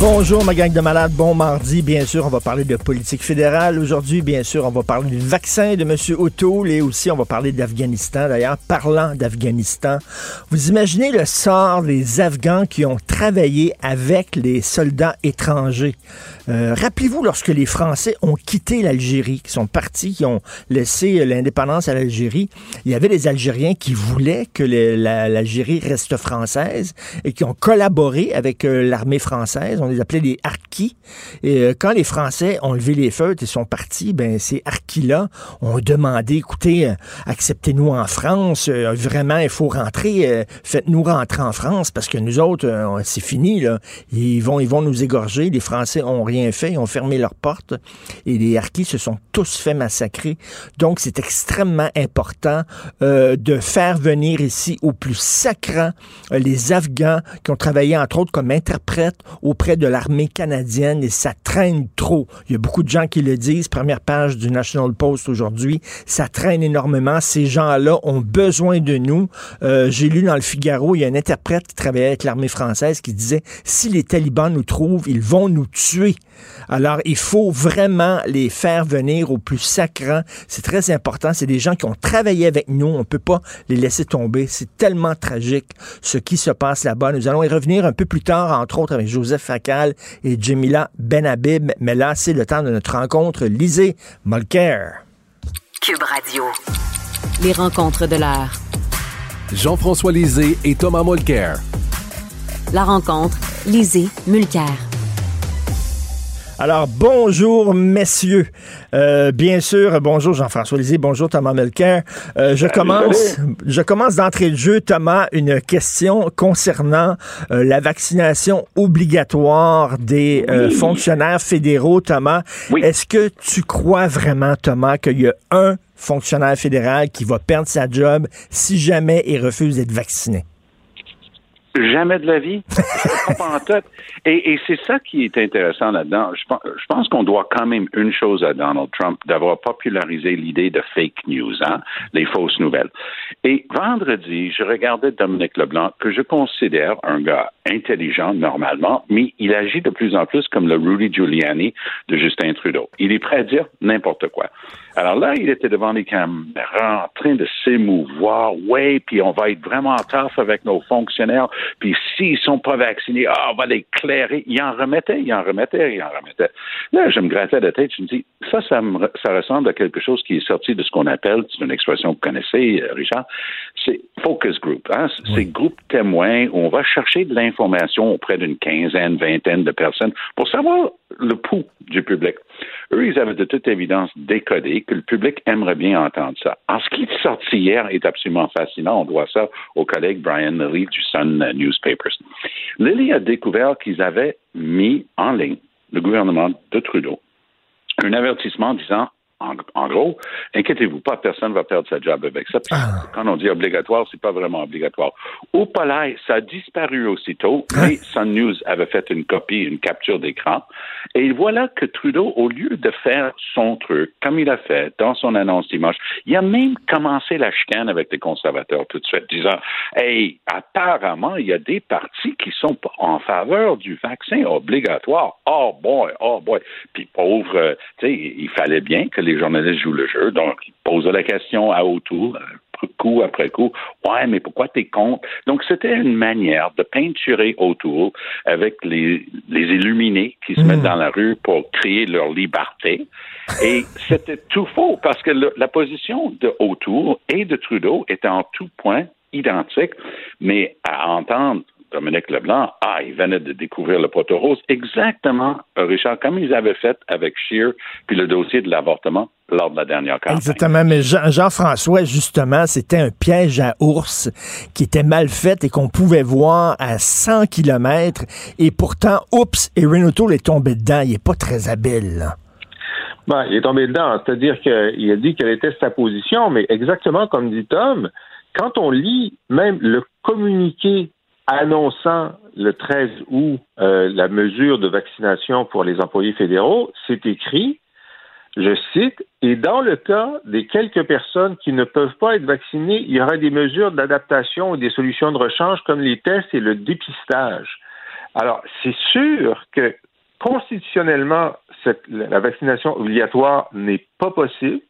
Bonjour ma gang de malades, bon mardi. Bien sûr, on va parler de politique fédérale. Aujourd'hui, bien sûr, on va parler du vaccin de M. O'Toole et aussi on va parler d'Afghanistan. D'ailleurs, parlant d'Afghanistan, vous imaginez le sort des Afghans qui ont travaillé avec les soldats étrangers. Euh, rappelez-vous lorsque les Français ont quitté l'Algérie, qui sont partis, qui ont laissé l'indépendance à l'Algérie, il y avait des Algériens qui voulaient que l'Algérie reste française et qui ont collaboré avec euh, l'armée française. Les appelait les harkis. Et euh, quand les Français ont levé les feutres et sont partis, ben ces harkis-là ont demandé, écoutez, acceptez-nous en France, vraiment, il faut rentrer, faites-nous rentrer en France parce que nous autres, c'est fini, là. Ils vont, ils vont nous égorger. Les Français ont rien fait. Ils ont fermé leurs portes et les Harkis se sont tous fait massacrer. Donc, c'est extrêmement important euh, de faire venir ici au plus sacrant euh, les Afghans qui ont travaillé, entre autres, comme interprètes auprès de l'armée canadienne et ça traîne trop. Il y a beaucoup de gens qui le disent. Première page du National Post aujourd'hui. Ça traîne énormément. Ces gens-là ont besoin de nous. Euh, j'ai lu dans le Figaro, il y a un interprète qui travaillait avec l'armée française qui disait si les talibans nous trouvent, ils vont nous tuer. Alors, il faut vraiment les faire venir au plus sacrant. C'est très important. C'est des gens qui ont travaillé avec nous. On ne peut pas les laisser tomber. C'est tellement tragique ce qui se passe là-bas. Nous allons y revenir un peu plus tard, entre autres avec Joseph Facal et Jemila Benhabib. Mais là, c'est le temps de notre rencontre. Lisez Molker. Cube Radio. Les rencontres de l'heure. Jean-François Lisée et Thomas Molker. La rencontre, Lisée Mulcair. Alors, bonjour, messieurs. Euh, bien sûr, bonjour Jean-François Lisée, bonjour Thomas Melker. Euh, je, commence, je commence d'entrée de jeu, Thomas, une question concernant euh, la vaccination obligatoire des fonctionnaires fédéraux, Thomas. Est-ce que tu crois vraiment, Thomas, qu'il y a un fonctionnaire fédéral qui va perdre sa job si jamais il refuse d'être vacciné? Jamais de la vie. et, et c'est ça qui est intéressant là-dedans. Je, je pense qu'on doit quand même une chose à Donald Trump, d'avoir popularisé l'idée de fake news, hein, les fausses nouvelles. Et vendredi, je regardais Dominique Leblanc, que je considère un gars intelligent normalement, mais il agit de plus en plus comme le Rudy Giuliani de Justin Trudeau. Il est prêt à dire n'importe quoi. Alors là, il était devant les caméras en train de s'émouvoir. Ouais, puis on va être vraiment tough avec nos fonctionnaires. Puis s'ils sont pas vaccinés, ah, on va les clairer. Il en remettait, il en remettait, il en remettait. Là, je me grattais la tête. Je me dis, ça, ça, ça ressemble à quelque chose qui est sorti de ce qu'on appelle, c'est une expression que vous connaissez, euh, Richard, c'est focus group. Hein? C'est groupe témoin où on va chercher de l'information auprès d'une quinzaine, vingtaine de personnes pour savoir le pouls du public. Eux, ils avaient de toute évidence décodé que le public aimerait bien entendre ça. En ce qui est sorti hier est absolument fascinant. On doit ça au collègue Brian Lilly du Sun Newspapers. Lilly a découvert qu'ils avaient mis en ligne, le gouvernement de Trudeau, un avertissement disant en, gros, inquiétez-vous pas, personne ne va perdre sa job avec ça. Ah. Quand on dit obligatoire, c'est pas vraiment obligatoire. Au Palais, ça a disparu aussitôt, hein? mais Sun News avait fait une copie, une capture d'écran. Et voilà que Trudeau, au lieu de faire son truc, comme il a fait dans son annonce dimanche, il a même commencé la chicane avec les conservateurs tout de suite, disant, hey, apparemment, il y a des partis qui sont en faveur du vaccin obligatoire. Oh boy, oh boy. Puis pauvre, euh, tu sais, il fallait bien que les les journalistes jouent le jeu. Donc, ils posaient la question à autour, euh, coup après coup. Ouais, mais pourquoi t'es contre? Donc, c'était une manière de peinturer autour avec les, les illuminés qui se mettent hmm. dans la rue pour créer leur liberté. Et c'était tout faux parce que la position de Autour et de Trudeau était en tout point identique, mais à entendre Dominique Leblanc, ah, il venait de découvrir le poteau rose, exactement, Richard, comme ils avaient fait avec Scheer, puis le dossier de l'avortement lors de la dernière campagne. Exactement, mais Jean-François, justement, c'était un piège à ours qui était mal fait et qu'on pouvait voir à 100 km, et pourtant, oups, et Renault est tombé dedans, il est pas très habile. Ben, il est tombé dedans, c'est-à-dire qu'il a dit quelle était sa position, mais exactement comme dit Tom, quand on lit même le communiqué annonçant le 13 août euh, la mesure de vaccination pour les employés fédéraux, c'est écrit, je cite, et dans le cas des quelques personnes qui ne peuvent pas être vaccinées, il y aura des mesures d'adaptation et des solutions de rechange comme les tests et le dépistage. Alors, c'est sûr que constitutionnellement, la vaccination obligatoire n'est pas possible.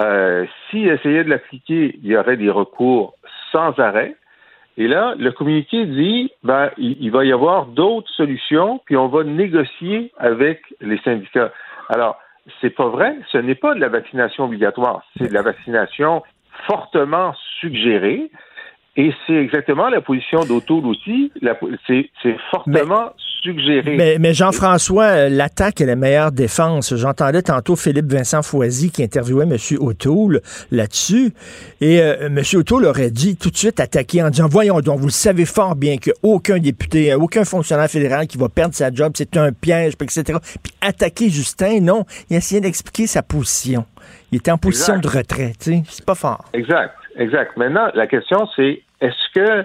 Euh, S'ils essayaient de l'appliquer, il y aurait des recours sans arrêt. Et là, le communiqué dit, ben, il, va y avoir d'autres solutions, puis on va négocier avec les syndicats. Alors, c'est pas vrai. Ce n'est pas de la vaccination obligatoire. C'est de la vaccination fortement suggérée. Et c'est exactement la position d'Autour aussi. C'est fortement suggéré. Mais, Jean-François, euh, l'attaque est la meilleure défense. J'entendais tantôt Philippe Vincent Foisy qui interviewait M. O'Toole là-dessus. Et euh, M. O'Toole aurait dit tout de suite attaquer en disant Voyons donc, vous le savez fort bien qu'aucun député, euh, aucun fonctionnaire fédéral qui va perdre sa job, c'est un piège, etc. Puis attaquer Justin, non. Il a essayé d'expliquer sa position. Il était en position de retrait, tu sais. C'est pas fort. Exact, exact. Maintenant, la question, c'est est-ce que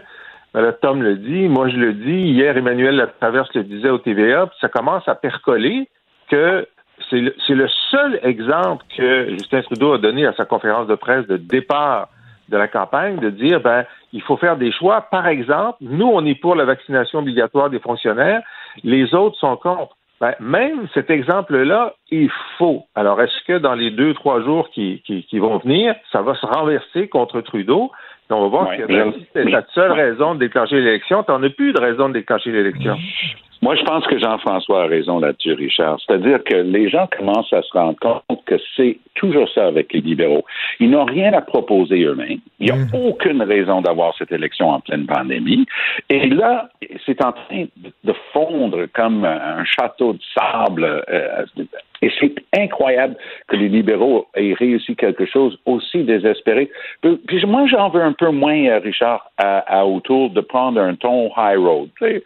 ben Tom le dit, moi je le dis, hier Emmanuel Latraverse le disait au TVA, ça commence à percoler que c'est le, seul exemple que Justin Trudeau a donné à sa conférence de presse de départ de la campagne, de dire, ben, il faut faire des choix. Par exemple, nous, on est pour la vaccination obligatoire des fonctionnaires, les autres sont contre. Ben, même cet exemple-là est faux. Alors, est-ce que dans les deux, trois jours qui, qui, vont venir, ça va se renverser contre Trudeau? on va voir que c'est la seule raison de déclencher l'élection. Tu n'en as plus de raison de déclencher l'élection. Moi, je pense que Jean-François a raison là-dessus, Richard. C'est-à-dire que les gens commencent à se rendre compte que c'est toujours ça avec les libéraux. Ils n'ont rien à proposer eux-mêmes. Il n'y a mm. aucune raison d'avoir cette élection en pleine pandémie. Et là, c'est en train de fondre comme un château de sable. Euh, et c'est incroyable que les libéraux aient réussi quelque chose aussi désespéré. Puis moi, j'en veux un peu moins, euh, Richard, à, à, autour de prendre un ton high road. Tu sais,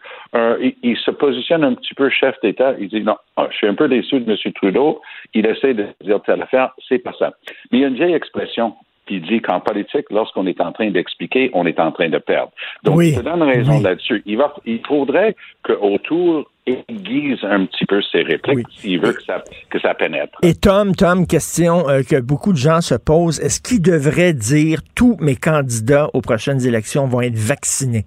il, se positionne un petit peu chef d'État. Il dit non, ah, je suis un peu déçu de M. Trudeau. Il essaie de dire telle affaire. C'est pas ça. Mais il y a une vieille expression qui dit qu'en politique, lorsqu'on est en train d'expliquer, on est en train de perdre. Donc, je te donne raison là-dessus. Il, va, il faudrait qu'autour aiguise un petit peu ses répliques s'il veut que ça, que ça pénètre. Et Tom, Tom, question euh, que beaucoup de gens se posent. Est-ce qu'il devrait dire tous mes candidats aux prochaines élections vont être vaccinés?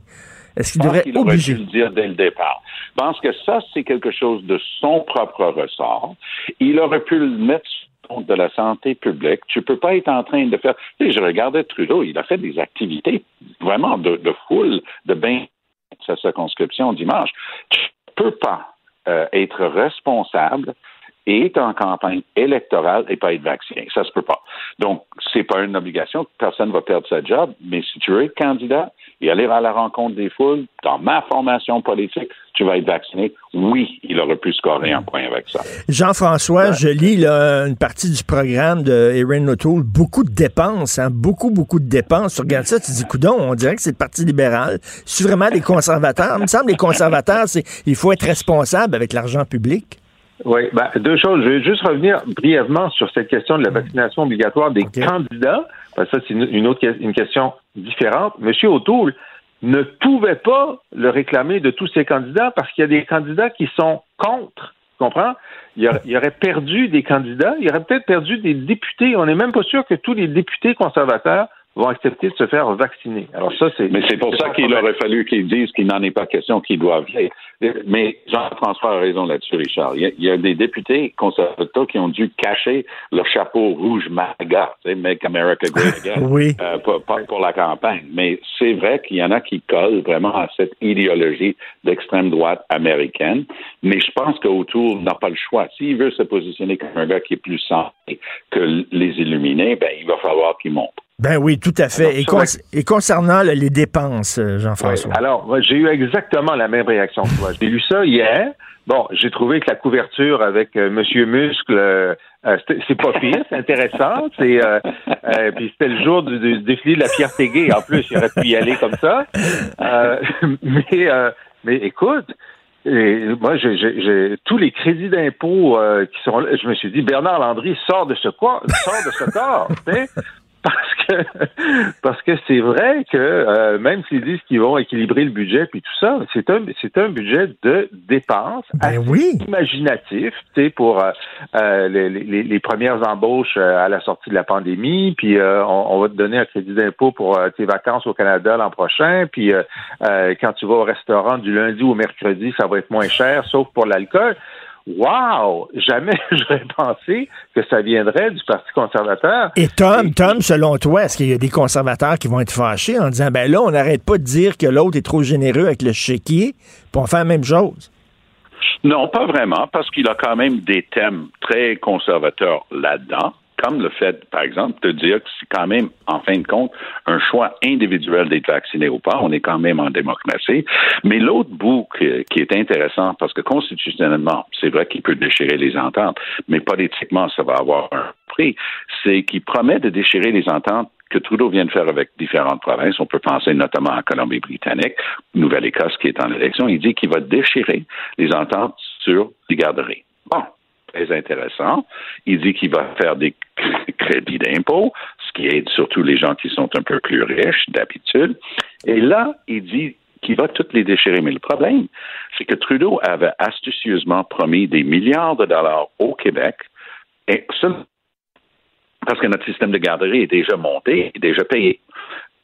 Est-ce qu'il devrait obliger? le dire dès le départ. Je pense que ça, c'est quelque chose de son propre ressort. Il aurait pu le mettre compte de la santé publique. Tu peux pas être en train de faire. Tu sais, je regardais Trudeau, il a fait des activités vraiment de, de foule, de bain sa circonscription dimanche. Tu peux pas euh, être responsable et être en campagne électorale et pas être vacciné. Ça se peut pas. Donc, c'est pas une obligation. Personne va perdre sa job. Mais si tu veux être candidat et aller à la rencontre des foules, dans ma formation politique, tu vas être vacciné. Oui, il aurait pu scorer un point avec ça. Jean-François, je lis une partie du programme de Erin O'Toole. Beaucoup de dépenses, hein, beaucoup, beaucoup de dépenses. Tu regardes ça, tu dis, coudon, on dirait que c'est le Parti libéral. C'est vraiment des conservateurs? Il me semble que les conservateurs, c'est il faut être responsable avec l'argent public. Oui, ben, deux choses. Je vais juste revenir brièvement sur cette question de la vaccination obligatoire des candidats. ça, c'est une, autre une question différente. Monsieur O'Toole ne pouvait pas le réclamer de tous ses candidats parce qu'il y a des candidats qui sont contre. Tu comprends? Il il aurait perdu des candidats, il aurait peut-être perdu des députés. On n'est même pas sûr que tous les députés conservateurs vont accepter de se faire vacciner. Alors ça, c'est. Mais c'est pour ça qu'il aurait fallu qu'ils disent qu'il n'en est pas question, qu'ils doivent. Mais Jean-François a raison là-dessus, Richard. Il y, a, des députés conservateurs qui ont dû cacher leur chapeau rouge MAGA, Make America Great Again, oui. Euh, pas, pour la campagne. Mais c'est vrai qu'il y en a qui collent vraiment à cette idéologie d'extrême droite américaine. Mais je pense qu'autour n'a pas le choix. S'il veut se positionner comme un gars qui est plus santé que les illuminés, ben il va falloir qu'il monte. Ben oui, tout à fait. et, concernant les dépenses, euh, Jean-François. alors, j'ai eu exactement la même réaction que toi. J'ai lu ça hier. Bon, j'ai trouvé que la couverture avec euh, Monsieur Muscle, euh, c'est pas pire, c'est intéressant. C'est puis c'était le jour du, défilé de la fierté gay. En plus, il aurait pu y aller comme ça. mais mais écoute, moi, j'ai tous les crédits d'impôt qui sont là. Je me suis dit, Bernard Landry sort de ce quoi, sort de ce corps. Parce que parce que c'est vrai que euh, même s'ils disent qu'ils vont équilibrer le budget puis tout ça, c'est un c'est un budget de dépenses ben oui. imaginatif, tu sais pour euh, euh, les, les, les, premières embauches à la sortie de la pandémie, puis on, on, va te donner un crédit d'impôt pour tes vacances au Canada l'an prochain, puis quand tu vas au restaurant du lundi au mercredi, ça va être moins cher, sauf pour l'alcool. Wow! Jamais j'aurais pensé que ça viendrait du Parti conservateur. Et Tom, Tom, selon toi, est-ce qu'il y a des conservateurs qui vont être fâchés en disant ben là, on n'arrête pas de dire que l'autre est trop généreux avec le chéquier, pour on fait la même chose? Non, pas vraiment, parce qu'il a quand même des thèmes très conservateurs là-dedans comme le fait, par exemple, de dire que c'est quand même, en fin de compte, un choix individuel d'être vacciné ou pas. On est quand même en démocratie. Mais l'autre bout qui est intéressant, parce que constitutionnellement, c'est vrai qu'il peut déchirer les ententes, mais politiquement, ça va avoir un prix, c'est qu'il promet de déchirer les ententes que Trudeau vient de faire avec différentes provinces. On peut penser notamment à Colombie-Britannique, Nouvelle-Écosse qui est en élection. Il dit qu'il va déchirer les ententes sur les garderies. Très intéressant. Il dit qu'il va faire des crédits d'impôt, ce qui aide surtout les gens qui sont un peu plus riches d'habitude. Et là, il dit qu'il va toutes les déchirer. Mais le problème, c'est que Trudeau avait astucieusement promis des milliards de dollars au Québec, et parce que notre système de garderie est déjà monté, est déjà payé.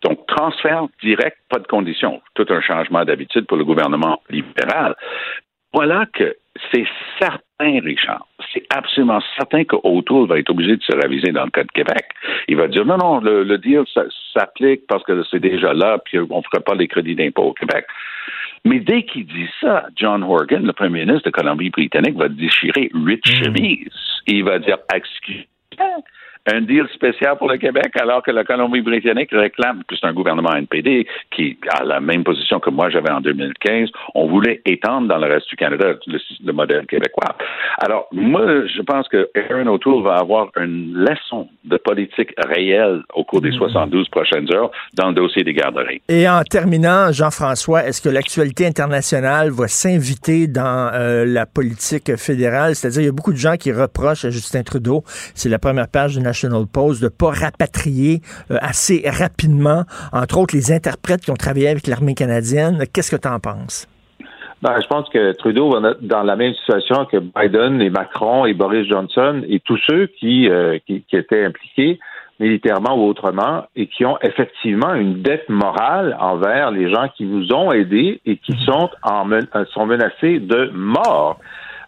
Donc, transfert direct, pas de conditions. Tout un changement d'habitude pour le gouvernement libéral. Voilà que c'est certain, Richard, c'est absolument certain qu'Autour va être obligé de se réviser dans le cas de Québec. Il va dire non, non, le, deal s'applique parce que c'est déjà là, puis on ne fera pas les crédits d'impôt au Québec. Mais dès qu'il dit ça, John Horgan, le premier ministre de Colombie-Britannique, va déchirer huit hmm. chemises. Et il va dire, excusez un deal spécial pour le Québec, alors que la Colombie-Britannique réclame, que c'est un gouvernement NPD qui a la même position que moi j'avais en 2015, on voulait étendre dans le reste du Canada le, modèle québécois. Alors, moi, je pense que Aaron O'Toole va avoir une leçon de politique réelle au cours des 72 mmh. prochaines heures dans le dossier des garderies. Et en terminant, Jean-François, est-ce que l'actualité internationale va s'inviter dans euh, la politique fédérale? C'est-à-dire, il y a beaucoup de gens qui reprochent à Justin Trudeau, c'est la première page de National Post, de ne pas rapatrier euh, assez rapidement, entre autres, les interprètes qui ont travaillé avec l'armée canadienne. Qu'est-ce que tu en penses? Ben, je pense que Trudeau va être dans la même situation que Biden et Macron et Boris Johnson et tous ceux qui, euh, qui, étaient impliqués militairement ou autrement et qui ont effectivement une dette morale envers les gens qui nous ont aidés et qui mm-hmm. sont, en, sont menacés de mort.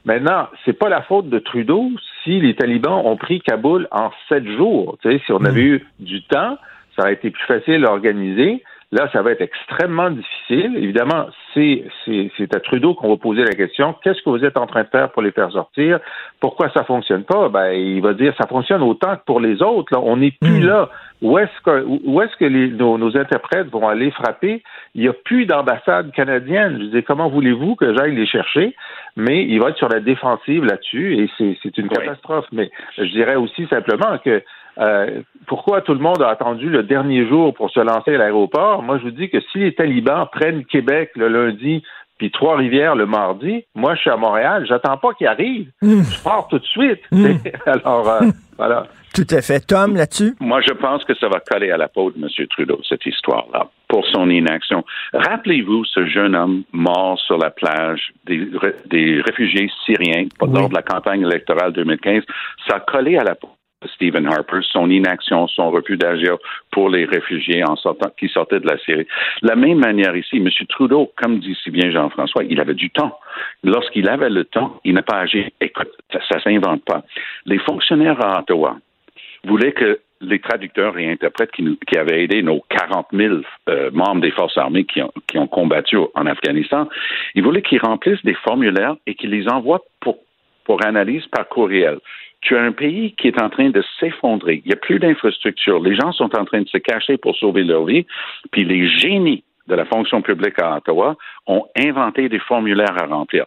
Maintenant, c'est pas la faute de Trudeau si les talibans ont pris Kaboul en sept jours. Tu sais, si on avait hmm. eu du temps, ça aurait été plus facile à organiser. Là, ça va être extrêmement difficile. Évidemment, c'est, c'est, à Trudeau qu'on va poser la question qu'est-ce que vous êtes en train de faire pour les faire sortir? Pourquoi ça fonctionne pas? Ben, il va dire ça fonctionne autant que pour les autres. Là. On n'est plus hmm. là. Où est-ce que, où est-ce que les, nos, interprètes vont aller frapper? Il n'y a plus d'ambassade canadienne. Je dis comment voulez-vous que j'aille les chercher? Mais il va être sur la défensive là-dessus et c'est, c'est une catastrophe. Mais je dirais aussi simplement que euh, pourquoi tout le monde a attendu le dernier jour pour se lancer à l'aéroport? Moi, je vous dis que si les talibans prennent Québec le lundi, puis Trois-Rivières le mardi, moi, je suis à Montréal, j'attends pas qu'ils arrivent. Mmh. Je pars tout de suite. Mmh. Alors, euh, voilà. Tout à fait. Tom, là-dessus? Moi, je pense que ça va coller à la peau de M. Trudeau, cette histoire-là, pour son inaction. Rappelez-vous ce jeune homme mort sur la plage des, des réfugiés syriens lors de la campagne électorale 2015. Ça a collé à la peau Stephen Harper, son inaction, son refus d'agir pour les réfugiés en sortant, qui sortaient de la Syrie. la même manière ici, M. Trudeau, comme dit si bien Jean-François, il avait du temps. Lorsqu'il avait le temps, il n'a pas agi. Écoute, ça, ne s'invente pas. Les fonctionnaires à Ottawa voulaient que les traducteurs et interprètes qui, qui avaient aidé nos 40 000 euh, membres des forces armées qui ont, combattu en Afghanistan, ils voulaient qu'ils remplissent des formulaires et qu'ils les envoient pour, pour analyse par courriel tu as un pays qui est en train de s'effondrer. Il n'y a plus d'infrastructures. Les gens sont en train de se cacher pour sauver leur vie. Puis les génies de la fonction publique à Ottawa ont inventé des formulaires à remplir.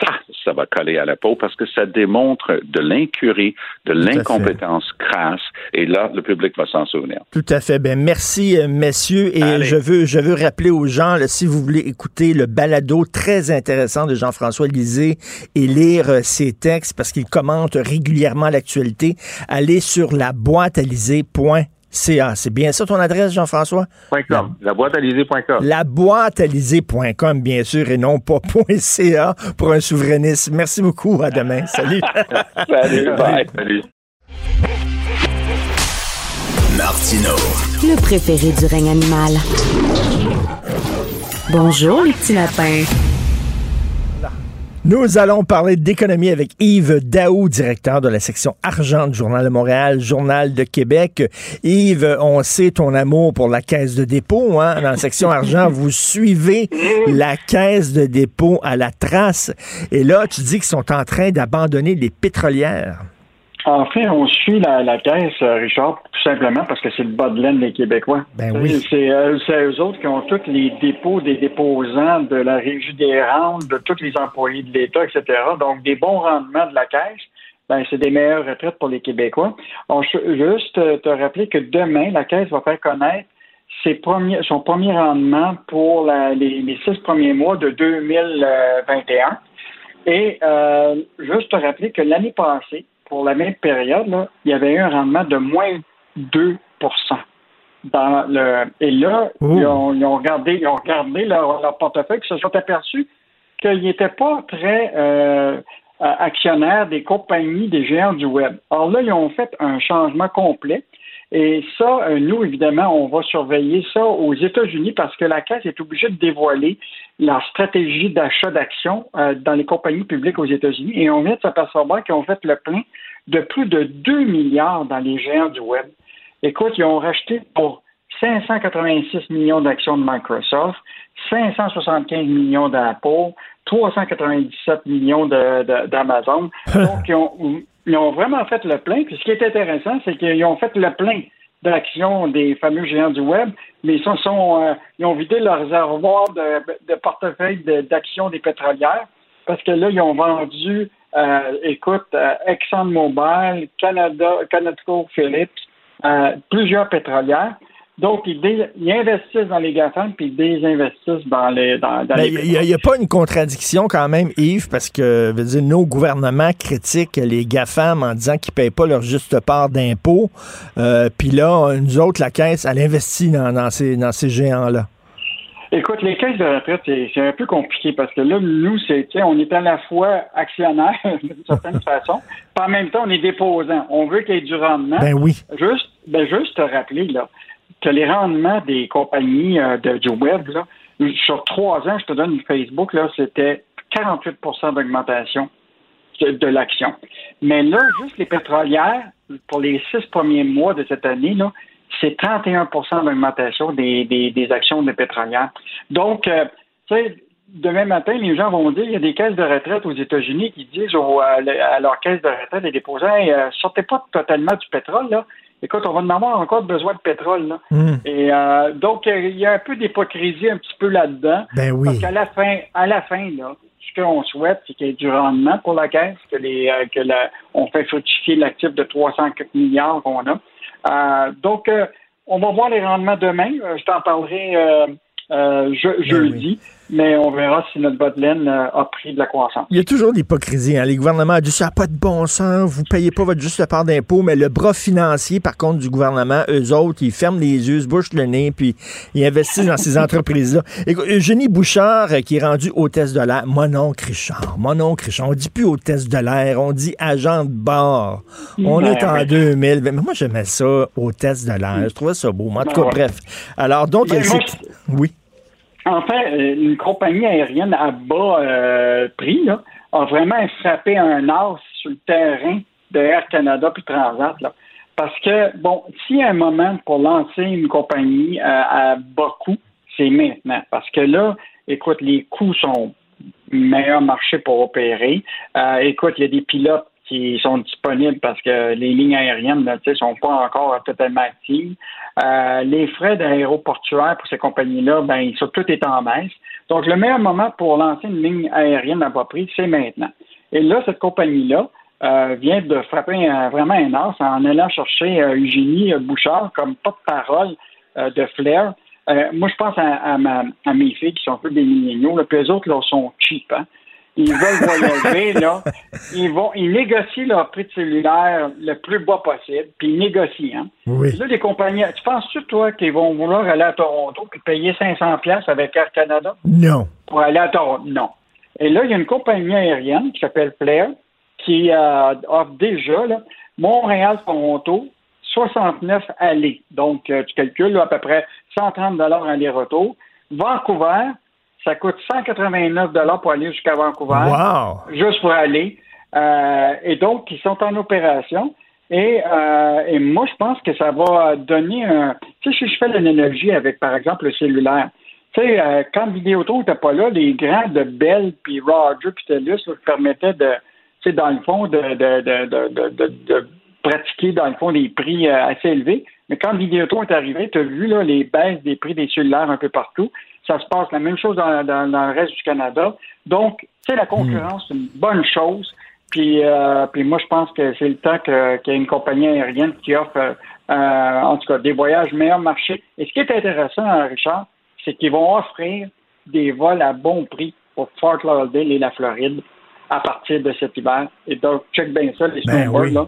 Ça, ça va coller à la peau parce que ça démontre de l'incurie, de l'incompétence crasse, et là, le public va s'en souvenir. Tout à fait. Ben merci, euh, messieurs, et je veux, je veux rappeler aux gens, si vous voulez écouter le balado très intéressant de Jean-François Lisée et lire euh, ses textes parce qu'il commente régulièrement l'actualité, allez sur la boîte à CA. C'est bien ça ton adresse, Jean-François? .com. La boîte La boîte bien sûr, et non pas .ca pour un souverainiste. Merci beaucoup. À demain. Salut. Salut. Bye. Salut. Martino. Le préféré du règne animal. Bonjour, les petits lapins. Nous allons parler d'économie avec Yves Daou, directeur de la section argent du Journal de Montréal, Journal de Québec. Yves, on sait ton amour pour la caisse de dépôt. Hein? Dans la section argent, vous suivez la caisse de dépôt à la trace. Et là, tu dis qu'ils sont en train d'abandonner les pétrolières. En fait, on suit la, caisse, euh, Richard, tout simplement parce que c'est le bas de laine des Québécois. Ben oui. Euh, c'est eux autres qui ont tous les dépôts des déposants de la Régie des rentes, de tous les employés de l'État, etc. Donc, des bons rendements de la caisse, ben, c'est des meilleures retraites pour les Québécois. On juste te rappeler que demain, la caisse va faire connaître ses premiers, son premier rendement pour les, les, six premiers mois de 2021. Et euh, juste te rappeler que l'année passée, pour la même période, il y avait eu un rendement de moins 2 dans le, et là, ils, ont, regardé, ils ont regardé leur, portefeuille, ils se sont aperçus qu'ils n'étaient pas très euh, actionnaires des compagnies des géants du web. Alors là, ils ont fait un changement complet. Et ça, euh, nous, évidemment, on va surveiller ça aux États-Unis parce que la Caisse est obligée de dévoiler la stratégie d'achat d'actions euh, dans les compagnies publiques aux États-Unis. Et on vient de s'apercevoir qu'ils ont fait le plein de plus de 2 milliards dans les géants du Web. Écoute, ils ont racheté pour 586 millions d'actions de Microsoft, 575 millions d'Apple, 397 millions d'Amazon. Donc, ils ont, ils ont vraiment fait le plein. Puis ce qui est intéressant, c'est qu'ils ont fait le plein d'actions des fameux géants du web, mais ils, sont, euh, ils ont vidé leur réservoir de, de portefeuille d'actions des pétrolières parce que là, ils ont vendu, euh, écoute, euh, ExxonMobil, Canada, ConocoPhillips, plusieurs pétrolières. Donc, ils, investissent dans les GAFAM, puis ils désinvestissent dans les... Dans, les il n'y a, pas une contradiction quand même, Yves, parce que veut dire, nos gouvernements critiquent les GAFAM en disant qu'ils ne payent pas leur juste part d'impôts. Euh, puis là, nous autres, la Caisse, elle investit dans, dans ces, dans ces géants-là. Écoute, les caisses de retraite, c'est un peu compliqué parce que là, nous, c'est, on est à la fois actionnaire d'une certaine façon, puis en même temps, on est déposant. On veut qu'il y ait du rendement. Ben oui. Juste, ben juste te rappeler, là, que les rendements des compagnies euh, de, du web, là, sur trois ans, je te donne Facebook, là, c'était 48% d'augmentation de, l'action. Mais là, juste les pétrolières, pour les six premiers mois de cette année, là, c'est 31% d'augmentation des, des, actions de pétrolières. Donc, euh, tu sais, demain matin, les gens vont dire, il y a des caisses de retraite aux États-Unis qui disent à, leur caisse de retraite des déposants, euh, sortez pas totalement du pétrole, là écoute, on va en avoir encore besoin de pétrole. Là. Hmm. Et euh, donc, il y a un peu d'hypocrisie un petit peu là-dedans. Ben oui. Parce qu'à la fin, à la fin, là, ce qu'on souhaite, c'est qu'il y ait du rendement pour la caisse, que les euh, que la, on fait fructifier l'actif de 304 milliards qu'on a. Euh, donc, on va voir les rendements demain. je t'en parlerai ben jeudi mais on verra si notre bas euh, a pris de la croissance. Il y a toujours l'hypocrisie. Hein? Les gouvernements disent ça n'a pas de bon sens, vous ne payez pas votre juste part d'impôt, mais le bras financier, par contre, du gouvernement, eux autres, ils ferment les yeux, se bouchent le nez, puis ils investissent dans ces entreprises-là. Eugénie Bouchard, euh, qui est rendue hôtesse de l'air, mon oncle Richard, mon oncle Richard, on dit plus hôtesse de l'air, on dit agent de bord. On ben est en 2000. Mais moi, j'aimais ça, hôtesse de l'air. Je trouvais ça beau. en tout cas, bref. Alors, donc, elle Oui. Enfin, euh, une compagnie aérienne à bas euh, prix a vraiment frappé un as sur le terrain de Air Canada puis Transat. Parce que, bon, s'il y a un moment pour lancer une compagnie euh, à bas coût, c'est maintenant. Parce que là, écoute, les coûts sont meilleur marché pour opérer. écoute, il y a des pilotes qui sont disponibles parce que les lignes aériennes ne sont pas encore totalement actives. Euh, les frais d'aéroportuaire pour ces compagnies-là, ben, sont tout est en baisse. Donc, le meilleur moment pour lancer une ligne aérienne prix, c'est maintenant. Et là, cette compagnie-là euh, vient de frapper vraiment un as en allant chercher euh, Eugénie Bouchard comme porte-parole de Flair. moi, je pense à, mes filles qui sont un peu des milléniaux, puis eux autres, là, sont cheap. Hein? Ils veulent voyager, là, ils vont, ils négocient leur prix de cellulaire le plus bas possible, puis ils négocient, hein. Oui. Là, les compagnies, tu penses-tu, toi, qu'ils vont vouloir aller à Toronto puis payer 500 pièces avec Air Canada? Non. Pour aller à Toronto? Non. Et là, il y a une compagnie aérienne qui s'appelle Flair qui euh, offre déjà, là, Montréal-Toronto, 69 allées. Donc, euh, tu calcules à peu près 130 aller-retour. Vancouver, ça coûte 189 pour aller jusqu'à Vancouver. Wow. Juste pour aller. Euh, et donc, ils sont en opération. Et, euh, et, moi, je pense que ça va donner un. Tu sais, si je fais l'analogie avec, par exemple, le cellulaire, tu sais, euh, quand Vidéotron n'était pas là, les grands de Bell, puis Roger, puis TELUS permettaient de, tu sais, dans le fond, de, de, de, de, de pratiquer, dans le fond, des prix assez élevés. Mais quand Vidéotron est arrivé, tu as vu là, les baisses des prix des cellulaires un peu partout. Ça se passe la même chose dans, le reste du Canada. Donc, tu sais, la concurrence, c'est une bonne chose. Puis, euh, puis moi, je pense que c'est le temps qu'il y ait une compagnie aérienne qui offre, euh, en tout cas, des voyages meilleurs marché. Et ce qui est intéressant, Richard, c'est qu'ils vont offrir des vols à bon prix pour Fort Lauderdale et la Floride à partir de cet hiver. Et donc, check bien ça, les ben là.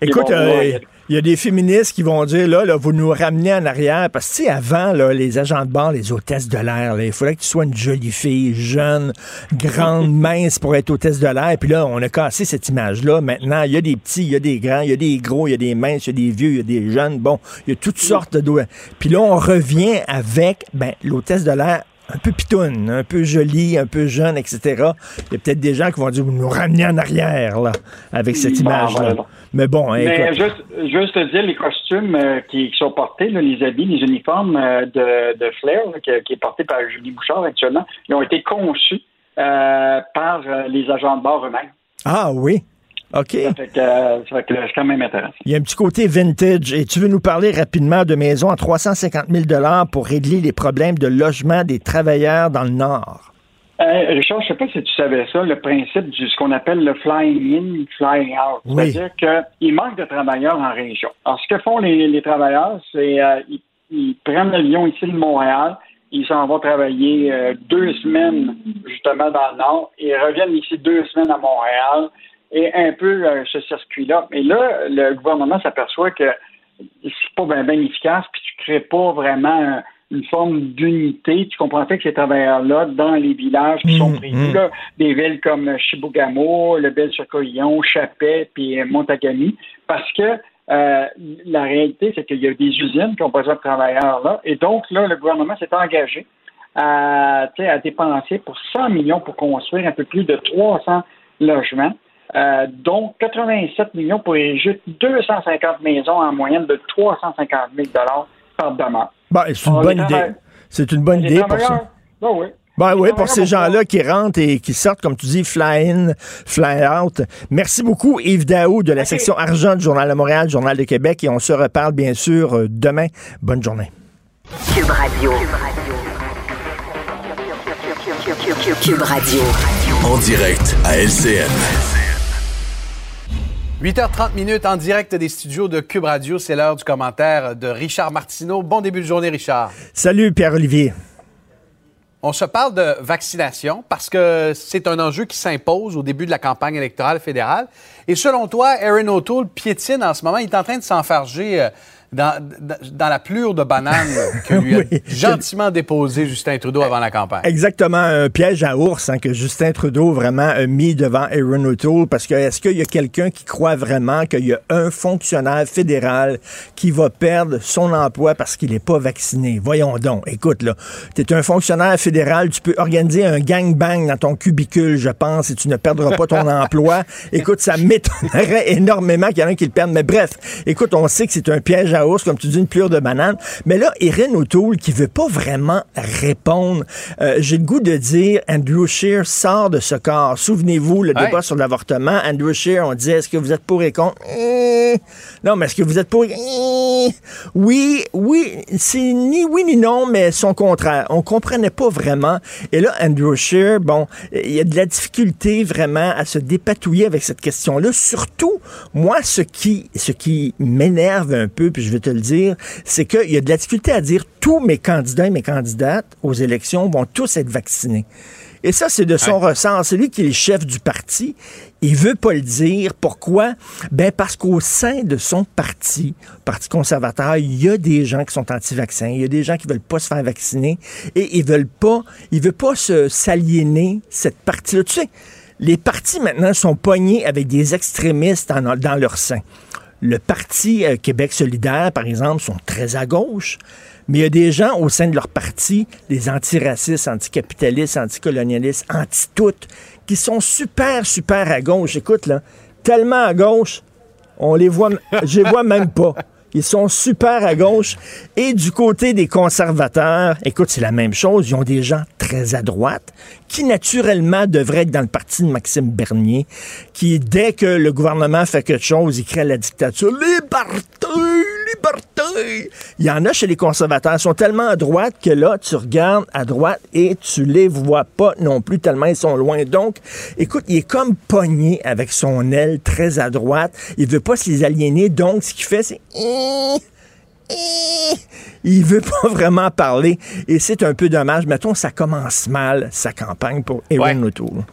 Écoute, euh, il y a des féministes qui vont dire, là, là vous nous ramenez en arrière, parce que, tu sais, avant, là, les agents de bord, les hôtesses de l'air, il fallait que tu sois une jolie fille, jeune, grande, mince pour être hôtesse de l'air. Puis là, on a cassé cette image-là. Maintenant, il y a des petits, il y a des grands, il y a des gros, il y a des minces, il y a des vieux, il y a des jeunes. Bon, il y a toutes sortes de... Puis là, on revient avec, ben, l'hôtesse de l'air un peu pitoune, un peu jolie, un peu jeune, etc. Il y a peut-être des gens qui vont dire, vous nous ramenez en arrière, là, avec cette image-là. Mais bon, hein, Mais juste, juste te dire, les costumes euh, qui, sont portés, les habits, les uniformes euh, de, de Flair, qui, est porté par Julie Bouchard actuellement, ils ont été conçus euh, par les agents de bord eux-mêmes. Ah oui? OK. Ça fait que, c'est quand même intéressant. Il y a un petit côté vintage. Et tu veux nous parler rapidement de maisons à 350 000 pour régler les problèmes de logement des travailleurs dans le Nord? Euh, Richard, je ne sais pas si tu savais ça, le principe de ce qu'on appelle le flying in, flying out. C'est-à-dire qu'il manque de travailleurs en région. Alors, ce que font les, travailleurs, c'est euh, ils, prennent l'avion ici de Montréal, ils s'en vont travailler euh, deux semaines justement dans le Nord, et ils reviennent ici deux semaines à Montréal, et un peu ce circuit-là. Mais là, le gouvernement s'aperçoit que c'est pas bien efficace, puis tu crées pas vraiment une forme d'unité. Tu comprends que ces travailleurs-là, dans les villages qui sont mmh, prévus, mmh. des villes comme Chibougamau, le Bel-sur-Coillon, Chapet, puis Montagami, parce que euh, la réalité, c'est qu'il y a des usines qui ont besoin de travailleurs là. Et donc, là, le gouvernement s'est engagé à, à dépenser pour 100 millions pour construire un peu plus de 300 logements. Euh, donc, 87 millions pour ériger 250 maisons en moyenne de 350 000 par demeure. Bah, c'est une, bonne idée. C'est une bonne idée pour ça. Ben oui. Ben oui, pour ces gens-là qui rentrent et qui sortent, comme tu dis, fly in, fly out. Merci beaucoup, Yves Daou, de la section argent du Journal de Montréal, Journal de Québec, et on se reparle bien sûr euh, demain. Bonne journée. Cube Radio. Cube Radio. En direct à LCN. 8h30 minutes en direct des studios de Cube Radio. C'est l'heure du commentaire de Richard Martineau. Bon début de journée, Richard. Salut, Pierre-Olivier. On se parle de vaccination parce que c'est un enjeu qui s'impose au début de la campagne électorale fédérale. Et selon toi, Aaron O'Toole piétine en ce moment. Il est en train de s'enfarger euh, dans, dans, la plure de banane que lui a gentiment déposé Justin Trudeau avant la campagne. Exactement, un piège à ours hein, que Justin Trudeau vraiment a mis devant Aaron O'Toole parce que est-ce qu'il y a quelqu'un qui croit vraiment qu'il y a un fonctionnaire fédéral qui va perdre son emploi parce qu'il n'est pas vacciné? Voyons donc, écoute là, tu es un fonctionnaire fédéral, tu peux organiser un gangbang dans ton cubicule, je pense, et tu ne perdras pas ton emploi. Écoute, ça m'étonnerait énormément qu'il y en ait un qui le perde, mais bref, écoute, on sait que c'est un piège à à ours, comme tu dis, une pleure de banane. Mais là, Erin O'Toole, qui veut pas vraiment répondre, euh, j'ai le goût de dire, Andrew Scheer sort de ce corps. Souvenez-vous, le débat sur l'avortement, Andrew Scheer, on disait, est-ce que vous êtes pour et contre? Eh. non, mais est-ce que vous êtes pour et... Eh. Oui, oui, c'est ni oui ni non, mais son contraire. On comprenait pas vraiment. Et là, Andrew Scheer, bon, il y a de la difficulté vraiment à se dépatouiller avec cette question-là. Surtout, moi, ce qui, ce qui m'énerve un peu, puis je vais te le dire, c'est qu'il y a de la difficulté à dire tous mes candidats et mes candidates aux élections vont tous être vaccinés. Et ça, c'est de son ressort. C'est lui qui est le chef du parti. Il veut pas le dire. Pourquoi? Ben parce qu'au sein de son parti, Parti conservateur, il y a des gens qui sont anti-vaccins. Il y a des gens qui veulent pas se faire vacciner et ils veulent pas, ils veulent pas se s'aliéner cette partie-là. Tu sais, les partis maintenant sont pognés avec des extrémistes dans leur sein. Le Parti euh, Québec solidaire, par exemple, sont très à gauche. Mais il y a des gens au sein de leur parti, les antiracistes, anticapitalistes, anticolonialistes, anti-toutes, qui sont super, super à gauche. Écoute, là, tellement à gauche, on les voit, je les vois même pas. Ils sont super à gauche. Et du côté des conservateurs, écoute, c'est la même chose. Ils ont des gens très à droite qui, naturellement, devraient être dans le parti de Maxime Bernier, qui, dès que le gouvernement fait quelque chose, il crée la dictature. Liberté! Liberté! Il y en a chez les conservateurs. Ils sont tellement à droite que là, tu regardes à droite et tu les vois pas non plus tellement ils sont loin. Donc, écoute, il est comme pogné avec son aile très à droite. Il veut pas se les aliéner. Donc, ce qu'il fait, c'est il veut pas vraiment parler et c'est un peu dommage. Mettons, ça commence mal, sa campagne pour Erin O'Toole.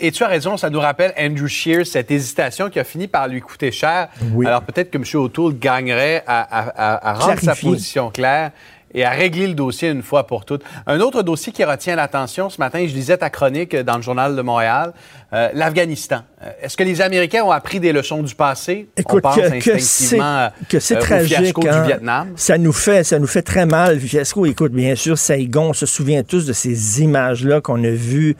Et tu as raison, ça nous rappelle Andrew Shears, cette hésitation qui a fini par lui coûter cher. Alors peut-être que M. O'Toole gagnerait à, rendre sa position claire et à régler le dossier une fois pour toutes. Un autre dossier qui retient l'attention ce matin, je lisais ta chronique dans le Journal de Montréal, euh, l'Afghanistan. Euh, est-ce que les Américains ont appris des leçons du passé? Écoute, On pense que, c'est, que c'est euh, tragique. du hein. Vietnam. Ça nous fait, ça nous fait très mal. Fiasco, écoute, bien sûr, Saigon, on se souvient tous de ces images-là qu'on a vues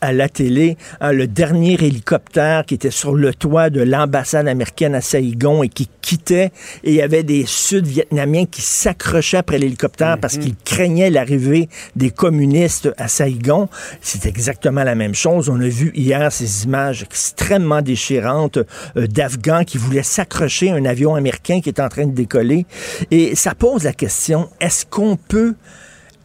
à la télé. Hein, le dernier hélicoptère qui était sur le toit de l'ambassade américaine à Saigon et qui quittait, et il y avait des Sud-Vietnamiens qui s'accrochaient après l'hélicoptère parce mhm. qu'ils craignaient l'arrivée des communistes à Saigon. C'est exactement la même chose. On a vu hier ces images extrêmement déchirantes euh, d'Afghans qui voulaient s'accrocher à un avion américain qui est en train de décoller. Et ça pose la question, est-ce qu'on peut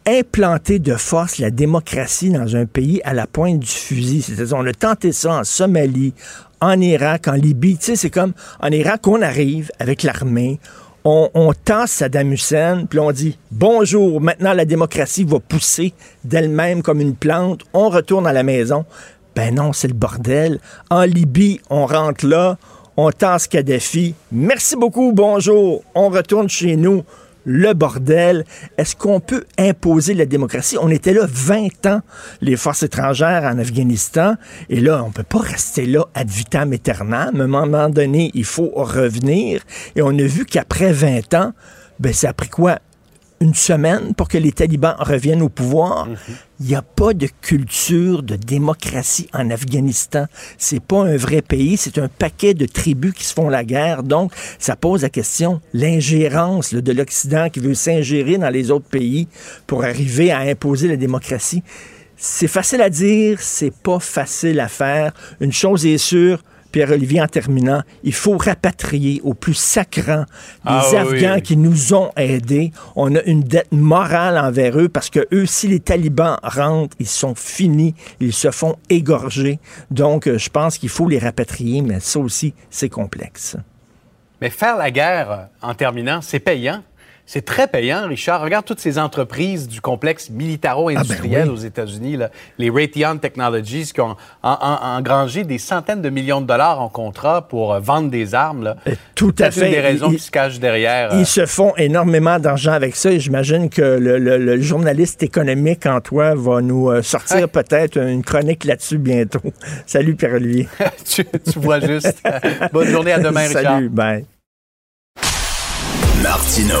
implanter de force la démocratie dans un pays à la pointe du fusil? C'est-à-dire, on a tenté ça en Somalie, en Irak, en Libye. Tu sais, c'est comme en Irak, on arrive avec l'armée, on, on tasse Saddam Hussein, puis on dit bonjour, maintenant la démocratie va pousser d'elle-même comme une plante, on retourne à la maison. Ben non, c'est le bordel. En Libye, on rentre là, on tasse Kadhafi. Merci beaucoup, bonjour. On retourne chez nous. Le bordel. Est-ce qu'on peut imposer la démocratie? On était là 20 ans, les forces étrangères en Afghanistan, et là, on peut pas rester là ad vitam aeternam. À un moment donné, il faut revenir. Et on a vu qu'après 20 ans, ben, ça a quoi? une semaine pour que les talibans reviennent au pouvoir? Mhm. Il n'y a pas de culture de démocratie en Afghanistan. C'est pas un vrai pays, c'est un paquet de tribus qui se font la guerre. Donc, ça pose la question, l'ingérence de l'Occident qui veut s'ingérer dans les autres pays pour arriver à imposer la démocratie. C'est facile à dire, c'est pas facile à faire. Une chose est sûre, Pierre-Olivier, en terminant, il faut rapatrier au plus sacrant les ah Afghans qui nous ont aidés. On a une dette morale envers eux parce que eux, si les talibans rentrent, ils sont finis, ils se font égorger. Donc, euh, je pense qu'il faut les rapatrier, mais ça aussi, c'est complexe. Mais faire la guerre, euh, en terminant, c'est payant? C'est très payant, Richard. Regarde toutes ces entreprises du complexe militaro-industriel ah, ben aux États-Unis, les Raytheon Technologies, qui ont engrangé des centaines de millions de dollars en contrat pour euh, vendre des armes. Là. Tout à fait. une des raisons qui se cachent derrière. Ils euh, se font énormément d'argent avec ça et j'imagine que le, journaliste économique en toi va nous euh, sortir peut-être une chronique là-dessus bientôt. Salut, Pierre-Olivier. tu, vois juste. Bonne journée, à demain, Richard. Salut, bye. Martino.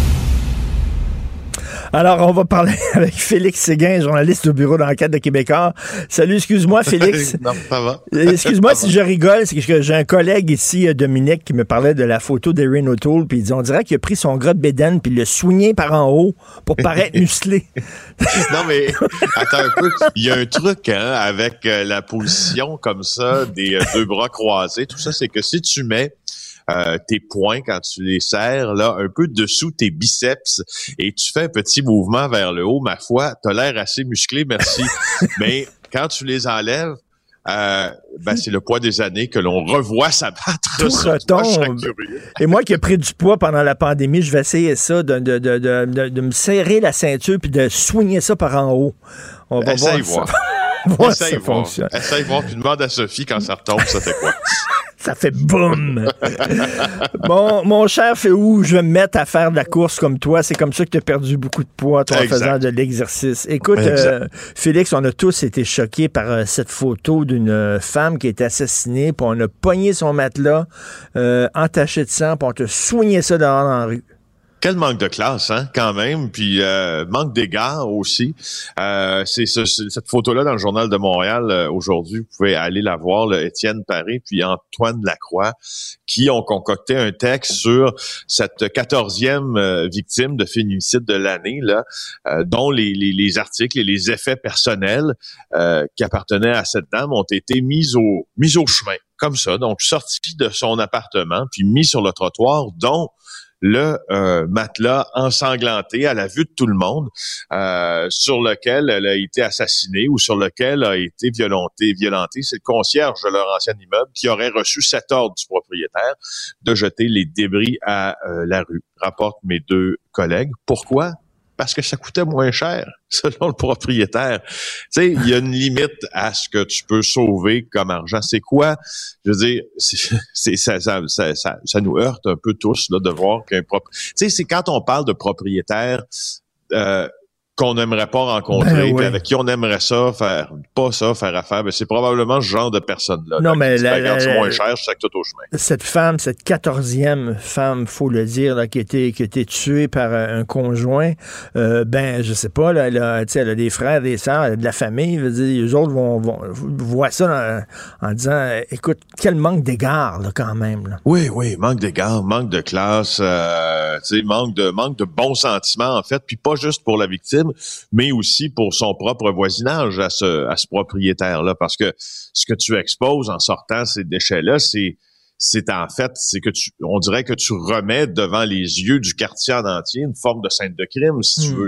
Alors, on va parler avec Félix Séguin, journaliste au bureau d'enquête de Québécois. Salut, excuse-moi, Félix. non, ça va. Excuse-moi si je rigole, c'est que j'ai un collègue ici, euh, Dominique, qui me parlait de la photo d'Erin O'Toole, puis il dit, on dirait qu'il a pris son gras de bédaine, puis il l'a soigné par en haut pour paraître musclé. non, mais attends un peu. Il y a un truc hein, avec euh, la position comme ça, des euh, deux bras croisés, tout ça, c'est que si tu mets euh, tes poings quand tu les serres, là, un peu dessous tes biceps, et tu fais un petit mouvement vers le haut, ma foi, t'as l'air assez musclé, merci. Mais quand tu les enlèves, euh, ben, c'est le poids des années que l'on revoit s'abattre. Tout retombe. Et moi qui ai pris du poids pendant la pandémie, je vais essayer ça, de, de, de, de me serrer la ceinture puis de soigner ça par en haut. On va voir. voir. voir ça fonctionne. Essaye voir, puis demande à Sophie quand ça retombe, ça fait quoi? ça fait boum. bon, mon cher où je vais me mettre à faire de la course comme toi? C'est comme ça que tu as perdu beaucoup de poids toi, en faisant de l'exercice. Écoute, euh, Félix, on a tous été choqués par euh, cette photo d'une euh, femme qui a été assassinée, puis on a pogné son matelas entaché de sang, puis on te soigné ça dehors dans la rue. Quel manque de classe, hein, quand même, puis euh, manque d'égard aussi. Euh, c'est cette photo-là dans le journal de Montréal euh, aujourd'hui. Vous pouvez aller la voir, Étienne Paré puis Antoine Lacroix, qui ont concocté un texte sur cette quatorzième euh, victime de féminicide de l'année, là, dont les, articles et les effets personnels qui appartenaient à cette dame ont été mis au mis au chemin, comme ça. Donc sorti de son appartement puis mis sur le trottoir, dont le euh, matelas ensanglanté à la vue de tout le monde euh, sur lequel elle a été assassinée ou sur lequel a été violentée. violenté. C'est le concierge de leur ancien immeuble qui aurait reçu cet ordre du propriétaire de jeter les débris à euh, la rue, rapportent mes deux collègues. Pourquoi? Parce que ça coûtait moins cher, selon le propriétaire. Tu sais, il y a une limite à ce que tu peux sauver comme argent. C'est quoi? Je veux dire, c'est, ça, ça, ça, ça, nous heurte un peu tous là, de voir qu'un propre... Tu sais, c'est quand on parle de propriétaire, euh, qu'on n'aimerait pas rencontrer, ben avec qui on aimerait ça faire, pas ça, faire affaire, ben c'est probablement ce genre de personne-là. Non, mais la, la, moins cher, c'est tout au chemin. Cette femme, cette quatorzième femme, faut le dire, là, qui a été, qui a été tuée par un conjoint, euh, ben, je sais pas, là, elle a, elle a des frères, des sœurs, elle a de la famille, dire, les autres vont, vont voir ça en, disant, écoute, quel manque d'égard, quand même. Là. Oui, oui, manque d'égard, manque de classe, euh, sais, manque de, manque de bons sentiments, en fait, puis pas juste pour la victime, mais aussi pour son propre voisinage à ce, à ce propriétaire-là. Parce que ce que tu exposes en sortant ces déchets-là, c'est c'est en fait, c'est que tu, on dirait que tu remets devant les yeux du quartier en entier une forme de scène de crime, si tu hmm. veux.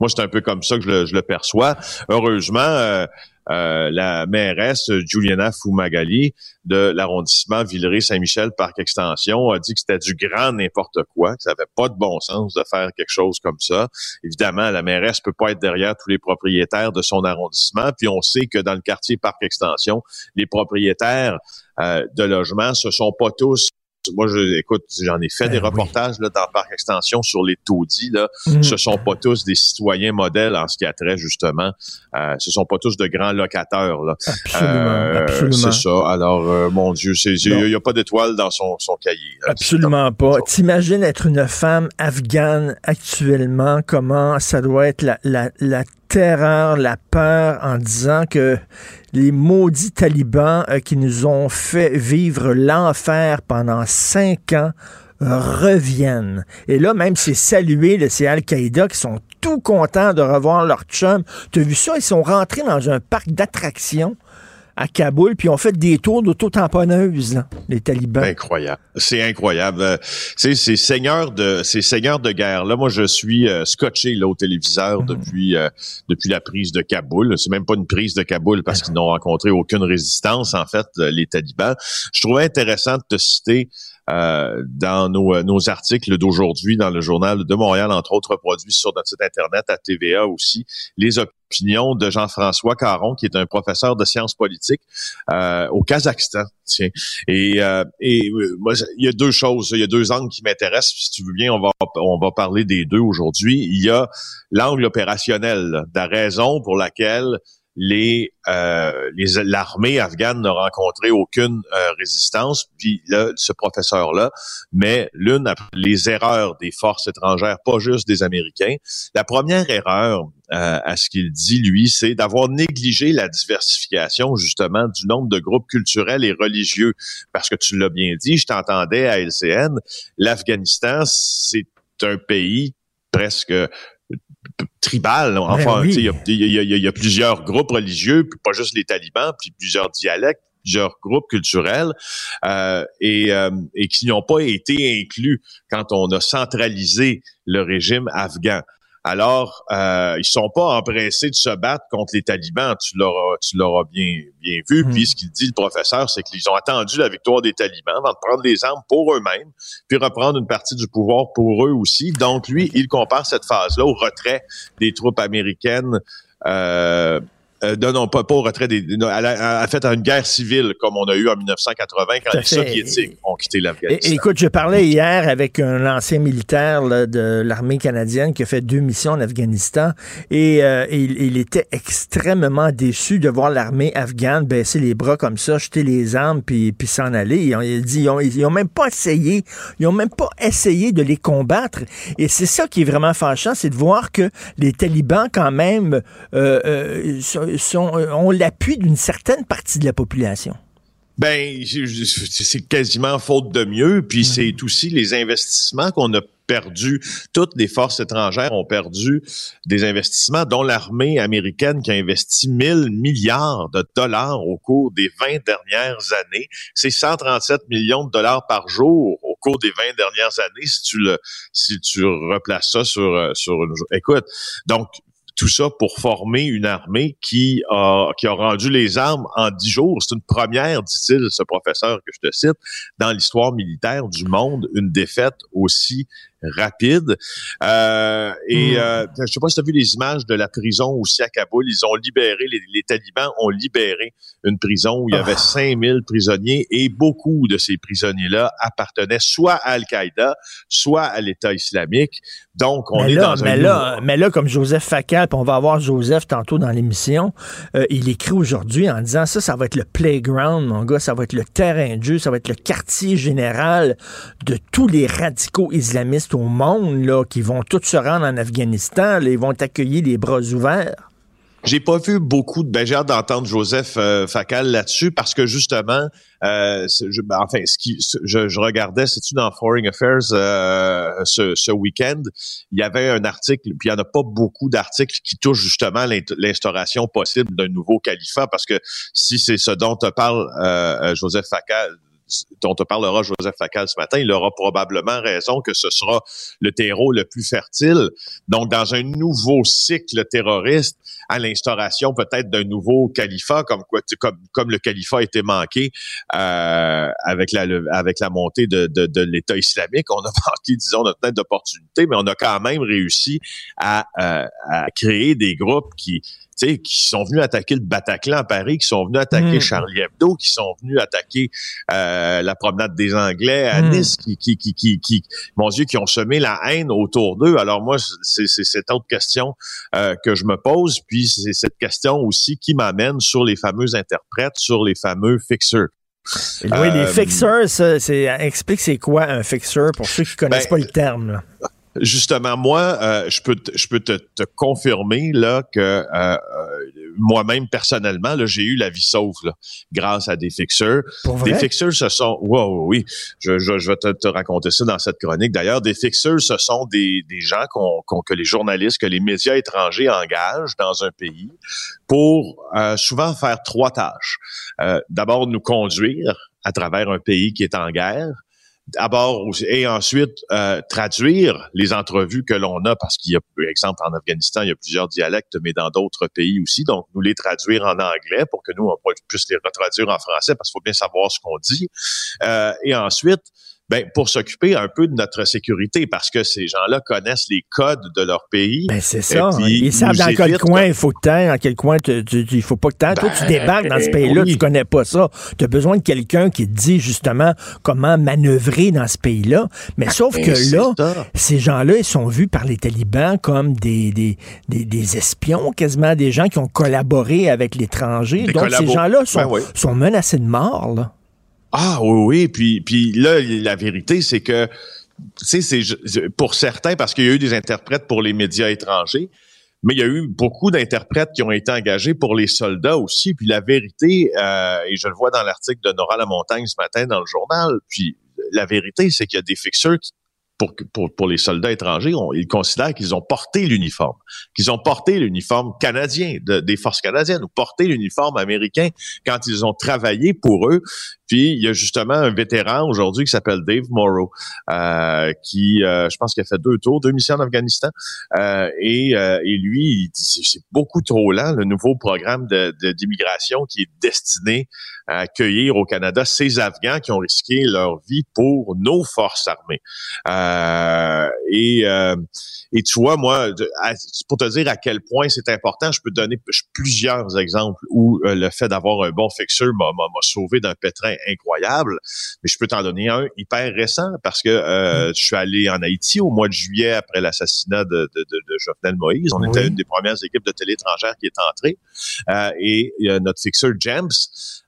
Moi, c'est un peu comme ça que je le, je le perçois. Heureusement, euh, euh, la mairesse Juliana Fumagali de l'arrondissement Villeray-Saint-Michel Parc Extension a dit que c'était du grand n'importe quoi, que ça n'avait pas de bon sens de faire quelque chose comme ça. Évidemment, la mairesse peut pas être derrière tous les propriétaires de son arrondissement, puis on sait que dans le quartier Parc Extension, les propriétaires euh, de logements, ce sont pas tous moi, je, écoute, j'en ai fait ben des reportages là, dans le parc extension sur les taudis. Là. Mm. Ce sont pas tous des citoyens modèles en ce qui a trait justement. Euh, ce sont pas tous de grands locataires. Là. Absolument, euh, C'est ça. Alors, euh, mon Dieu, il n'y a pas d'étoile dans son, son cahier. Absolument pas. T'imagines être une femme afghane actuellement, comment ça doit être la, la, la terreur, la peur en disant que les maudits talibans euh, qui nous ont fait vivre l'enfer pendant cinq ans reviennent. Et là, même, c'est salué, c'est Al-Qaïda qui sont tout contents de revoir leur chum. Tu as vu ça? Ils sont rentrés dans un parc d'attractions à Kaboul, puis on fait des tours d'auto-tamponneuses, les talibans. Incroyable. C'est incroyable. Euh, c'est ces seigneurs de ces seigneurs de guerre. Là, moi, je suis euh, scotché là au téléviseur mhm. depuis euh, depuis la prise de Kaboul. C'est même pas une prise de Kaboul parce qu'ils n'ont rencontré aucune résistance en fait, les talibans. Je trouvais intéressant de te citer euh, dans nos, euh, nos articles d'aujourd'hui dans le journal de Montréal, entre autres produits sur notre site Internet, à TVA aussi, les opinions de Jean-François Caron, qui est un professeur de sciences politiques euh, au Kazakhstan. Tiens. Et, et moi, il y a deux choses, il y a deux angles qui m'intéressent. Si tu veux bien, on va, on va parler des deux aujourd'hui. Il y a l'angle opérationnel, la raison pour laquelle les euh, l'armée afghane n'a rencontré aucune euh, résistance. Puis là, ce professeur-là met l'une les erreurs des forces étrangères, pas juste des Américains. La première erreur, euh, à ce qu'il dit, lui, c'est d'avoir négligé la diversification, justement, du nombre de groupes culturels et religieux. Parce que tu l'as bien dit, je t'entendais à LCN, l'Afghanistan, c'est un pays presque tribal. Enfin, il y, a, plusieurs groupes religieux, puis pas juste les talibans, puis plusieurs dialectes plusieurs groupes culturels euh, et, euh, et qui n'ont pas été inclus quand on a centralisé le régime afghan. Alors, euh, ils sont pas empressés de se battre contre les talibans. Tu l'auras, tu l'auras bien, bien vu. Hmm. Puis ce qu'il dit le professeur, c'est qu'ils ont attendu la victoire des talibans avant de prendre les armes pour eux-mêmes, puis reprendre une partie du pouvoir pour eux aussi. Donc lui, il compare cette phase-là au retrait des troupes américaines. Euh, euh, non, pas, pas au retrait des. a, fait une guerre civile comme on a eu en 1980 quand les Soviétiques ont quitté l'Afghanistan. Écoute, je parlais hier avec un ancien militaire de l'armée canadienne qui a fait deux missions en Afghanistan et, euh, il, était extrêmement déçu de voir l'armée afghane baisser les bras comme ça, jeter les armes puis, puis s'en aller. Il a dit, ils ont, ils ont même pas essayé, ils ont même pas essayé de les combattre. Et c'est ça qui est vraiment fâchant, c'est de voir que les talibans quand même euh, euh sont, euh, ont l'appui d'une certaine partie de la population. Ben, c'est quasiment faute de mieux. Puis c'est aussi les investissements qu'on a perdus. Toutes les forces étrangères ont perdu des investissements, dont l'armée américaine qui a investi 1000 milliards de dollars au cours des 20 dernières années. C'est 137 millions de dollars par jour au cours des 20 dernières années, si tu le, si tu replaces ça sur, euh, sur une, écoute. Donc, tout ça pour former une armée qui a, qui a rendu les armes en dix jours. C'est une première, dit-il, ce professeur que je te cite, dans l'histoire militaire du monde, une défaite aussi rapide. Euh, et hmm. euh, je sais pas si tu as vu les images de la prison aussi à Kaboul. Ils ont libéré, les, talibans ont libéré une prison où il y avait 5000 ah. prisonniers et beaucoup de ces prisonniers-là appartenaient soit à Al-Qaïda, soit à l'État islamique. Donc, on est dans mais un... Là, mais là, comme Joseph Facal, on va avoir Joseph tantôt dans l'émission, euh, il écrit aujourd'hui en disant ça, ça va être le playground, mon gars, ça va être le terrain de jeu, ça va être le quartier général de tous les radicaux islamistes au monde là, qui vont tous se rendre en Afghanistan. ils vont accueillir les bras ouverts. J'ai pas vu beaucoup de. Ben, j'ai hâte d'entendre Joseph euh, Facal là-dessus parce que justement, euh, ben, enfin, ce qui, je, regardais, c'est-tu dans Foreign Affairs euh, ce, week-end, il y avait un article, puis il y en a pas beaucoup d'articles qui touchent justement l'instauration possible d'un nouveau califat parce que si c'est ce dont te parle Joseph Facal dont te parlera Joseph Facal ce matin, il aura probablement raison que ce sera le terreau le plus fertile. Donc, dans un nouveau cycle terroriste, à l'instauration peut-être d'un nouveau califat, comme quoi, comme, le califat a été manqué euh, avec la montée de, l'État islamique, on a manqué, disons, notre tête d'opportunité, mais on a quand même réussi à, euh, à créer des groupes qui qui sont venus attaquer le Bataclan à Paris, qui sont venus attaquer hmm. Charlie Hebdo, qui sont venus attaquer euh, la promenade des Anglais à hmm. Nice, qui, qui, qui, qui, qui, mon Dieu, qui ont semé la haine autour d'eux. Alors moi, c'est cette autre question euh, que je me pose, puis c'est cette question aussi qui m'amène sur les fameux interprètes, sur les fameux fixeurs. Oui, les euh, fixers, c'est explique c'est quoi un fixer pour ceux qui connaissent ben, pas le terme. Là. Justement, moi, euh, je peux, je peux te, te, confirmer là que euh, euh, moi-même personnellement, là, j'ai eu la vie sauve là, grâce à des fixeurs. Des fixeurs, ce sont, wow, oui, je, je, je vais te, te, raconter ça dans cette chronique. D'ailleurs, des fixeurs, ce sont des, des gens qu'on, que les journalistes, que les médias étrangers engagent dans un pays pour souvent faire trois tâches. D'abord, nous conduire à travers un pays qui est en guerre d'abord et ensuite euh, traduire les entrevues que l'on a parce qu'il y a par exemple en Afghanistan il y a plusieurs dialectes mais dans d'autres pays aussi. Donc nous les traduire en anglais pour que nous on puisse les retraduire en français parce qu'il faut bien savoir ce qu'on dit. Euh, et ensuite ben, pour s'occuper un peu de notre sécurité, parce que ces gens-là connaissent les codes de leur pays. Ben, c'est ça. Ils savent dans quel coin il faut que tu dans quel coin il faut pas que tu Toi, tu ben, débarques dans ce pays-là, tu connais pas ça. Tu as besoin de quelqu'un qui te dit justement comment manœuvrer dans ce pays-là. Mais ben, sauf que là, ces gens-là, ils sont vus par les talibans comme des, des, des, espions, quasiment des gens qui ont collaboré avec l'étranger. Donc, ces gens-là sont, sont menacés de mort, là. Ah oui, oui. Puis, puis là, la vérité, c'est que, tu sais, c'est pour certains, parce qu'il y a eu des interprètes pour les médias étrangers, mais il y a eu beaucoup d'interprètes qui ont été engagés pour les soldats aussi. Puis la vérité, euh, et je le vois dans l'article de Nora Lamontagne ce matin dans le journal, puis la vérité, c'est qu'il y a des fixeurs qui pour, pour, pour les soldats étrangers, ils considèrent qu'ils ont porté l'uniforme, qu'ils ont porté l'uniforme canadien des forces canadiennes ou porté l'uniforme américain quand ils ont travaillé pour eux. Puis il y a justement un vétéran aujourd'hui qui s'appelle Dave Morrow, euh, qui, euh, je pense qu'il a fait deux tours, deux missions en Afghanistan, euh, et, et lui, il dit c'est beaucoup trop lent le nouveau programme d'immigration qui est destiné à accueillir au Canada ces Afghans qui ont risqué leur vie pour nos forces armées. Euh, et, euh, et tu vois, moi, pour te dire à quel point c'est important, je peux donner plusieurs exemples où euh, le fait d'avoir un bon fixeur m'a sauvé d'un pétrin incroyable. Mais je peux t'en donner un hyper récent parce que mm. je suis allé en Haïti au mois de juillet après l'assassinat de, de, de, de, Jovenel Moïse. On était une des premières équipes de télé étrangère qui est entrée. et notre fixeur James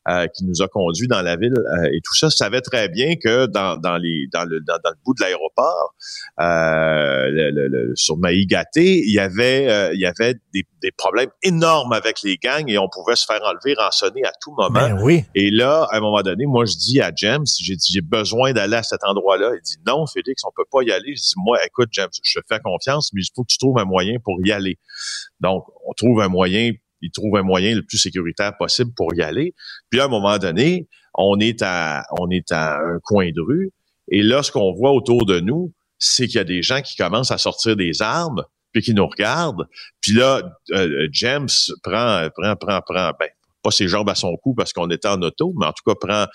euh, qui nous a conduits dans la ville euh, et tout ça, savait très bien que dans, dans, les, dans, le, dans, le bout de l'aéroport, euh, le, le, sur Maïgaté, il y avait, euh, il y avait des, des, problèmes énormes avec les gangs et on pouvait se faire enlever, rançonner à tout moment. Ben oui. Et là, à un moment donné, moi, je dis à James, j'ai dit, j'ai besoin d'aller à cet endroit-là. Il dit, non, Félix, on peut pas y aller. Je dis, moi, écoute, James, je te fais confiance, mais il faut que tu trouves un moyen pour y aller. Donc, on trouve un moyen ils trouvent un moyen le plus sécuritaire possible pour y aller. Puis à un moment donné, on est à, on est à un coin de rue. Et là, ce qu'on voit autour de nous, c'est qu'il y a des gens qui commencent à sortir des armes, puis qui nous regardent. Puis là, euh, James prend, prend, prend, prend, ben, pas ses jambes à son cou parce qu'on était en auto, mais en tout cas prend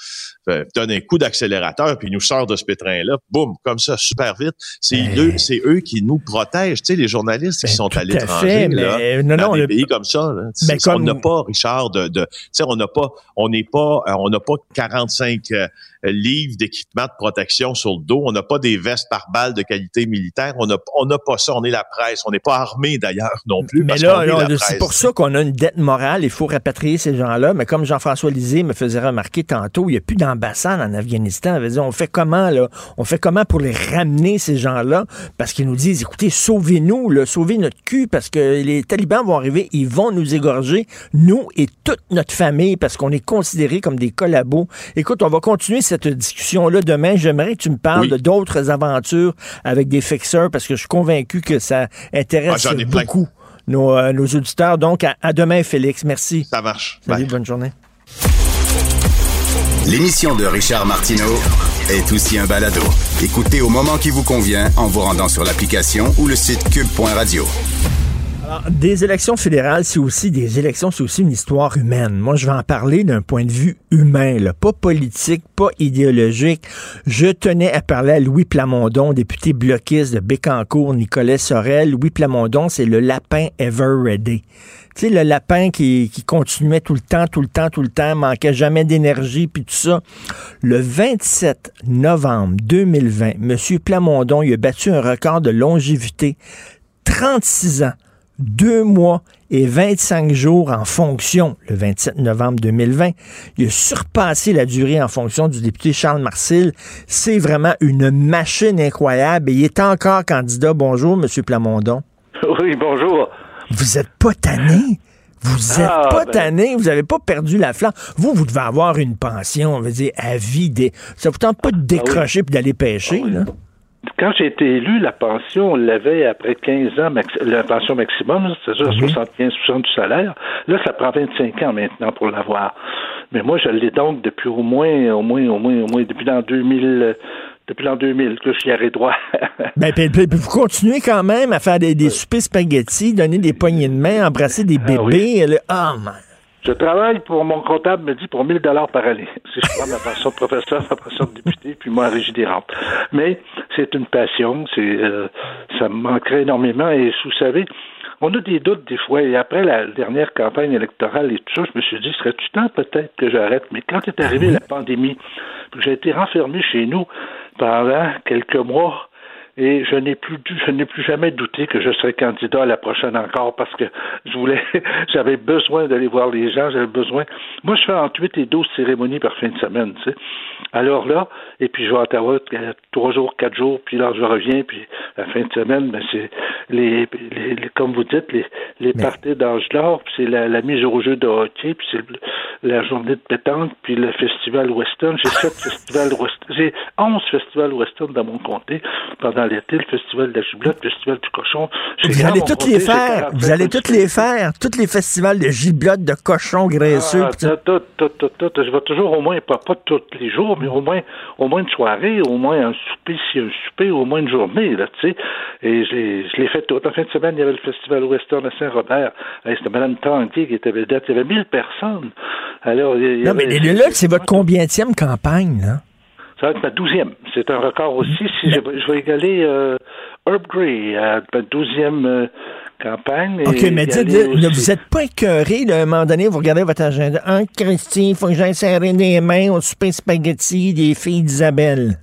euh, donne un coup d'accélérateur puis il nous sort de ce pétrin-là, boum, comme ça, super vite. C'est ben. eux, c'est eux qui nous protègent, tu sais, les journalistes qui ben, sont à l'étranger, là, non, dans des pays comme ça. Là, ben, On n'a pas, Richard, de, de tu sais, on n'a pas, on n'est pas, euh, on n'a pas 45 euh, livres d'équipement de protection sur le dos. On n'a pas des vestes par balles de qualité militaire. On n'a on pas ça. On est la presse. On n'est pas armé d'ailleurs non plus. Mais là, c'est pour ça qu'on a une dette morale. Il faut rapatrier ces gens-là. Mais comme Jean-François Lisée me faisait remarquer tantôt, il n'y a plus d'ambassade en Afghanistan. On fait comment, là? On fait comment pour les ramener, ces gens-là? Parce qu'ils nous disent, écoutez, sauvez-nous, sauvez notre cul, parce que les talibans vont arriver, ils vont nous égorger, nous et toute notre famille, parce qu'on est considérés comme des collabos. Écoute, on va continuer cette discussion-là demain. J'aimerais que tu me parles d'autres aventures avec des fixeurs, parce que je suis convaincu que ça intéresse ah, beaucoup nos, euh, nos, auditeurs. Donc, à, demain, Félix. Merci. Ça marche. Salut, bonne journée. L'émission de Richard Martineau est aussi un balado. Écoutez au moment qui vous convient en vous rendant sur l'application ou le site cube.radio. Alors, des élections fédérales, c'est aussi des élections, c'est aussi une histoire humaine. Moi, je vais en parler d'un point de vue humain, pas politique, pas idéologique. Je tenais à parler à Louis Plamondon, député bloquiste de Bécancourt, Nicolas Sorel. Louis Plamondon, c'est le lapin ever ready. Tu sais, le lapin qui, qui, continuait tout le temps, tout le temps, tout le temps, manquait jamais d'énergie, puis tout ça. Le 27 novembre 2020, M. Plamondon, il a battu un record de longévité. 36 ans, 2 mois et 25 jours en fonction, le 27 novembre 2020. Il a surpassé la durée en fonction du député Charles Marcil. C'est vraiment une machine incroyable et il est encore candidat. Bonjour, M. Plamondon. Oui, bonjour. Vous êtes pas tanné? Vous êtes ah, pas ben. tanné, vous avez pas perdu la flamme? Vous, vous devez avoir une pension, on va dire, à vie. Des... Ça vous tente pas de ah, décrocher puis d'aller pêcher, ah, là? Quand j'ai été élu, la pension, on l'avait après 15 ans, la pension maximum, c'est-à-dire 75% du salaire. Là, ça prend 25 ans maintenant pour l'avoir. Mais moi, je l'ai donc depuis au moins, au moins, au moins, au moins, depuis l'an 2000, depuis l'an 2000 que j'y aurais droit. ben, puis, vous continuez quand même à faire des, des soupers spaghettis, donner des poignées de main, embrasser des ah bébés. Ah, Je travaille pour mon comptable me dit pour 1000 dollars par année. Si je prends ma pension de professeur, ma pension de député, puis moi régie des rentes. Mais c'est une passion, c'est euh, ça me manquerait énormément. Et vous savez, on a des doutes des fois. Et après la dernière campagne électorale et tout ça, je me suis dit, serait-tu temps peut-être que j'arrête? Mais quand est arrivée la pandémie, j'ai été renfermé chez nous pendant quelques mois, et je n'ai plus je n'ai plus jamais douté que je serais candidat à la prochaine encore parce que je voulais j'avais besoin d'aller voir les gens, j'avais besoin. Moi, je fais entre 8 et 12 cérémonies par fin de semaine, tu sais. Alors là, et puis je vais à Ottawa trois jours, quatre jours, puis là je reviens, puis la fin de semaine, ben c'est les, les, comme vous dites, les, les parties d'âge d'or, puis c'est la, la, mise au jeu de hockey, puis c'est la journée de pétanque, puis le festival western. J'ai sept festivals western, j'ai onze festivals western dans mon comté pendant l'été, le festival de la giblotte, le festival du cochon. Vous allez toutes les faire, vous allez toutes les faire, tous les festivals de giblotte, de cochon graisseux. Ah, tout, tout, tout, tout, je vais toujours au moins, pas, pas tous les jours, mais au moins, au moins une soirée, au moins un souper, si un souper, au moins une journée, là, tu sais. Et je l'ai fait toute la fin de semaine, il y avait le festival western à Saint-Robert. C'était Mme Tanguy qui était vedette. Il y avait 1000 personnes. Alors, non, mais là, c'est votre combienième campagne, là? Ça va être ma douzième. C'est un record aussi. Si je, vais égaler euh, Herb Gray à ma douzième euh, campagne. OK, mais dites, ne vous êtes pas écœuré, à un moment donné, vous regardez votre agenda. Un, Christy, il faut que j'aille serrer les mains au souper spaghetti des filles d'Isabelle.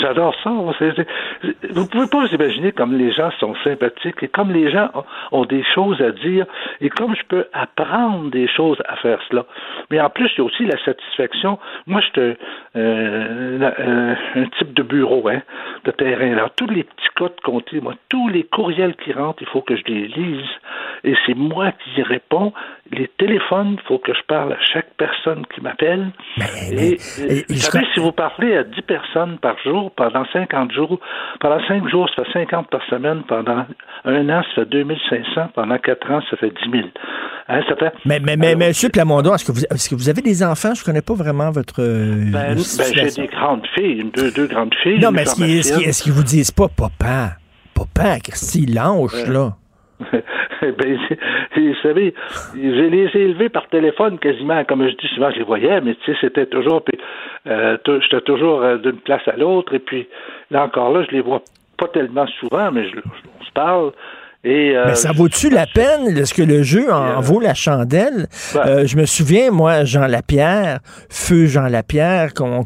J'adore ça. Vous pouvez pas vous imaginer comme les gens sont sympathiques et comme les gens ont des choses à dire et comme je peux apprendre des choses à faire cela. Mais en plus, il y a aussi la satisfaction. Moi, je te, euh, un type de bureau, hein, de terrain. Là, tous les petits codes comptés, moi, tous les courriels qui rentrent, il faut que je les lise. Et c'est moi qui réponds. Les téléphones, il faut que je parle à chaque personne qui m'appelle. Et, vous savez, si vous parlez à 10 personnes par jour, pendant 50 jours, pendant 5 jours, ça fait 50 par semaine, pendant un an, ça fait 2500, pendant 4 ans, ça fait 10 000. Hein, ça fait... Mais, mais, mais, monsieur Plamondon, est-ce que, vous, est-ce que vous avez des enfants? Je connais pas vraiment votre. Euh, ben, ben j'ai des grandes filles, deux, deux grandes filles. Non, mais est-ce qu'ils, qu'ils vous disent pas, papa, papa, Christy, lâche, là? Ben, vous savez, je les ai élevés par téléphone quasiment, comme je dis souvent, je les voyais, mais tu sais, c'était toujours, puis euh, j'étais toujours euh, d'une place à l'autre, et puis là encore là, je les vois pas tellement souvent, mais je, on se parle. Euh, Mais ça vaut-tu la peine? Est-ce que le jeu en vaut la chandelle? Euh, je me souviens, moi, Jean Lapierre, feu Jean Lapierre, qu'on,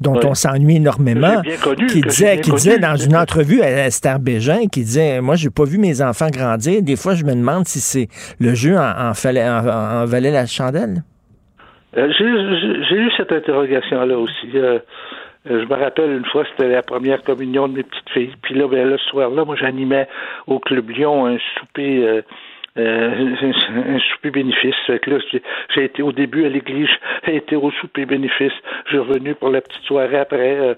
dont on s'ennuie énormément, qui disait, qui disait dans une entrevue à Esther Bégin, qui disait, moi, j'ai pas vu mes enfants grandir. Des fois, je me demande si c'est le jeu en, fallait, en, valait la chandelle. Euh, j'ai, eu cette interrogation-là aussi. Euh, je me rappelle une fois, c'était la première communion de mes petites filles. Puis là, ben, le soir-là, moi, j'animais au Club Lyon un souper. Euh, euh, un souper bénéfice. J'ai été au début à l'église, j'ai été au souper bénéfice, je suis revenu pour la petite soirée après.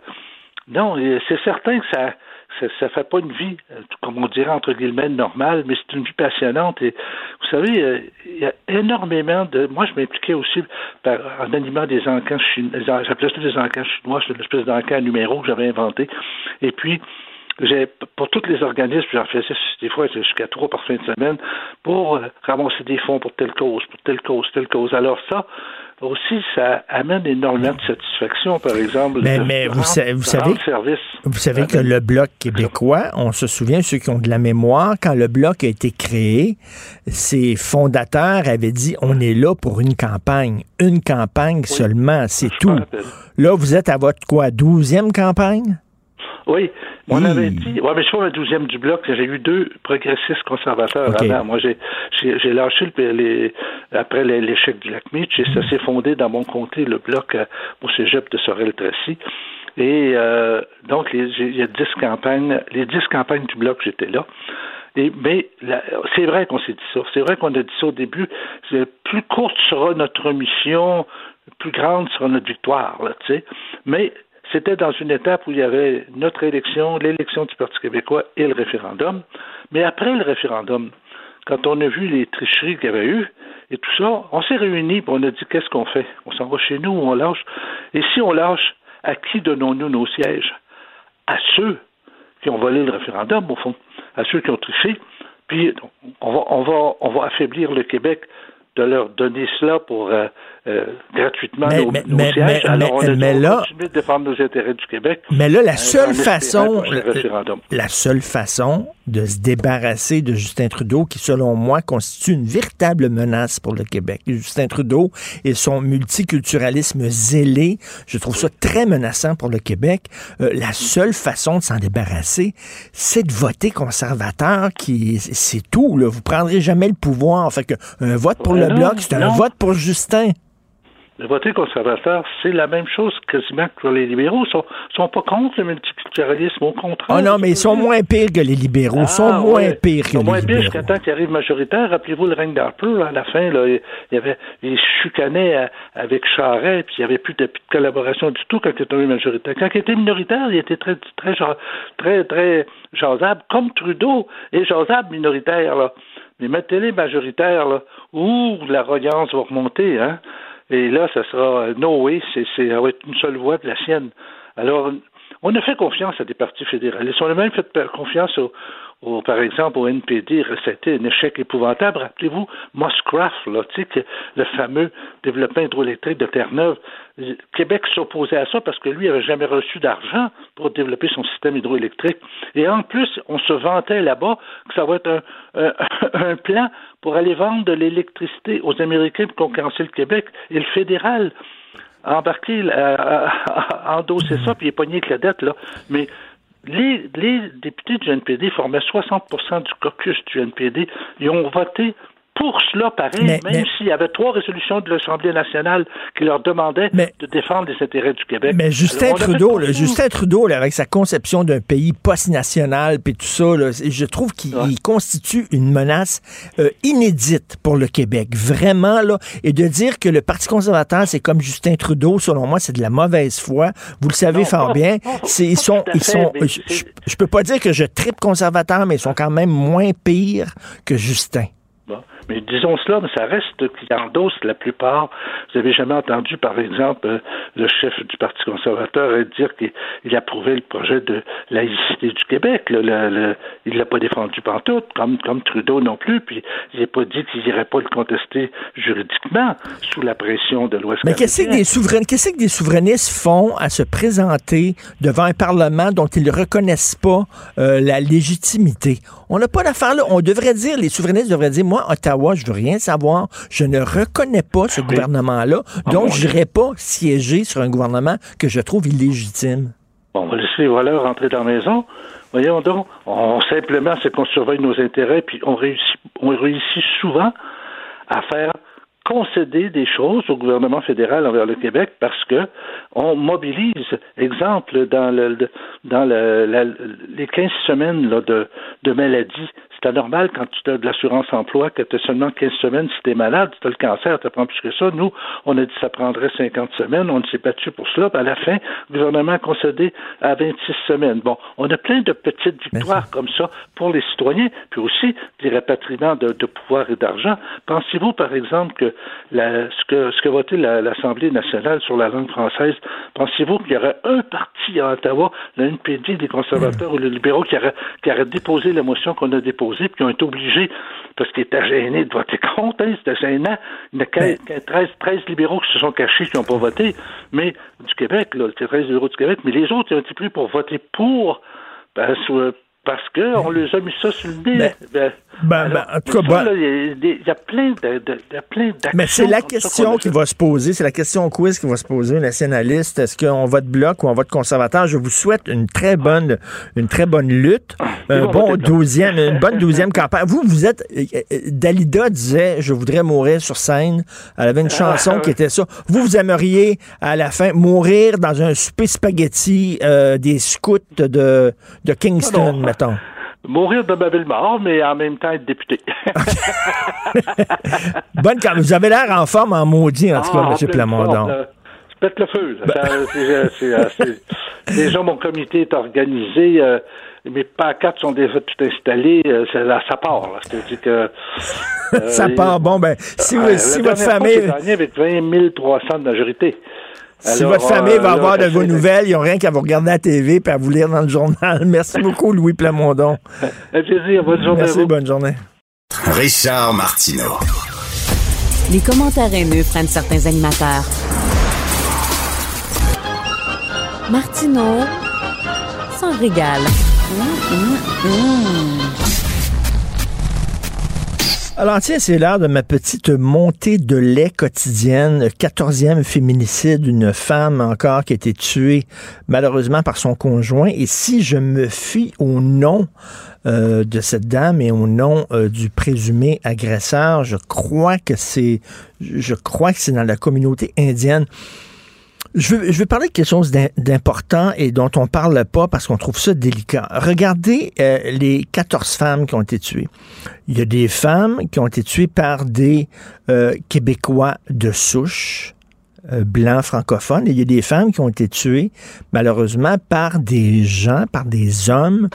non, c'est certain que ça, ça, ça fait pas une vie, euh, comme on dirait entre guillemets, normale, mais c'est une vie passionnante. Et vous savez, euh, il y a énormément de. Moi, je m'impliquais aussi en animant des encans chinois. J'appelais ça des encans chinois, c'est une espèce d'encan numéro que j'avais inventé. Et puis, pour tous les organismes, j'en faisais des fois jusqu'à trois par fin de semaine pour euh, ramasser des fonds pour telle cause, pour telle cause, telle cause. Alors ça, aussi, ça amène énormément de satisfaction, par exemple. Mais, mais vous, savez, vous savez, vous savez que le Bloc québécois, on se souvient, ceux qui ont de la mémoire, quand le Bloc a été créé, ses fondateurs avaient dit, on est là pour une campagne. Une campagne seulement, c'est tout. Là, vous êtes à votre quoi, douzième campagne? Oui, on avait dit, ouais, mais je suis pas le douzième du bloc, j'ai eu deux progressistes conservateurs avant. Moi, j'ai, j'ai, lâché le, les, après l'échec du lac Mitch et ça s'est fondé dans mon comté, le bloc euh, au cégep de Sorel-Tracy. Et euh, donc, il y a dix campagnes, les dix campagnes du bloc, j'étais là. Et, mais c'est vrai qu'on s'est dit ça. C'est vrai qu'on a dit ça au début. Plus courte sera notre mission, plus grande sera notre victoire. Là, sais. mais c'était dans une étape où il y avait notre élection, l'élection du Parti québécois et le référendum. Mais après le référendum, quand on a vu les tricheries qu'il y avait eu et tout ça, on s'est réunis et on a dit qu'est-ce qu'on fait? On s'en va chez nous ou on lâche Et si on lâche, à qui donnons-nous nos sièges? À ceux qui ont volé le référendum, au fond, à ceux qui ont triché. Puis on va, on va, on va affaiblir le Québec de leur donner cela pour euh, euh, gratuitement Mais- nos, mais- nos mais- sièges. mais- Alors, on mais- a mais on là- continue de défendre nos intérêts du Québec. Mais là, la seule façon, la seule façon de se débarrasser de Justin Trudeau, qui selon moi constitue une véritable menace pour le Québec. Justin Trudeau et son multiculturalisme zélé, je trouve ça très menaçant pour le Québec. Euh, la seule façon de s'en débarrasser, c'est de voter conservateur, qui c'est tout. Là. Vous prendrez jamais le pouvoir. Fait que un vote pour Ouais, le non, bloc, c'est un vote pour Justin. Le voter conservateur, c'est la même chose quasiment que pour les libéraux. Ils sont, sont pas contre le multiculturalisme, au contraire. Oh non, mais ils sont moins pires que les libéraux. Ils sont Ah, moins pires que Ils sont moins les pires libéraux. jusqu'à temps qu'ils arrivent majoritaires. Rappelez-vous le règne d'Harper, à la fin, là, il y avait, il chicanait à- avec Charest, puis il n'y avait plus de, plus de collaboration du tout quand il était majoritaire. Quand il était minoritaire, il était très, très, ja- très, très jasable, comme Trudeau est jasable minoritaire, là. Mais mettez-les majoritaires, là, où la reliance va remonter, hein. Et là, ça sera euh, no way, c'est, ça va être une seule voix de la sienne. Alors, on a fait confiance à des partis fédéralistes. On a même fait confiance au, par exemple, au NPD, c'était un échec épouvantable. Rappelez-vous, Muscraft, là, le fameux développement hydroélectrique de Terre-Neuve. Québec s'opposait à ça parce que lui n'avait jamais reçu d'argent pour développer son système hydroélectrique. Et en plus, on se vantait là-bas que ça va être un, un, un plan pour aller vendre de l'électricité aux Américains pour concurrencer le Québec et le fédéral a embarqué, euh, a endossé ça, puis il est pogné avec la dette, là. Mais les, les députés du NPD formaient 60% du caucus du NPD. Ils ont voté pour cela, pareil, Mais- même s'il y avait trois résolutions de l'Assemblée nationale qui leur demandaient Mais- de défendre les intérêts du Québec. Mais Justin Alors, Trudeau, là. Justin Trudeau, là, avec sa conception d'un pays post-national, puis tout ça, là, je trouve qu'il Ouais. constitue une menace euh, inédite pour le Québec, vraiment là. Et de dire que le Parti conservateur, c'est comme Justin Trudeau, selon moi, c'est de la mauvaise foi. Vous le savez Non, fort bien. ils sont, ils fait, sont. je- je peux pas dire que je tripe conservateur, mais ils sont quand même moins pires que Justin. Bon. Mais disons cela, mais ça reste qu'il endosse la plupart. Vous avez jamais entendu, par exemple, euh, le chef du Parti conservateur euh, dire qu'il il approuvait le projet de laïcité du Québec. là. Le- le- il l'a pas défendu pantoute, comme, comme Trudeau non plus, puis il n'a pas dit qu'il n'irait pas le contester juridiquement sous la pression de l'Ouest Mais qu'est-ce que des souverains, qu'est-ce que des souverainistes font à se présenter devant un parlement dont ils ne reconnaissent pas euh, la légitimité? On n'a pas d'affaire là. On devrait dire, les souverainistes devraient dire, moi, Ottawa, je veux rien savoir. Je ne reconnais pas ce gouvernement-là, Ah, donc je n'irai pas siéger sur un gouvernement que je trouve illégitime. Bon, on va laisser les voleurs rentrer dans la maison. Voyons donc, on simplement c'est qu'on surveille nos intérêts, puis on réussit, on réussit souvent à faire concéder des choses au gouvernement fédéral envers le Québec parce que on mobilise, exemple, dans le dans le, la- les 15 semaines là, de, de maladie, c'est anormal quand tu as de l'assurance emploi que tu as seulement 15 semaines si tu es malade, si tu as le cancer, tu prends plus que ça. Nous, on a dit que ça prendrait 50 semaines, on s'est battu pour cela, puis à la fin, le gouvernement a concédé à 26 semaines. Bon, on a plein de petites victoires comme ça pour les citoyens, puis aussi des rapatriements de, de pouvoir et d'argent. Pensez-vous, par exemple, que la, ce que ce que la- l'Assemblée nationale sur la langue française, pensez-vous qu'il y aurait un parti à Ottawa, le NPD, les conservateurs ou les libéraux, qui aurait, qui aurait déposé la motion qu'on a déposée, puis qui ont été obligés, parce qu'ils étaient gênés de voter contre, hein, c'était gênant. Il y en a 15, 13, 13 libéraux qui se sont cachés, qui n'ont pas voté, mais du Québec, là, c'est 13 libéraux du Québec, mais les autres, ils ont été pris pour voter pour, parce, euh, parce qu'on les a mis ça sur le nez. Ben, Ben, ben, ben, en tout cas, ben- il y a y, plein de, de- il y a plein d'actions. Mais c'est la question qui va se poser, c'est la question quiz qui va se poser, nationaliste. Est-ce qu'on vote bloc ou on vote conservateur? Je vous souhaite une très bonne, une très bonne lutte, Ils un bon douzième, une bonne douzième campagne. Vous, vous êtes, euh, euh, Dalida disait, je voudrais mourir sur scène. Elle avait une chanson Ah, qui était ça. Vous, vous aimeriez, à la fin, mourir dans un souper spaghetti euh, des scouts de, de Kingston, Ah. Mettons? Mourir de ma belle mort, mais en même temps être député. Bonne cam- Vous avez l'air en forme, en maudit, en tout cas, Ah, M. Plamondon. forme. Je pète le feu. c'est- c'est- euh, Déjà, mon comité est organisé. euh, mes pancartes sont déjà tout installées. euh, ça, part. là. C'est-à-dire que... euh, Ça part. Bon, ben, si, vous- si votre famille... j'ai gagné avec 20 300 de majorité. Si Alors, votre famille euh, va avoir de vos nouvelles, ils n'ont rien qu'à vous regarder à la TV et à vous lire dans le journal. Merci beaucoup, Louis Plamondon. Un plaisir. Bonne journée à Merci, vous. bonne journée. Richard Martineau. Les commentaires haineux prennent certains animateurs. Martineau s'en régale. Alors tiens, c'est l'heure de ma petite montée de lait quotidienne. 14e féminicide, une femme encore qui a été tuée malheureusement par son conjoint. Et si je me fie au nom euh, de cette dame et au nom euh, du présumé agresseur, je crois que c'est, je crois que c'est dans la communauté indienne. Je veux, je veux, parler de quelque chose d'important et dont on parle pas parce qu'on trouve ça délicat. Regardez euh, les 14 femmes qui ont été tuées. Il y a des femmes qui ont été tuées par des euh, Québécois de souche, euh, blancs francophones, il y a des femmes qui ont été tuées, malheureusement, par des gens, par des hommes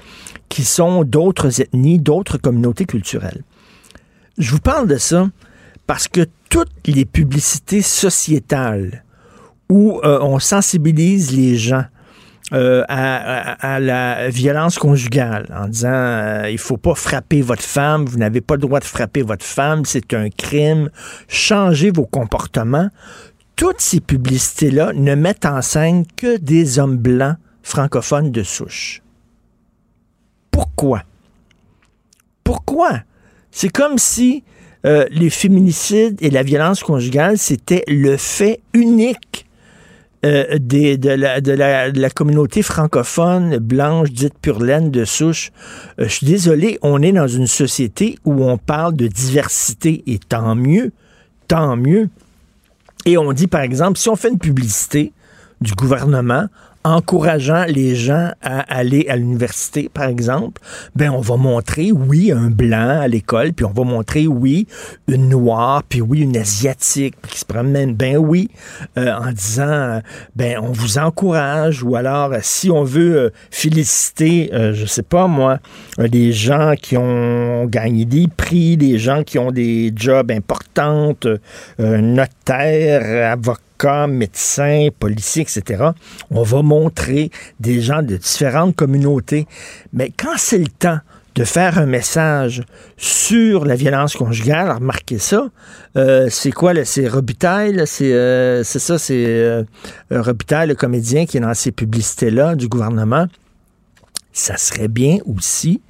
qui sont d'autres ethnies, d'autres communautés culturelles. Je vous parle de ça parce que toutes les publicités sociétales où euh, on sensibilise les gens euh, à, la violence conjugale en disant euh, il faut pas frapper votre femme, vous n'avez pas le droit de frapper votre femme, c'est un crime, changez vos comportements. Toutes ces publicités-là ne mettent en scène que des hommes blancs francophones de souche. Pourquoi? Pourquoi? C'est comme si les féminicides et la violence conjugale, c'était le fait unique euh, de, la, communauté francophone blanche dite pure laine de souche. Euh, je suis désolé, on est dans une société où on parle de diversité et tant mieux, tant mieux. Et on dit, par exemple, si on fait une publicité du gouvernement encourageant les gens à aller à l'université, par exemple, ben on va montrer, oui, un blanc à l'école, puis on va montrer, oui, une noire, puis oui, une asiatique, qui se promène, ben oui, euh, en disant, ben on vous encourage, ou alors, si on veut euh, féliciter, euh, je sais pas moi, des gens qui ont gagné des prix, des gens qui ont des jobs importants, notaires, avocats, cas, médecins, policiers, etc. On va montrer des gens de différentes communautés. Mais quand c'est le temps de faire un message sur la violence conjugale, remarquez ça, euh, c'est quoi, c'est Robitaille, euh, c'est ça, c'est euh, Robitaille, le comédien qui est dans ces publicités-là du gouvernement. Ça serait bien aussi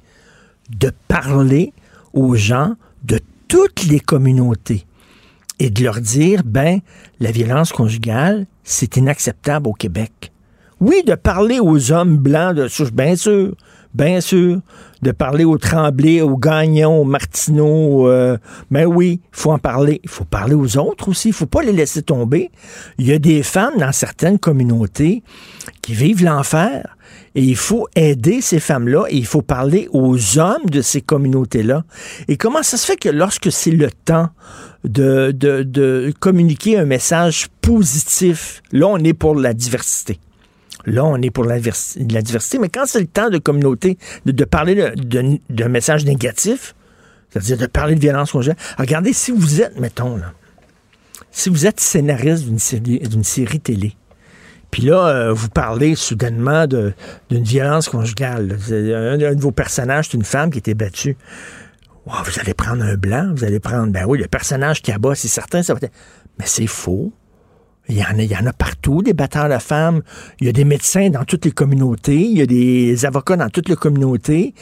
de parler aux gens de toutes les communautés et de leur dire, ben, la violence conjugale, c'est inacceptable au Québec. Oui, de parler aux hommes blancs de bien sûr, bien sûr, de parler aux Tremblay, aux Gagnons, aux Martineau, euh, ben oui, faut en parler. Il faut parler aux autres aussi, il faut pas les laisser tomber. Il y a des femmes dans certaines communautés qui vivent l'enfer et il faut aider ces femmes-là et il faut parler aux hommes de ces communautés-là. Et comment ça se fait que lorsque c'est le temps de, communiquer un message positif. Là, on est pour la diversité. Là, on est pour la, diversité. Mais quand c'est le temps de communauté, de, parler d'un message négatif, c'est-à-dire de parler de violence conjugale, regardez, si vous êtes, mettons, là, si vous êtes scénariste d'une série télé, puis là, euh, vous parlez soudainement d'une violence conjugale. Un, de vos personnages, c'est une femme qui été battue vous allez prendre un blanc, vous allez prendre, ben oui, le personnage qui abat, c'est certain, ça va être... Mais c'est faux. Il y, en a, il y en a partout, des batteurs de femmes. Il y a des médecins dans toutes les communautés. Il y a des avocats dans toutes les communautés.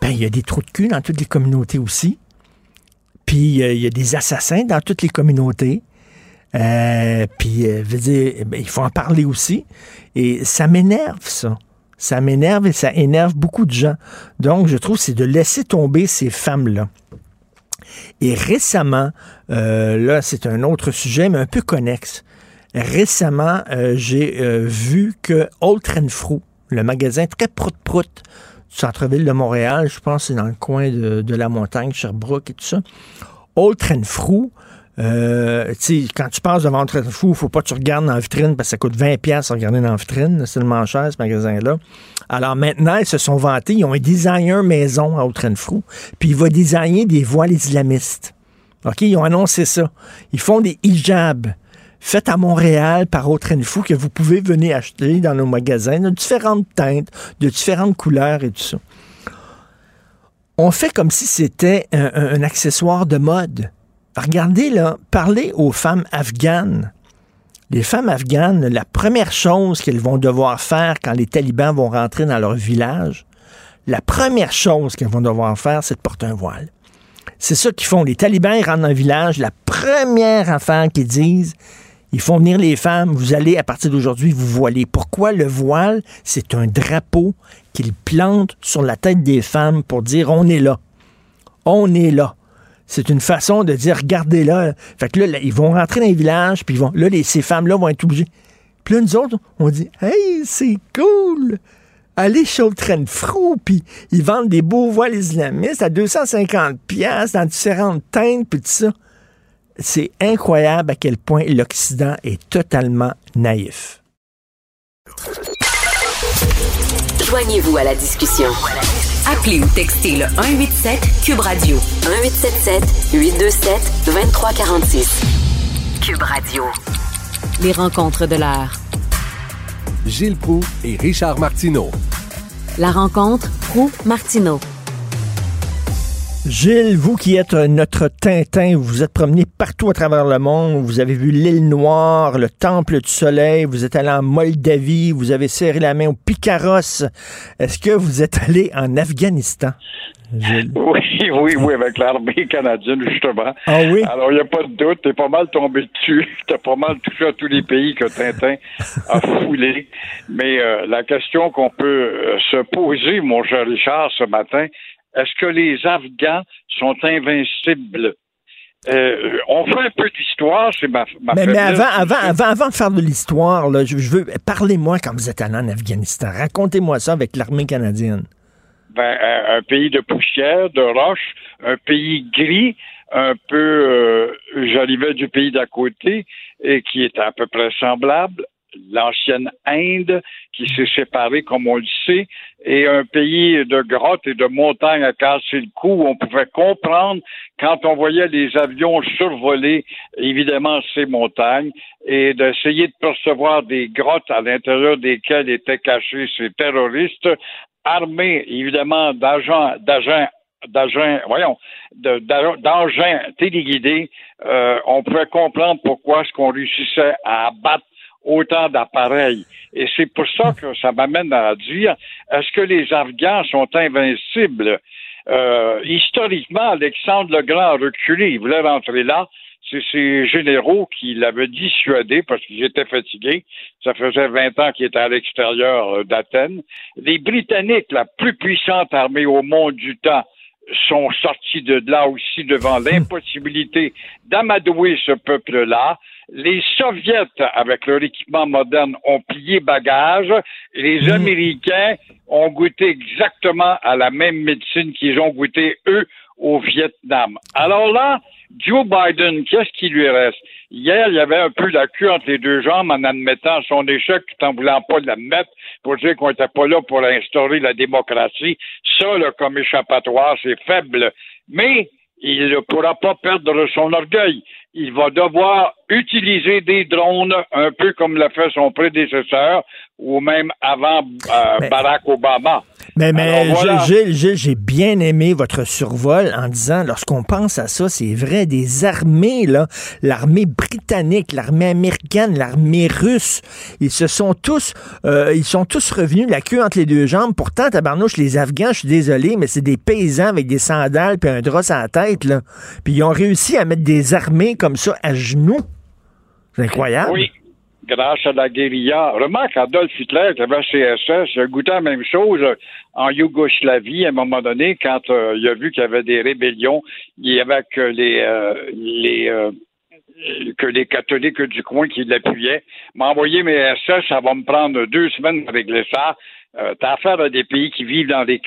Ben, il y a des trous de cul dans toutes les communautés aussi. Puis, euh, il y a des assassins dans toutes les communautés. Euh, puis, euh, dire, ben, il faut en parler aussi. Et ça m'énerve, ça. Ça m'énerve et ça énerve beaucoup de gens. Donc, je trouve c'est de laisser tomber ces femmes-là. Et récemment, euh, là, c'est un autre sujet, mais un peu connexe. Récemment, euh, j'ai euh, vu que Old Renfrew, le magasin très prout-prout du centre-ville de Montréal, je pense c'est dans le coin de, la montagne, Sherbrooke et tout ça, Old Renfrew euh, quand tu passes devant un fou, faut pas que tu regardes dans la vitrine parce que ça coûte 20 pièces regarder dans la vitrine. C'est tellement cher, ce magasin-là. Alors maintenant, ils se sont vantés. Ils ont un designer maison à Autrenfrou. Puis il va designer des voiles islamistes. OK? Ils ont annoncé ça. Ils font des hijabs faits à Montréal par Autrenfou que vous pouvez venir acheter dans nos magasins de différentes teintes, de différentes couleurs et tout ça. On fait comme si c'était un accessoire de mode. Regardez là, parlez aux femmes afghanes. Les femmes afghanes, la première chose qu'elles vont devoir faire quand les talibans vont rentrer dans leur village, la première chose qu'elles vont devoir faire, c'est de porter un voile. C'est ça qu'ils font. Les talibans, ils rentrent dans le village. La première affaire qu'ils disent, ils font venir les femmes. Vous allez, à partir d'aujourd'hui, vous voiler. Pourquoi le voile? C'est un drapeau qu'ils plantent sur la tête des femmes pour dire on est là. On est là. C'est une façon de dire, regardez là. Fait que là, ils vont rentrer dans les villages, puis ils vont, là, ces femmes-là vont être obligées. Puis là, nous autres, on dit, hey, c'est cool! Allez chez le Frou, puis ils vendent des beaux voiles islamistes à 250 pièces dans différentes teintes, puis tout ça. C'est incroyable à quel point l'Occident est totalement naïf. Joignez-vous à la discussion. Appelez ou textez le 187 Cube Radio 1877 827 2346. Cube Radio. Les rencontres de l'heure. Gilles Proux et Richard Martineau. La rencontre Proux Martineau. Gilles, vous qui êtes notre Tintin, vous vous êtes promené partout à travers le monde, vous avez vu l'île Noire, le Temple du Soleil, vous êtes allé en Moldavie, vous avez serré la main au Picaros. Est-ce que vous êtes allé en Afghanistan? Gilles? Oui, oui, oui, avec l'armée canadienne, justement. Ah oui? Alors, il n'y a pas de doute, t'es pas mal tombé dessus. T'as pas mal touché à tous les pays que Tintin a foulé. Mais euh, la question qu'on peut euh, se poser, mon cher Richard, ce matin, est-ce que les Afghans sont invincibles? Euh, on fait un peu d'histoire, c'est ma, ma mais, mais avant, avant, avant, avant de faire de l'histoire, je, je, veux parlez-moi quand vous êtes allé en Afghanistan. Racontez-moi ça avec l'armée canadienne. Ben, un, pays de poussière, de roche, un pays gris, un peu. Euh, J'arrivais du pays d'à côté et qui est à peu près semblable l'ancienne Inde qui s'est séparée, comme on le sait, et un pays de grottes et de montagnes à casser le cou. On pouvait comprendre quand on voyait les avions survoler, évidemment, ces montagnes et d'essayer de percevoir des grottes à l'intérieur desquelles étaient cachés ces terroristes armés, évidemment, d'agents, d'agents d'agents, voyons, d'engins téléguidés, euh, on pouvait comprendre pourquoi est-ce qu'on réussissait à abattre autant d'appareils. Et c'est pour ça que ça m'amène à dire, est-ce que les Afghans sont invincibles? Euh, historiquement, Alexandre le Grand a reculé. Il voulait rentrer là. C'est ses généraux qui l'avaient dissuadé parce qu'ils étaient fatigués. Ça faisait 20 ans qu'ils étaient à l'extérieur euh, d'Athènes. Les Britanniques, la plus puissante armée au monde du temps, sont sortis de là aussi devant l'impossibilité d'amadouer ce peuple-là. Les Soviets, avec leur équipement moderne, ont plié bagage. Les mmh. Américains ont goûté exactement à la même médecine qu'ils ont goûté, eux, au Vietnam. Alors là, Joe Biden, qu'est-ce qui lui reste? Hier, il y avait un peu la queue entre les deux jambes en admettant son échec tout en voulant pas l'admettre pour dire qu'on n'était pas là pour instaurer la démocratie. Ça, là, comme échappatoire, c'est faible. Mais il ne pourra pas perdre son orgueil. Il va devoir utiliser des drones, un peu comme l'a fait son prédécesseur, ou même avant euh, Barack Obama. Mais, mais Gilles, j'ai bien aimé votre survol en disant, lorsqu'on pense à ça, c'est vrai, des armées, là, l'armée britannique, l'armée américaine, l'armée russe, ils se sont tous, euh, ils sont tous revenus la queue entre les deux jambes. Pourtant, tabarnouche, les Afghans, je suis désolé, mais c'est des paysans avec des sandales puis un drap à la tête, là. Puis ils ont réussi à mettre des armées comme ça à genoux. C'est incroyable. Oui grâce à la guérilla. Remarque, Adolf Hitler, qui avait CSS, il a goûté la même chose en Yougoslavie à un moment donné, quand euh, il a vu qu'il y avait des rébellions, il y avait que les, euh, les euh, que les catholiques du coin qui l'appuyaient. M'a envoyé mes SS, ça va me prendre deux semaines de régler ça. Euh, T'as affaire à des pays qui vivent dans des,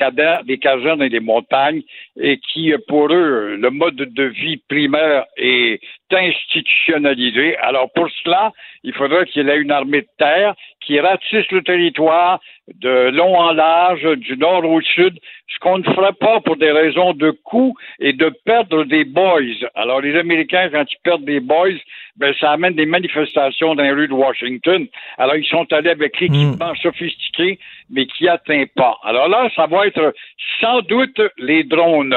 des casernes et des montagnes et qui, pour eux, le mode de vie primaire est institutionnalisé. Alors pour cela, il faudrait qu'il y ait une armée de terre qui ratisse le territoire de long en large, du nord au sud, ce qu'on ne ferait pas pour des raisons de coût et de perdre des boys. Alors les Américains, quand ils perdent des boys, ben ça amène des manifestations dans les rues de Washington. Alors ils sont allés avec l'équipement hmm. sophistiqué, mais qui atteint pas. Alors là, ça va être sans doute les drones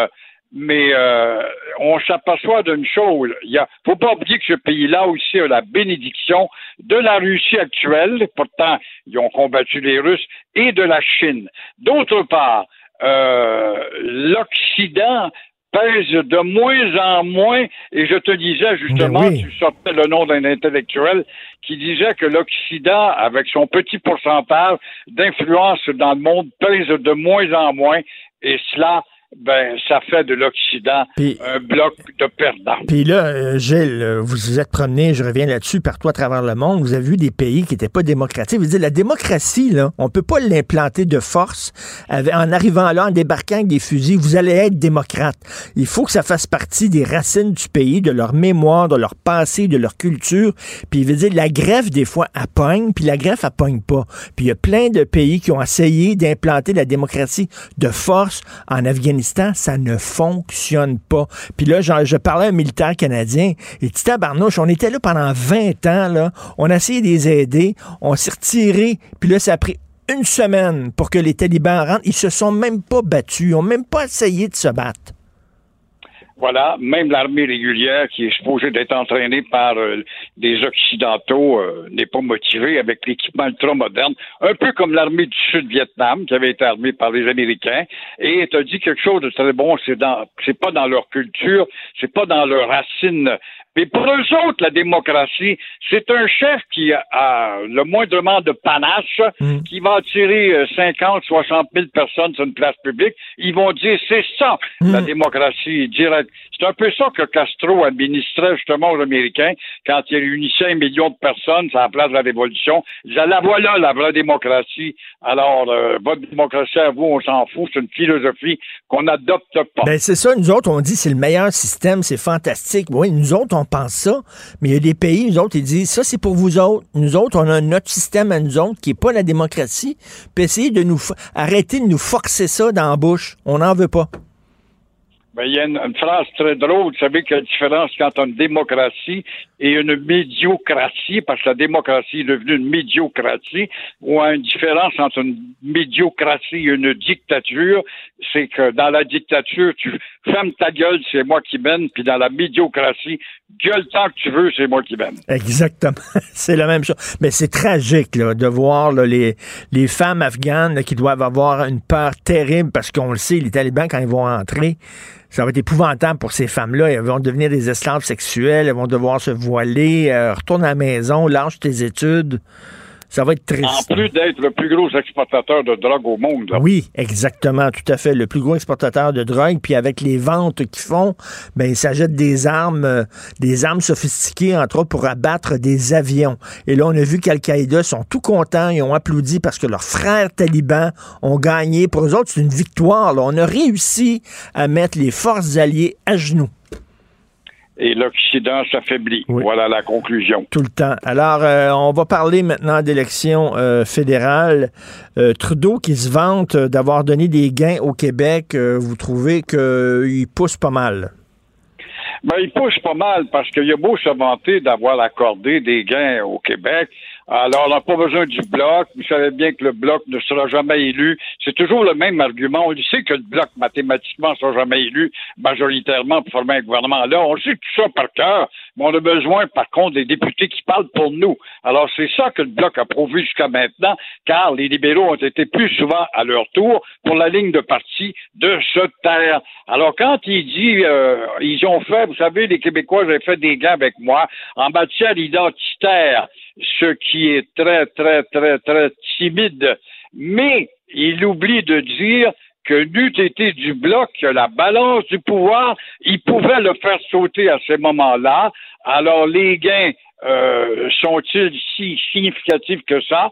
mais euh, on s'aperçoit d'une chose. Il ne faut pas oublier que ce pays-là aussi a la bénédiction de la Russie actuelle, pourtant ils ont combattu les Russes, et de la Chine. D'autre part, euh, l'Occident pèse de moins en moins, et je te disais justement, tu sortais le nom d'un intellectuel qui disait que l'Occident, avec son petit pourcentage d'influence dans le monde, pèse de moins en moins, et cela ben, ça fait de l'Occident un bloc de perdants. Puis là, euh, Gilles, euh, vous vous êtes promené, je reviens là-dessus, partout à travers le monde, vous avez vu des pays qui n'étaient pas démocratiques. Vous dites, la démocratie, là, on peut pas l'implanter de force en arrivant là, en débarquant avec des fusils. Vous allez être démocrate. Il faut que ça fasse partie des racines du pays, de leur mémoire, de leur passé, de leur culture. Puis veut dire, la greffe, des fois, appogne, puis la greffe, appogne pas. Puis il y a plein de pays qui ont essayé d'implanter la démocratie de force en Afghanistan ça ne fonctionne pas. Puis là, je parlais à un militaire canadien, et tabarnouche, on était là pendant 20 ans, on a essayé de les aider, on s'est retiré, puis là, ça a pris une semaine pour que les talibans rentrent. Ils se sont même pas battus, ils ont même pas essayé de se battre. Voilà, même l'armée régulière qui est supposée d'être entraînée par euh, des Occidentaux euh, n'est pas motivée avec l'équipement ultra-moderne, un peu comme l'armée du Sud-Vietnam qui avait été armée par les Américains. Et tu dit quelque chose de très bon, c'est dans c'est pas dans leur culture, c'est pas dans leurs racines mais pour eux autres, la démocratie, c'est un chef qui a le moindrement de panache, mm. qui va attirer 50, 60 000 personnes sur une place publique. Ils vont dire, c'est ça, la mm. démocratie directe. C'est un peu ça que Castro administrait justement aux Américains quand il réunissait un million de personnes sur la place de la Révolution. Il disait, la voilà, la vraie démocratie. Alors, euh, votre démocratie à vous, on s'en fout. C'est une philosophie qu'on n'adopte pas. Ben, c'est ça. Nous autres, on dit, c'est le meilleur système, c'est fantastique. Oui, nous autres, on on pense ça, mais il y a des pays, nous autres, ils disent ça, c'est pour vous autres. Nous autres, on a notre système à nous autres qui n'est pas la démocratie. Puis essayer de nous arrêter de nous forcer ça dans la bouche. On n'en veut pas. Ben, il y a une, phrase très drôle. Vous savez qu'il y a une différence entre une démocratie et une médiocratie, parce que la démocratie est devenue une médiocratie, ou une différence entre une médiocratie et une dictature. C'est que dans la dictature, tu fermes ta gueule, c'est moi qui mène, puis dans la médiocratie, gueule tant que tu veux, c'est moi qui mène. Exactement. c'est la même chose. Mais c'est tragique là, de voir les, les femmes afghanes qui doivent avoir une peur terrible parce qu'on le sait, les talibans, quand ils vont entrer, ça va être épouvantable pour ces femmes-là. Elles vont devenir des esclaves sexuels, elles vont devoir se voiler, euh, retourne à la maison, lâche tes études. Ça va être triste. En plus d'être le plus gros exportateur de drogue au monde. Oui, exactement, tout à fait. Le plus gros exportateur de drogue. Puis avec les ventes qu'ils font, ben ils s'achètent des armes, euh, des armes sophistiquées, entre autres, pour abattre des avions. Et là, on a vu qu'Al-Qaïda sont tout contents. Ils ont applaudi parce que leurs frères talibans ont gagné. Pour eux autres, c'est une victoire. On a réussi à mettre les forces alliées à genoux et l'Occident s'affaiblit. Voilà la conclusion. Tout le temps. Alors, euh, on va parler maintenant d'élections euh, fédérales. Euh, Trudeau qui se vante d'avoir donné des gains au Québec, vous trouvez qu'il pousse pas mal? Ben, il pousse pas mal parce qu'il a beau se vanter d'avoir accordé des gains au Québec. Alors, on n'a pas besoin du bloc. Vous savez bien que le bloc ne sera jamais élu. C'est toujours le même argument. On sait que le bloc, mathématiquement, ne sera jamais élu majoritairement pour former un gouvernement. Là, on sait tout ça par cœur, mais on a besoin, par contre, des députés qui parlent pour nous. Alors, c'est ça que le bloc a prouvé jusqu'à maintenant, car les libéraux ont été plus souvent à leur tour pour la ligne de parti de se taire. Alors, quand il dit, euh, ils ont fait, vous savez, les Québécois, j'ai fait des gains avec moi en matière identitaire ce qui est très, très, très, très timide. Mais il oublie de dire que n'eût été du bloc la balance du pouvoir, il pouvait le faire sauter à ce moment-là. Alors les gains euh, sont-ils si significatifs que ça?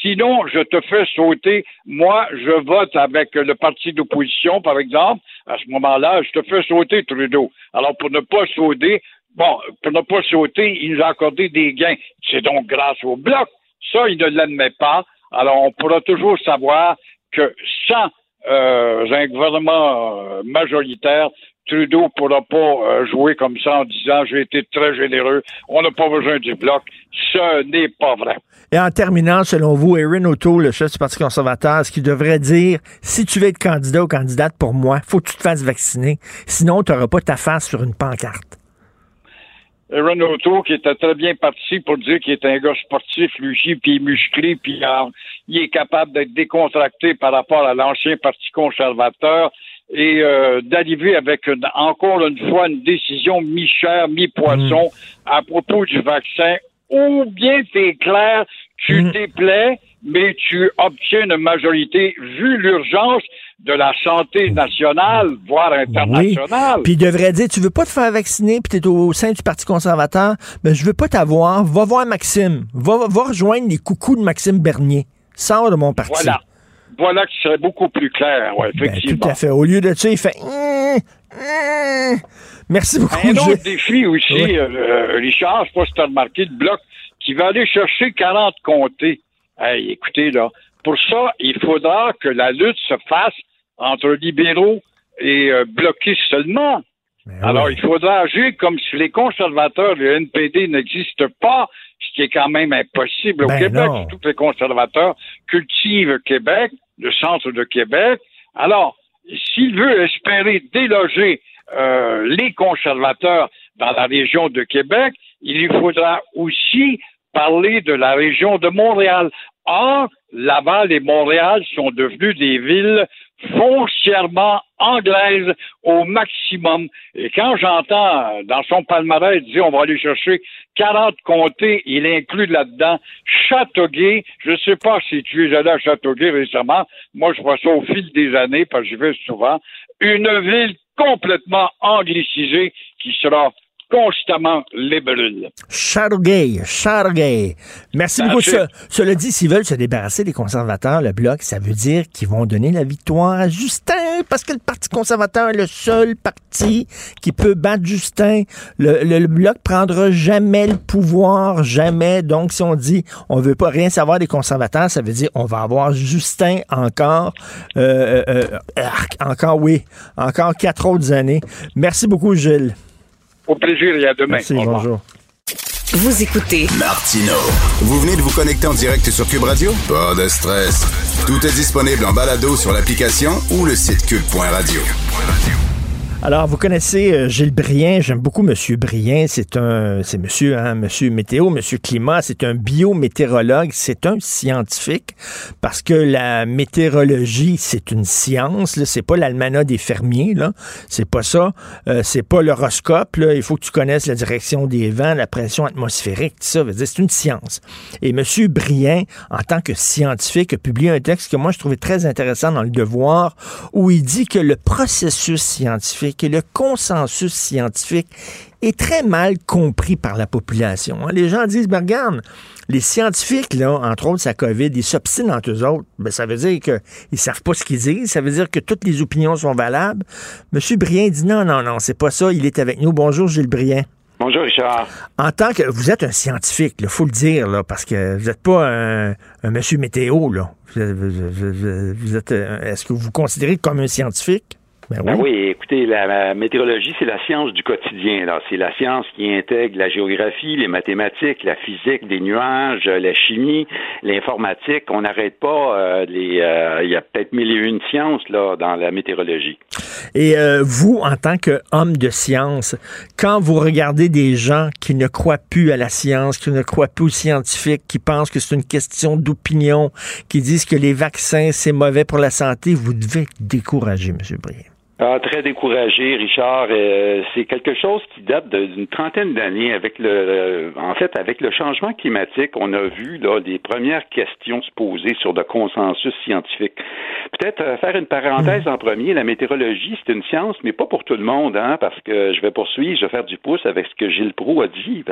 Sinon, je te fais sauter. Moi, je vote avec le parti d'opposition, par exemple. À ce moment-là, je te fais sauter Trudeau. Alors, pour ne pas sauter, Bon, pour ne pas sauter, il nous a accordé des gains. C'est donc grâce au bloc. Ça, il ne l'admet pas. Alors, on pourra toujours savoir que sans euh, un gouvernement euh, majoritaire, Trudeau pourra pas euh, jouer comme ça en disant j'ai été très généreux, on n'a pas besoin du bloc. Ce n'est pas vrai. Et en terminant, selon vous, Erin O'Toole, le chef du Parti conservateur, ce qu'il devrait dire, si tu veux être candidat ou candidate pour moi, faut que tu te fasses vacciner. Sinon, tu n'auras pas ta face sur une pancarte. O'Toole, qui était très bien parti pour dire qu'il est un gars sportif, lucide, puis musclé, puis euh, il est capable d'être décontracté par rapport à l'ancien Parti conservateur et euh, d'arriver avec encore une fois une décision mi-chair, mi-poisson mm. à propos du vaccin. Ou bien c'est clair, tu mm. déplais, mais tu obtiens une majorité vu l'urgence de la santé nationale, voire internationale. Puis il devrait dire, tu veux pas te faire vacciner, puis tu es au sein du Parti conservateur, mais je veux pas t'avoir, va voir Maxime, va, va rejoindre les coucous de Maxime Bernier. Sors de mon parti. Voilà. Voilà qui serait beaucoup plus clair, ouais, ben, effectivement. tout à fait. Au lieu de ça, il fait... Hum, hum. Merci beaucoup. Un autre défi aussi, euh, euh, Richard, je sais pas si tu as remarqué, le bloc qui va aller chercher 40 comtés. Hey, écoutez, là, pour ça, il faudra que la lutte se fasse entre libéraux et euh, bloquistes seulement. Ben Alors, il faudra agir comme si les conservateurs, le NPD n'existent pas, ce qui est quand même impossible au Ben Québec. Tous les conservateurs cultivent Québec, le centre de Québec. Alors, s'il veut espérer déloger euh, les conservateurs dans la région de Québec, il lui faudra aussi parler de la région de Montréal. Or, Laval et Montréal sont devenus des villes foncièrement anglaises au maximum. Et quand j'entends dans son palmarès dire on va aller chercher 40 comtés, il inclut là-dedans Châteauguay. Je ne sais pas si tu es allé à Châteauguay récemment. Moi, je vois ça au fil des années parce que j'y vais souvent. Une ville complètement anglicisée qui sera constamment libérale. Chateauguay, Chateauguay. Merci beaucoup. Ce- cela dit, s'ils veulent se débarrasser des conservateurs, le bloc, ça veut dire qu'ils vont donner la victoire à Justin, parce que le Parti conservateur est le seul parti qui peut battre Justin. Le, le- le bloc prendra jamais le pouvoir, jamais. Donc, si on dit on veut pas rien savoir des conservateurs, ça veut dire on va avoir Justin encore, euh, euh, euh, encore oui, encore quatre autres années. Merci beaucoup, Gilles. Au plaisir et à demain. Merci, Au bonjour. Vous écoutez Martino. Vous venez de vous connecter en direct sur Cube Radio? Pas de stress. Tout est disponible en balado sur l'application ou le site cube.radio. Alors, vous connaissez euh, Gilles Brien. J'aime beaucoup Monsieur Brien. C'est un, c'est Monsieur, hein, Monsieur météo, Monsieur climat. C'est un biométéorologue. C'est un scientifique parce que la météorologie, c'est une science. C'est pas l'almanach des fermiers. Là. C'est pas ça. Euh, c'est pas l'horoscope. Il faut que tu connaisses la direction des vents, la pression atmosphérique, tout ça. C'est une science. Et Monsieur Brien, en tant que scientifique, a publié un texte que moi je trouvais très intéressant dans le Devoir, où il dit que le processus scientifique et le consensus scientifique est très mal compris par la population. hein. Les gens disent, ben regarde, les scientifiques, là, entre autres, sa COVID, ils s'obstinent entre eux autres. Ben, ça veut dire qu'ils savent pas ce qu'ils disent. Ça veut dire que toutes les opinions sont valables. Monsieur Brien dit non, non, non, c'est pas ça. Il est avec nous. Bonjour, Gilles Brien. Bonjour Richard. En tant que vous êtes un scientifique, il faut le dire, là, parce que vous n'êtes pas un, un monsieur météo, là. Vous êtes, vous- vous- vous êtes, euh, est-ce que vous vous considérez comme un scientifique? Ben oui, écoutez, la, météorologie, c'est la science du quotidien. C'est la science qui intègre la géographie, les mathématiques, la physique des nuages, euh, la chimie, l'informatique. On n'arrête pas euh, les. euh, Il y a peut-être mille et une sciences là dans la météorologie. Et euh, vous, en tant qu'homme de science, quand vous regardez des gens qui ne croient plus à la science, qui ne croient plus aux scientifiques, qui pensent que c'est une question d'opinion, qui disent que les vaccins, c'est mauvais pour la santé, vous devez être découragé, M. Brier. Ah, très découragé, Richard. Euh, c'est quelque chose qui date d'une trentaine d'années avec le, euh, en fait, avec le changement climatique. On a vu là des premières questions se poser sur le consensus scientifique. Peut-être euh, faire une parenthèse en premier. La météorologie, c'est une science, mais pas pour tout le monde, hein, parce que je vais poursuivre, je vais faire du pouce avec ce que Gilles Proulx a dit.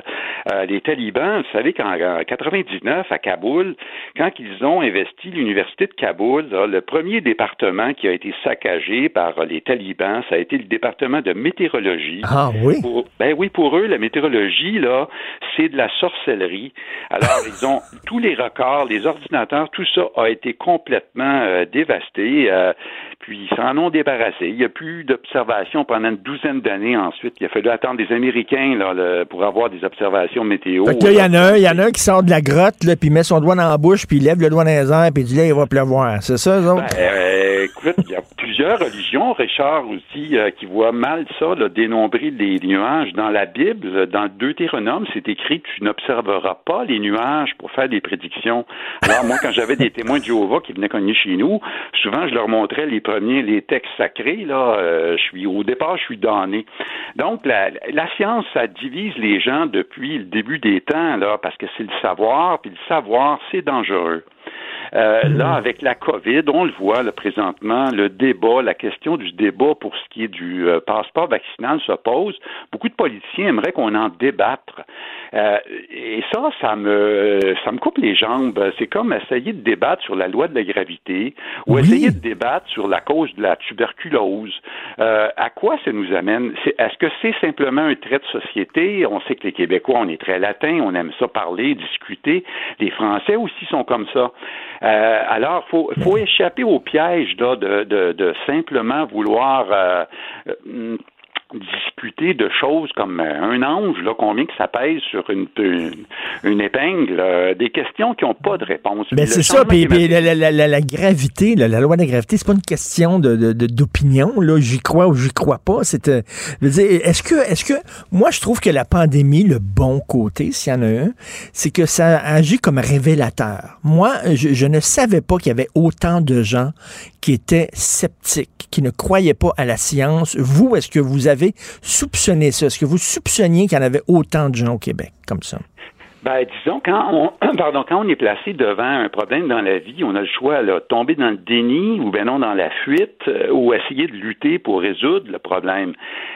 Les talibans, vous savez qu'en en 99 à Kaboul, quand ils ont investi l'université de Kaboul, le premier département qui a été saccagé par les talibans talibans, ça a été le département de météorologie. Ah oui? ben oui, pour eux, la météorologie, là, c'est de la sorcellerie. Alors, ils ont tous les records, les ordinateurs, tout ça a été complètement euh, dévasté. Euh, puis ils s'en ont débarrassé. Il n'y a plus d'observations pendant une douzaine d'années ensuite. Il a fallu attendre des Américains là, pour avoir des observations météo. il y en a un, il y en a un qui sort de la grotte, là, puis met son doigt dans la bouche, puis il lève le doigt dans les airs, puis il dit là, il va pleuvoir. C'est ça, ça? Ben, euh, écoute, il y a plusieurs religions, Richard aussi, euh, qui voient mal ça, là, dénombrer les nuages. Dans la Bible, dans le Deutéronome, c'est écrit tu n'observeras pas les nuages pour faire des prédictions. Alors moi, quand j'avais des témoins de Jéhovah qui venaient cogner chez nous, souvent je leur montrais les premiers, les textes sacrés. Là, euh, je suis au départ, je suis donné. Donc la, la science, ça divise les gens depuis le début des temps, là, parce que c'est le savoir, puis le savoir, c'est dangereux. Euh, là, mhm. avec la COVID, on le voit là, présentement, le débat, la question du débat pour ce qui est du euh, passeport vaccinal se pose. Beaucoup de politiciens aimeraient qu'on en débatte. Euh, et ça, ça me, ça me coupe les jambes. C'est comme essayer de débattre sur la loi de la gravité ou essayer de débattre sur la cause de la tuberculose. à quoi ça nous amène? Est-ce que c'est simplement un trait de société? On sait que les Québécois, on est très latins, on aime ça parler, discuter. Les Français aussi sont comme ça. Euh, alors, faut faut échapper au piège là, de, de, de simplement vouloir euh, euh discuter de choses comme euh, un ange, là, combien que ça pèse sur une, une, épingle, euh, des questions qui n'ont pas de réponse. Mais ben, c'est ça, puis, la, la, la, la, gravité, la loi de la gravité, c'est pas une question de, d'opinion, là, j'y crois ou j'y crois pas. C'est, euh, est-ce que, est-ce que, moi, je trouve que la pandémie, le bon côté, s'il y en a un, c'est que ça agit comme révélateur. Moi, je, je ne savais pas qu'il y avait autant de gens qui étaient sceptiques, qui ne croyaient pas à la science. Vous, est-ce que vous avez soupçonné ça? Est-ce que vous soupçonniez qu'il y en avait autant de gens au Québec comme ça? Ben, disons, quand on, pardon, quand on est placé devant un problème dans la vie, on a le choix, là, tomber dans le déni ou ben non dans la fuite euh, ou essayer de lutter pour résoudre le problème.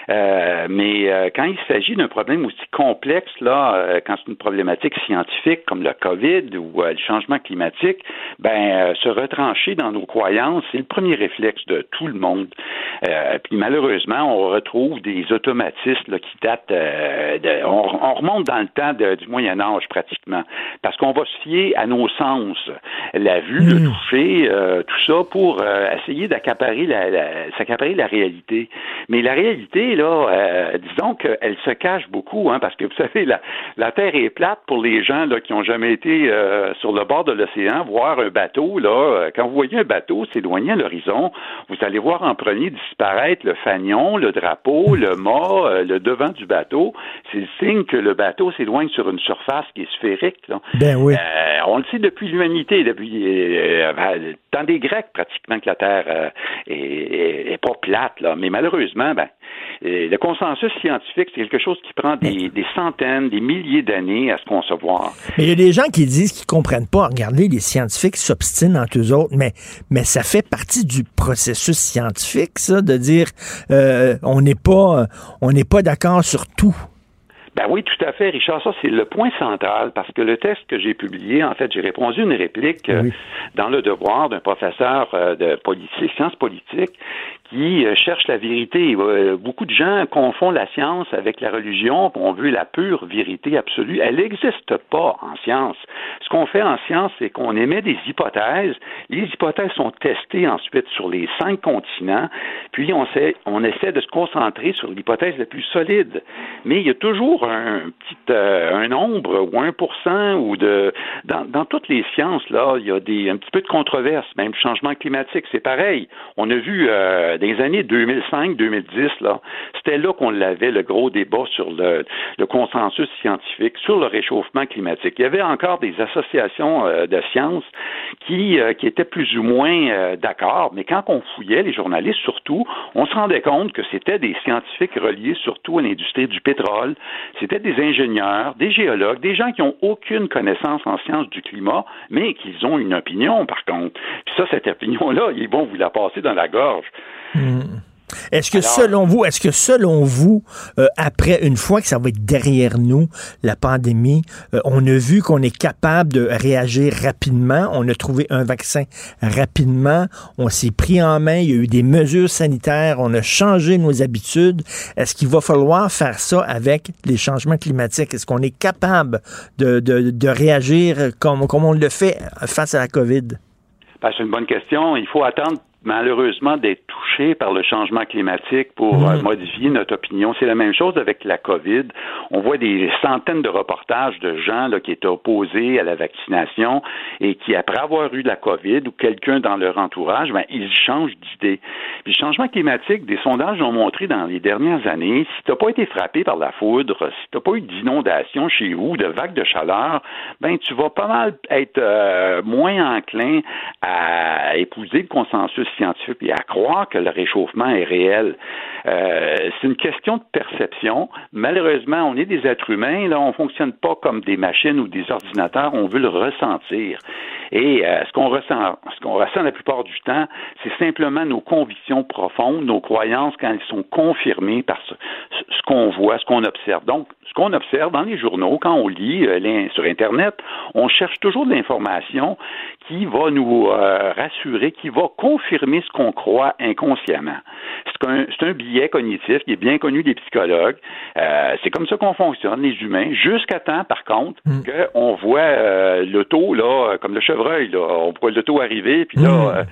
Euh, mais euh, quand il s'agit d'un problème aussi complexe, là, quand c'est une problématique scientifique comme le COVID ou le changement climatique, ben, se retrancher dans nos croyances, c'est le premier réflexe de tout le monde. puis malheureusement, on retrouve des automatismes là, qui datent, de, on, remonte dans le temps du Moyen Âge pratiquement, parce qu'on va se fier à nos sens, la vue, le hmm. toucher, euh, tout ça pour euh, essayer d'accaparer la, s'accaparer la réalité. Mais la réalité là, euh, disons qu'elle se cache beaucoup, hein, parce que vous savez la, la Terre est plate pour les gens là qui ont jamais été sur le bord de l'océan voir un bateau là. Quand vous voyez un bateau s'éloigner à l'horizon, vous allez voir en premier disparaître le fanion, le drapeau, le mât, le devant du bateau. C'est le signe que le bateau s'éloigne sur une surface qui est sphérique. Ben oui. Euh, on le sait depuis l'humanité, depuis euh, euh des Grecs pratiquement que la Terre euh, est, pas plate, là. Mais malheureusement, ben, le consensus scientifique, c'est quelque chose qui prend des, centaines, des milliers d'années à se concevoir. Mais il y a des gens qui disent qu'ils comprennent pas. Regardez, les scientifiques s'obstinent entre eux autres, mais, mais ça fait partie du processus scientifique, ça, de dire on n'est pas on n'est pas d'accord sur tout. Ben oui, tout à fait, Richard. Ça, c'est le point central parce que le texte que j'ai publié, en fait, j'ai répondu à une réplique euh, dans le devoir d'un professeur euh, de politique, sciences politiques qui euh, cherche la vérité. beaucoup de gens confondent la science avec la religion. On veut la pure vérité absolue. Elle n'existe pas en science. Ce qu'on fait en science, c'est qu'on émet des hypothèses. Les hypothèses sont testées ensuite sur les cinq continents. Puis on, essaie de se concentrer sur l'hypothèse la plus solide. Mais il y a toujours un petit euh, un nombre ou un pour cent ou de dans, toutes les sciences là, il y a un petit peu de controverse, même le changement climatique, c'est pareil. On a vu euh, les années 2005-2010 là, c'était là qu'on l'avait le gros débat sur le, consensus scientifique sur le réchauffement climatique. Il y avait encore des associations euh, de sciences qui euh, qui étaient plus ou moins d'accord, mais quand on fouillait les journalistes surtout, on se rendait compte que c'était des scientifiques reliés surtout à l'industrie du pétrole, c'était des ingénieurs, des géologues, des gens qui n'ont aucune connaissance en sciences du climat, mais qui ont une opinion, par contre. Puis ça, cette opinion-là, ils vont vous la passer dans la gorge. Est-ce que selon vous, est-ce que selon vous, euh, après une fois que ça va être derrière nous, la pandémie, euh, on a vu qu'on est capable de réagir rapidement, on a trouvé un vaccin rapidement, on s'est pris en main, il y a eu des mesures sanitaires, on a changé nos habitudes. Est-ce qu'il va falloir faire ça avec les changements climatiques? Est-ce qu'on est capable de, de, de réagir comme, comme on le fait face à la COVID? Ben, c'est une bonne question. Il faut attendre malheureusement d'être touché par le changement climatique pour euh, mhm. modifier notre opinion. C'est la même chose avec la COVID. On voit des centaines de reportages de gens là, qui étaient opposés à la vaccination et qui, après avoir eu la COVID ou quelqu'un dans leur entourage, ben, ils changent d'idée. le changement climatique, des sondages ont montré dans les dernières années, si tu n'as pas été frappé par la foudre, si tu n'as pas eu d'inondation chez vous, de vagues de chaleur, ben tu vas pas mal être euh, moins enclin à épouser le consensus scientifique et à croire que le réchauffement est réel. Euh, c'est une question de perception. Malheureusement, on est des êtres humains, là, on fonctionne pas comme des machines ou des ordinateurs, on veut le ressentir. Et euh, ce qu'on ressent, ce qu'on ressent la plupart du temps, c'est simplement nos convictions profondes, nos croyances quand elles sont confirmées par ce, qu'on voit, ce qu'on observe. Donc, ce qu'on observe dans les journaux, quand on lit euh, sur Internet, on cherche toujours de l'information qui va nous rassurer, qui va confirmer ce qu'on croit inconsciemment. C'est un, un, billet cognitif qui est bien connu des psychologues. Euh, c'est comme ça qu'on fonctionne, les humains, jusqu'à temps, par contre, mm. qu'on voit euh, l'auto, là, comme le chevreuil, là, on voit l'auto arriver, puis là, mm. euh,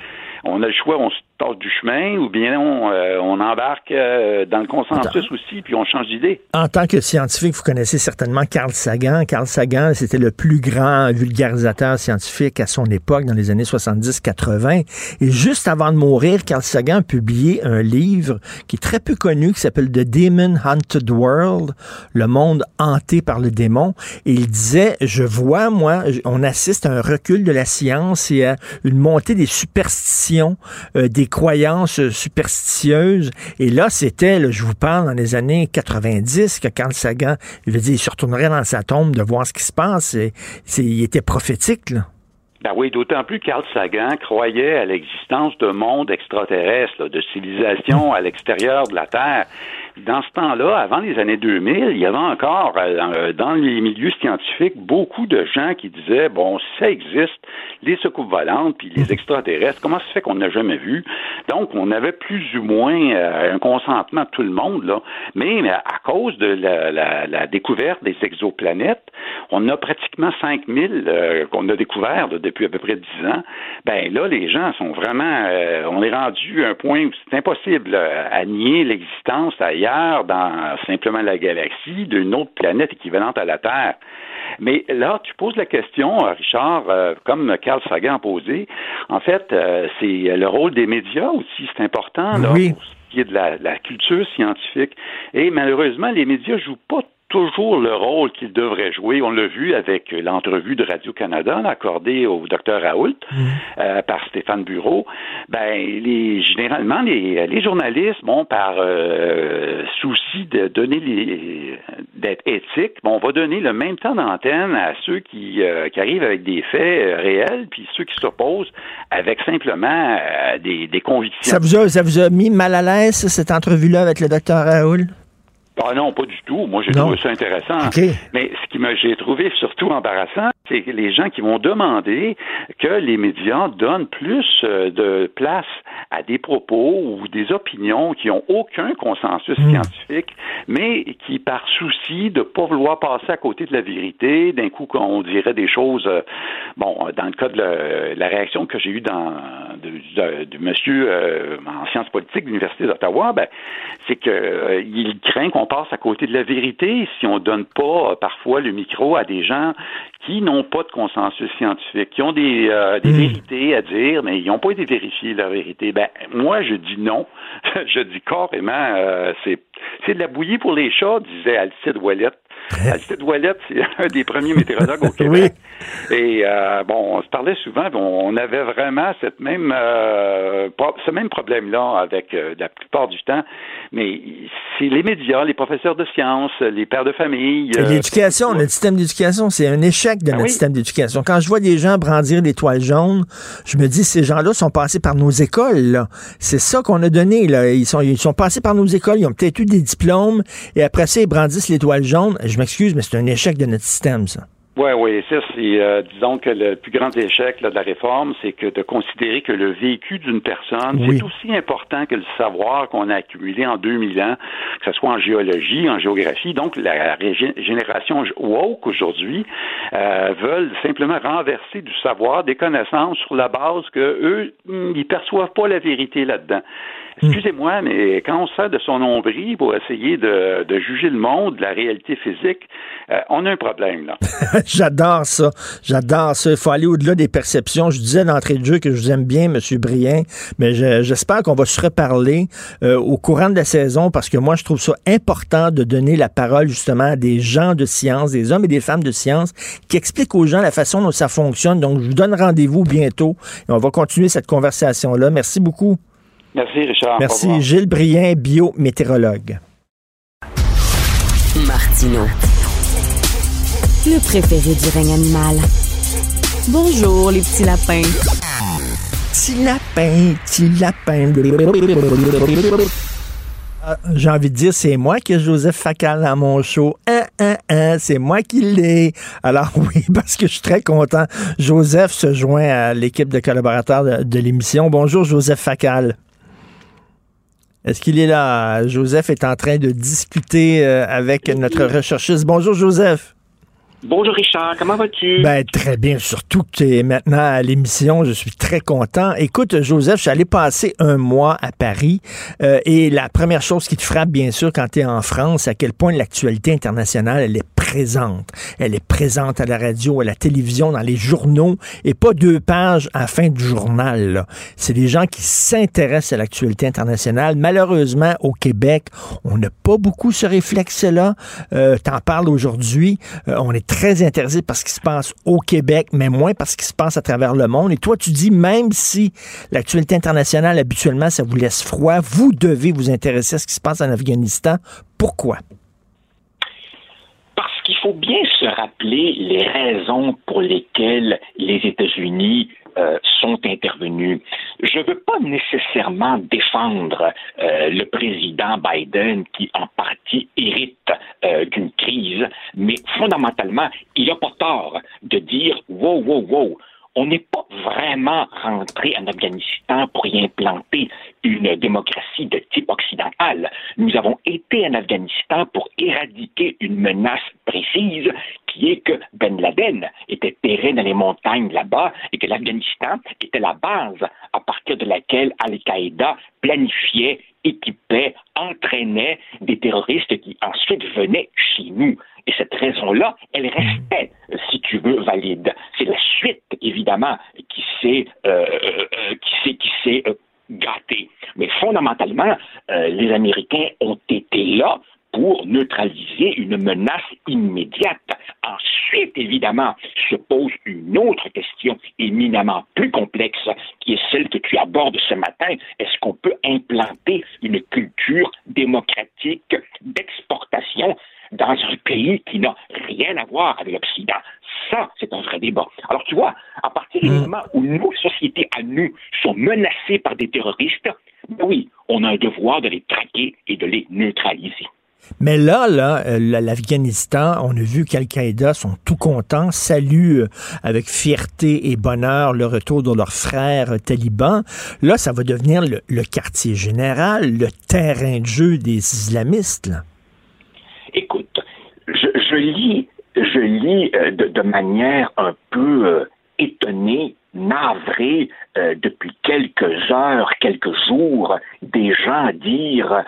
on a le choix, on se du chemin ou bien on, euh, embarque euh, dans le consensus aussi, puis on change d'idée. En tant que scientifique, vous connaissez certainement Carl Sagan. Carl Sagan, c'était le plus grand vulgarisateur scientifique à son époque, dans les années 70-80. Et juste avant de mourir, Carl Sagan a publié un livre qui est très peu connu, qui s'appelle The Demon Haunted World, le monde hanté par le démon. Et il disait, je vois, moi, on assiste à un recul de la science et à une montée des superstitions, euh, des croyances superstitieuses. Et là, c'était, je vous parle, dans les années 90, que Carl Sagan, il, veut dire, il se retournerait dans sa tombe de voir ce qui se passe. Et, il était prophétique, là. Ben oui, d'autant plus Carl Sagan croyait à l'existence d'un monde extraterrestre, de civilisation à l'extérieur de la Terre. Dans ce temps-là, avant les années 2000, il y avait encore euh, dans les milieux scientifiques beaucoup de gens qui disaient bon, ça existe, les secoupes volantes puis les extraterrestres, comment ça se fait qu'on n'a jamais vu? Donc, on avait plus ou moins euh, un consentement de tout le monde là, mais à cause de la, découverte des exoplanètes, on a pratiquement 5000 euh, qu'on a découvert depuis à peu près 10 ans. Ben là, les gens sont vraiment, on est rendu à un point où c'est impossible à nier l'existence ailleurs dans simplement la galaxie d'une autre planète équivalente à la Terre. Mais là, tu poses la question, euh, Richard, euh, comme Carl Sagan a posé. En fait, euh, c'est le rôle des médias aussi, c'est important là, pour ce qui est de la, la, culture scientifique. Et malheureusement, les médias jouent pas toujours le rôle qu'il devrait jouer. On l'a vu avec l'entrevue de Radio-Canada accordée au docteur Raoult mm. euh, par Stéphane Bureau. Ben, les, généralement, les, les journalistes, bon, par euh, souci de donner les, d'être éthique, bon, on va donner le même temps d'antenne à ceux qui, euh, qui arrivent avec des faits réels, puis ceux qui s'opposent avec simplement des, des convictions. Ça vous, a, ça vous a mis mal à l'aise, cette entrevue-là avec le docteur Raoult? Ah non, pas du tout. Moi, j'ai trouvé ça intéressant. Mais ce qui m'a j'ai trouvé surtout embarrassant, c'est les gens qui vont demander que les médias donnent plus euh, de place à des propos ou des opinions qui ont aucun consensus hmm. scientifique, mais qui, par souci de pas vouloir passer à côté de la vérité, d'un coup, on dirait des choses. Euh, bon, dans le cas de la réaction que j'ai eue dans du monsieur euh, en sciences politiques de l'université d'Ottawa, ben, c'est que il craint qu'on passe à côté de la vérité si on donne pas parfois le micro à des gens qui n'ont pas de consensus scientifique, qui ont des, euh, des hmm. vérités à dire, mais ils n'ont pas été vérifiés, la vérité. Ben, moi, je dis non. je dis carrément, euh, c'est, c'est de la bouillie pour les chats, disait Alcide Ouellette. Alcide Ouellette, c'est un des premiers météorologues au Québec. Et euh, bon, on se parlait souvent, on avait vraiment cette même euh, ce même problème-là avec euh, la plupart du temps. Mais c'est les médias, les professeurs de sciences, les pères de famille. L'éducation, notre système d'éducation, c'est un échec de ah notre système d'éducation. Quand je vois des gens brandir des toiles jaunes, je me dis ces gens-là sont passés par nos écoles. C'est ça qu'on a donné. Là. Ils sont ils sont passés par nos écoles, ils ont peut-être eu des diplômes et après ça ils brandissent les toiles jaunes. Je m'excuse, mais c'est un échec de notre système, ça. Oui, oui, ça, c'est, euh, disons que le plus grand échec de la réforme, c'est que de considérer que le vécu d'une personne, c'est aussi important que le savoir qu'on a accumulé en 2000 ans, que ce soit en géologie, en géographie. Donc, la génération woke aujourd'hui euh, veulent simplement renverser du savoir, des connaissances sur la base que eux, ils perçoivent pas la vérité là-dedans. Hmm. Excusez-moi, mais quand on sert de son nombril pour essayer de, juger le monde, la réalité physique, euh, on a un problème, là. J'adore ça. J'adore ça. Il faut aller au-delà des perceptions. Je disais d'entrée de jeu que je vous aime bien, M. Brien, mais j'espère qu'on va se reparler euh, au courant de la saison parce que moi, je trouve ça important de donner la parole justement à des gens de science, des hommes et des femmes de science qui expliquent aux gens la façon dont ça fonctionne. Donc, je vous donne rendez-vous bientôt et on va continuer cette conversation-là. Merci beaucoup. Merci, Richard. Merci. Gilles Brien, biométéorologue. Martino. Le préféré du règne animal. Bonjour, les petits lapins. Petit lapin, petit lapin. Ah, j'ai envie de dire, c'est moi qui ai Joseph Facal dans mon show. Hein, hein, hein, c'est moi qui l'ai. Alors oui, parce que je suis très content. Joseph se joint à l'équipe de collaborateurs de, de l'émission. Bonjour, Joseph Facal. Est-ce qu'il est là? Joseph est en train de discuter euh, avec notre recherchiste. Bonjour, Joseph. Bonjour Richard, comment vas-tu? Ben, très bien, surtout que tu es maintenant à l'émission, je suis très content. Écoute, Joseph, je suis allé passer un mois à Paris euh, et la première chose qui te frappe, bien sûr, quand tu es en France, c'est à quel point l'actualité internationale, elle est Elle est présente à la radio, à la télévision, dans les journaux et pas deux pages à la fin du journal. C'est des gens qui s'intéressent à l'actualité internationale. Malheureusement, au Québec, on n'a pas beaucoup ce réflexe-là. Euh, T'en parles aujourd'hui. Euh, on est très intéressé par ce qui se passe au Québec, mais moins par ce qui se passe à travers le monde. Et toi, tu dis, même si l'actualité internationale, habituellement, ça vous laisse froid, vous devez vous intéresser à ce qui se passe en Afghanistan. Pourquoi? Parce qu'il faut bien se rappeler les raisons pour lesquelles les États-Unis euh, sont intervenus. Je ne veux pas nécessairement défendre euh, le président Biden qui en partie hérite euh, d'une crise, mais fondamentalement, il n'a pas tort de dire wow, wow, wow on n'est pas vraiment rentré en Afghanistan pour y implanter une démocratie de type occidental. Nous avons été en Afghanistan pour éradiquer une menace précise qui est que Ben Laden était terré dans les montagnes là-bas et que l'Afghanistan était la base à partir de laquelle Al-Qaïda planifiait, équipait, entraînait des terroristes qui ensuite venaient chez nous. Et cette raison-là, elle restait, si tu veux, valide. C'est la suite, évidemment, qui s'est euh, euh, qui qui s'est euh, gâtée. Mais fondamentalement, les Américains ont été là pour neutraliser une menace immédiate. Ensuite, évidemment, se pose une autre question éminemment plus complexe, qui est celle que tu abordes ce matin. Est-ce qu'on peut implanter une culture démocratique d'exportation dans un pays qui n'a rien à voir avec l'Occident. Ça, c'est un vrai débat. Alors, tu vois, à partir du hmm. moment où nos sociétés à nous sont menacées par des terroristes, ben oui, on a un devoir de les traquer et de les neutraliser. Mais là, là, euh, l'Afghanistan, on a vu qu'Al-Qaïda sont tout contents, saluent euh, avec fierté et bonheur le retour de leurs frères talibans. Là, ça va devenir le, le quartier général, le terrain de jeu des islamistes. Là je lis, je lis euh, de, manière un peu euh, étonnée, navrée, euh, depuis quelques heures, quelques jours, des gens dire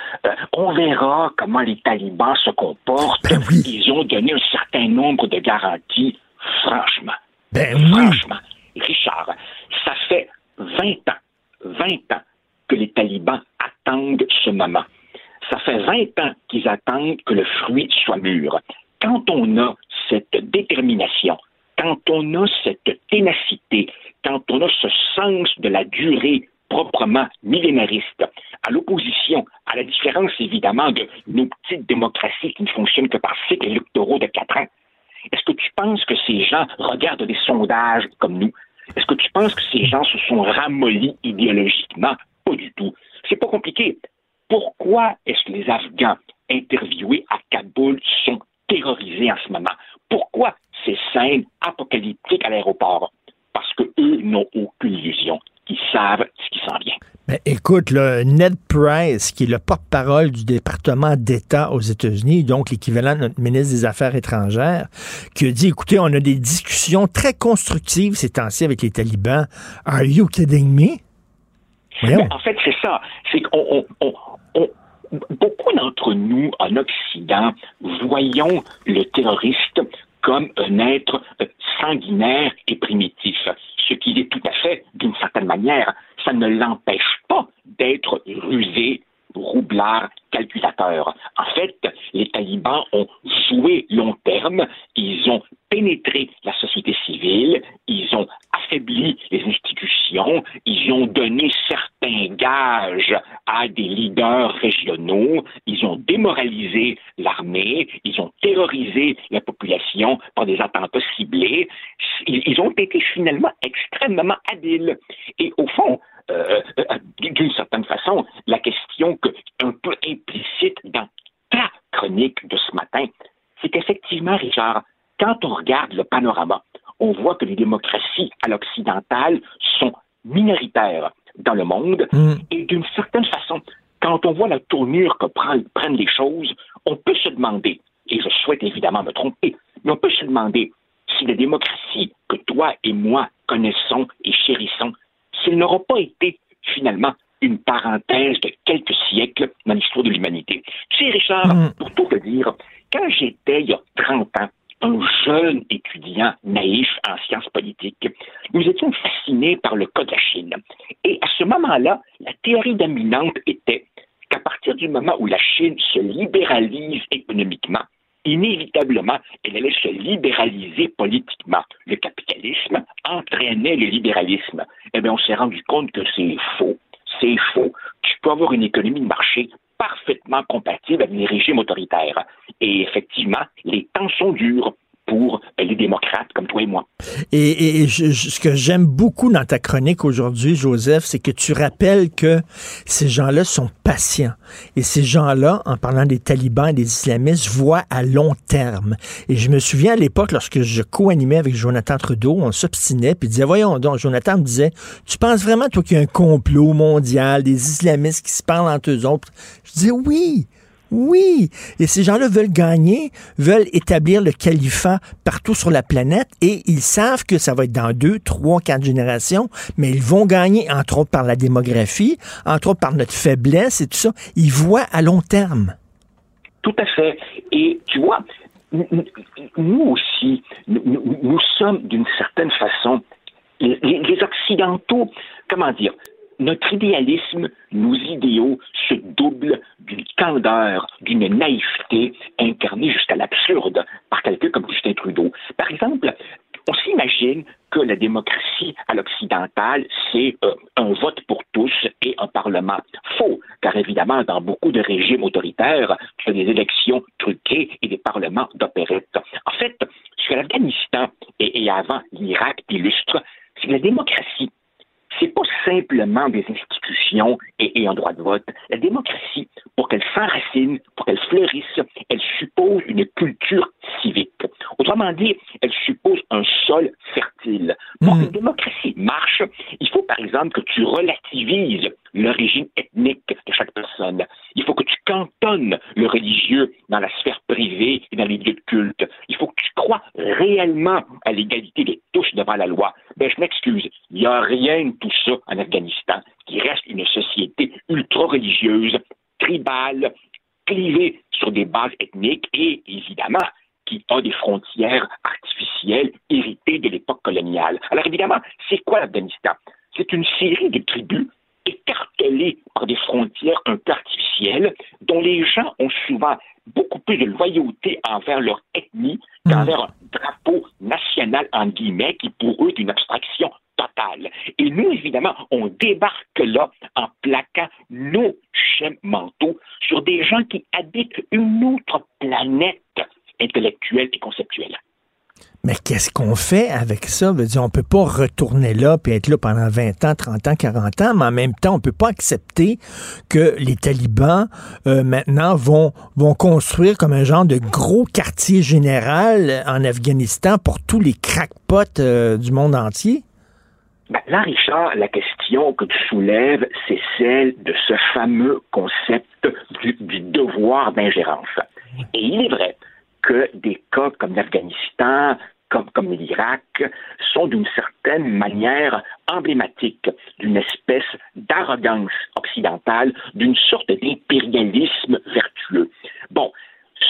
on verra comment les talibans se comportent. Ben Ils ont donné un certain nombre de garanties. Franchement, ben franchement, Richard, ça fait 20 ans, 20 ans que les talibans attendent ce moment. Ça fait 20 ans qu'ils attendent que le fruit soit mûr. Quand on a cette détermination, quand on a cette ténacité, quand on a ce sens de la durée proprement millénariste, à l'opposition, à la différence évidemment de nos petites démocraties qui ne fonctionnent que par cycles électoraux de quatre ans, est-ce que tu penses que ces gens regardent des sondages comme nous? Est-ce que tu penses que ces gens se sont ramollis idéologiquement? Pas du tout. C'est pas compliqué. Pourquoi est-ce que les Afghans interviewés à Kaboul sont terrorisés en ce moment? Pourquoi ces scènes apocalyptiques à l'aéroport? Parce qu'eux n'ont aucune illusion. Ils savent ce qui s'en vient. Ben, écoute, Ned Price, qui est le porte-parole du département d'État aux États-Unis, donc l'équivalent de notre ministre des Affaires étrangères, qui a dit, écoutez, on a des discussions très constructives ces temps-ci avec les talibans. Are you kidding me? Ben, en fait, c'est ça. C'est qu'on beaucoup d'entre nous en Occident voyons le terroriste comme un être sanguinaire et primitif, ce qu'il est tout à fait d'une certaine manière. Ça ne l'empêche pas d'être rusé, roublard, calculateur. En fait, les talibans ont joué long terme, ils ont pénétré la société civile, ils ont affaibli les institutions, ils ont donné certains gages à des leaders régionaux, ils ont démoralisé l'armée, ils ont terrorisé la population par des attentats ciblés, ils ont été finalement extrêmement habiles. Et au fond, euh, euh, d'une certaine façon, la question que, un peu implicite dans ta chronique de ce matin, c'est qu'effectivement, Richard, quand on regarde le panorama, on voit que les démocraties à l'occidental sont minoritaires dans le monde mm. et d'une certaine façon, quand on voit la tournure que prennent les choses, on peut se demander, et je souhaite évidemment me tromper, mais on peut se demander si la démocratie que toi et moi connaissons et chérissons s'il n'aura pas été finalement une parenthèse de quelques siècles dans l'histoire de l'humanité. Tu sais, Richard, mm. pour tout te dire, quand j'étais il y a 30 ans, un jeune étudiant naïf en sciences politiques, nous étions fascinés par le cas de la Chine. Et à ce moment-là, la théorie dominante était qu'à partir du moment où la Chine se libéralise économiquement, inévitablement, elle allait se libéraliser politiquement. Le capitalisme entraînait le libéralisme. Eh bien, on s'est rendu compte que c'est faux. C'est faux. Tu peux avoir une économie de marché parfaitement compatible avec les régimes autoritaires. Et effectivement, les temps sont durs pour les démocrates comme toi et moi. Et, ce que j'aime beaucoup dans ta chronique aujourd'hui, Joseph, c'est que tu rappelles que ces gens-là sont patients. Et ces gens-là, en parlant des talibans et des islamistes, voient à long terme. Et je me souviens à l'époque, lorsque je co-animais avec Jonathan Trudeau, on s'obstinait, puis disait, voyons donc, Jonathan me disait, tu penses vraiment, toi, qu'il y a un complot mondial, des islamistes qui se parlent entre eux autres? Je disais, oui, oui, et ces gens-là veulent gagner, veulent établir le califat partout sur la planète et ils savent que ça va être dans deux, trois, quatre générations, mais ils vont gagner, entre autres par la démographie, entre autres par notre faiblesse et tout ça. Ils voient à long terme. Tout à fait. Et tu vois, nous aussi, nous, sommes d'une certaine façon, les Occidentaux, comment dire, notre idéalisme, nos idéaux se doublent d'une candeur, d'une naïveté incarnée jusqu'à l'absurde par quelqu'un comme Justin Trudeau. Par exemple, on s'imagine que la démocratie à l'occidental, c'est euh, un vote pour tous et un parlement. Faux, car évidemment, dans beaucoup de régimes autoritaires, tu as des élections truquées et des parlements d'opérette. En fait, ce que l'Afghanistan et, et avant l'Irak illustrent, c'est que la démocratie c'est pas simplement des institutions et, un droit de vote. La démocratie, pour qu'elle s'enracine, pour qu'elle fleurisse, elle suppose une culture civique. Autrement dit, elle suppose un sol fertile. Pour hmm. qu'une démocratie marche, il faut par exemple que tu relativises l'origine ethnique de chaque personne. Il faut que tu cantonnes le religieux dans la sphère privée et dans les lieux de culte. Il faut que tu crois réellement à l'égalité de tous devant la loi. Ben, je m'excuse, il n'y a rien de tout ça en Afghanistan, qui reste une société ultra-religieuse, tribale, clivée sur des bases ethniques et, évidemment, qui a des frontières artificielles héritées de l'époque coloniale. Alors évidemment, c'est quoi l'Afghanistan? C'est une série de tribus écartelés par des frontières un peu artificielles, dont les gens ont souvent beaucoup plus de loyauté envers leur ethnie qu'envers un drapeau national, en guillemets, qui pour eux est une abstraction totale. Et nous, évidemment, on débarque là en plaquant nos schèmes mentaux sur des gens qui habitent une autre planète intellectuelle et conceptuelle. Mais qu'est-ce qu'on fait avec ça? Veut dire, on peut pas retourner là puis être là pendant 20 ans, 30 ans, 40 ans, mais en même temps, on peut pas accepter que les talibans, euh, maintenant, vont, vont construire comme un genre de gros quartier général en Afghanistan pour tous les crackpots euh, du monde entier? Ben, là, Richard, la question que tu soulèves, c'est celle de ce fameux concept du, du devoir d'ingérence. Et il est vrai que des cas comme l'Afghanistan, comme, l'Irak, sont d'une certaine manière emblématiques d'une espèce d'arrogance occidentale, d'une sorte d'impérialisme vertueux. Bon,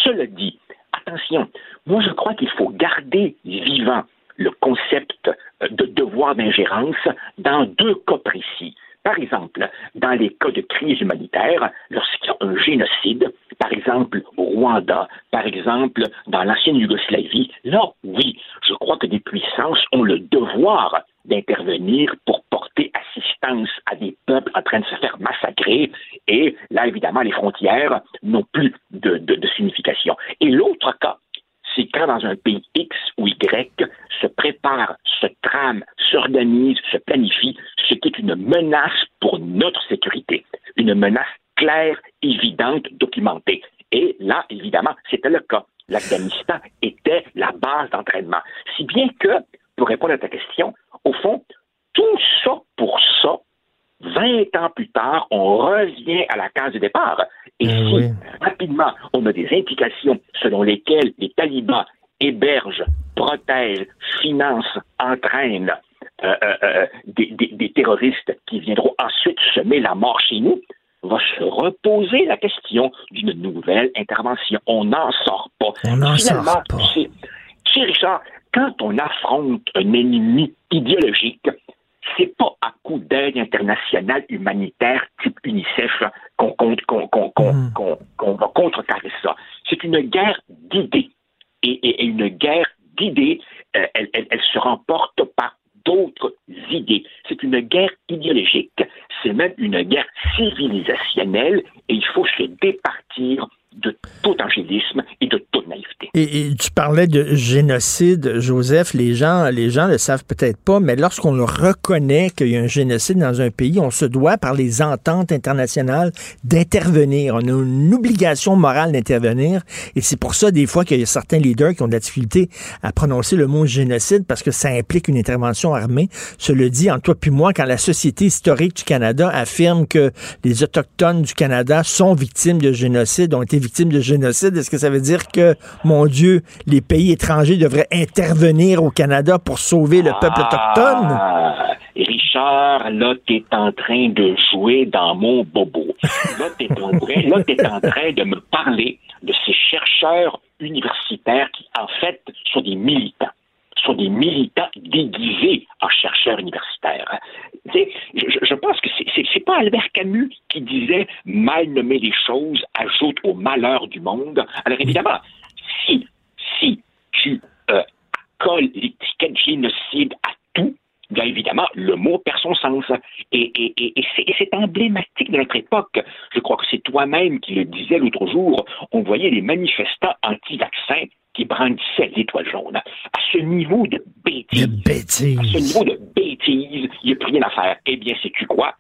cela dit, attention, moi je crois qu'il faut garder vivant le concept de devoir d'ingérence dans deux cas précis. Par exemple, dans les cas de crise humanitaire, lorsqu'il y a un génocide, par exemple au Rwanda, par exemple dans l'ancienne Yougoslavie, là, oui, je crois que des puissances ont le devoir d'intervenir pour porter assistance à des peuples en train de se faire massacrer. Et là, évidemment, les frontières n'ont plus de, de, signification. Et l'autre cas, c'est quand dans un pays X ou Y se prépare, se trame, s'organise, se planifie ce qui est une menace pour notre sécurité, une menace claire, évidente, documentée. Et là, évidemment, c'était le cas. L'Afghanistan était la base d'entraînement. Si bien que, pour répondre à ta question, au fond, tout ça pour ça, 20 ans plus tard, on revient à la case de départ. Et Eh si, rapidement, on a des implications selon lesquelles les talibans hébergent, protègent, financent, entraînent euh, euh, euh, des, des- des terroristes qui viendront ensuite semer la mort chez nous, va se reposer la question d'une nouvelle intervention. On n'en sort pas. On n'en sort pas. tu sais- Richard, quand on affronte un ennemi idéologique, c'est pas coup d'aide internationale humanitaire type UNICEF qu'on qu'on- va contrecarrer ça. C'est une guerre d'idées. Et, et- et une guerre d'idées, euh, elle, elle- elle se remporte par d'autres idées. C'est une guerre idéologique. C'est même une guerre civilisationnelle et il faut se départir de tout angélisme et de toute naïveté. Et, tu parlais de génocide, Joseph. Les gens, les gens le savent peut-être pas, mais lorsqu'on reconnaît qu'il y a un génocide dans un pays, on se doit, par les ententes internationales, d'intervenir. On a une obligation morale d'intervenir. Et c'est pour ça, des fois, qu'il y a certains leaders qui ont de la difficulté à prononcer le mot génocide parce que ça implique une intervention armée. Cela dit, entre toi puis moi, quand la Société historique du Canada affirme que les Autochtones du Canada sont victimes de génocide, ont été victimes de génocide, est-ce que ça veut dire que, mon Dieu, les pays étrangers devraient intervenir au Canada pour sauver le peuple autochtone? Ah, Richard, là, t'es en train de jouer dans mon bobo. Là, t'es en, en train de me parler de ces chercheurs universitaires qui, en fait, sont des militants sont des militants déguisés en chercheurs universitaires. Je, je- pense que c'est pas Albert Camus qui disait mal nommer les choses ajoute au malheur du monde. Alors évidemment, si si tu euh, colles l'étiquette génocide à tout, bien évidemment, le mot perd son sens. Et, et- et- et c'est emblématique de notre époque. Je crois que c'est toi-même qui le disais l'autre jour. On voyait les manifestants anti-vaccins qui brandissaient l'étoile jaune. À ce niveau de bêtise, bêtise. à ce niveau de bêtise, il n'y a plus rien à faire. Eh bien, sais-tu quoi?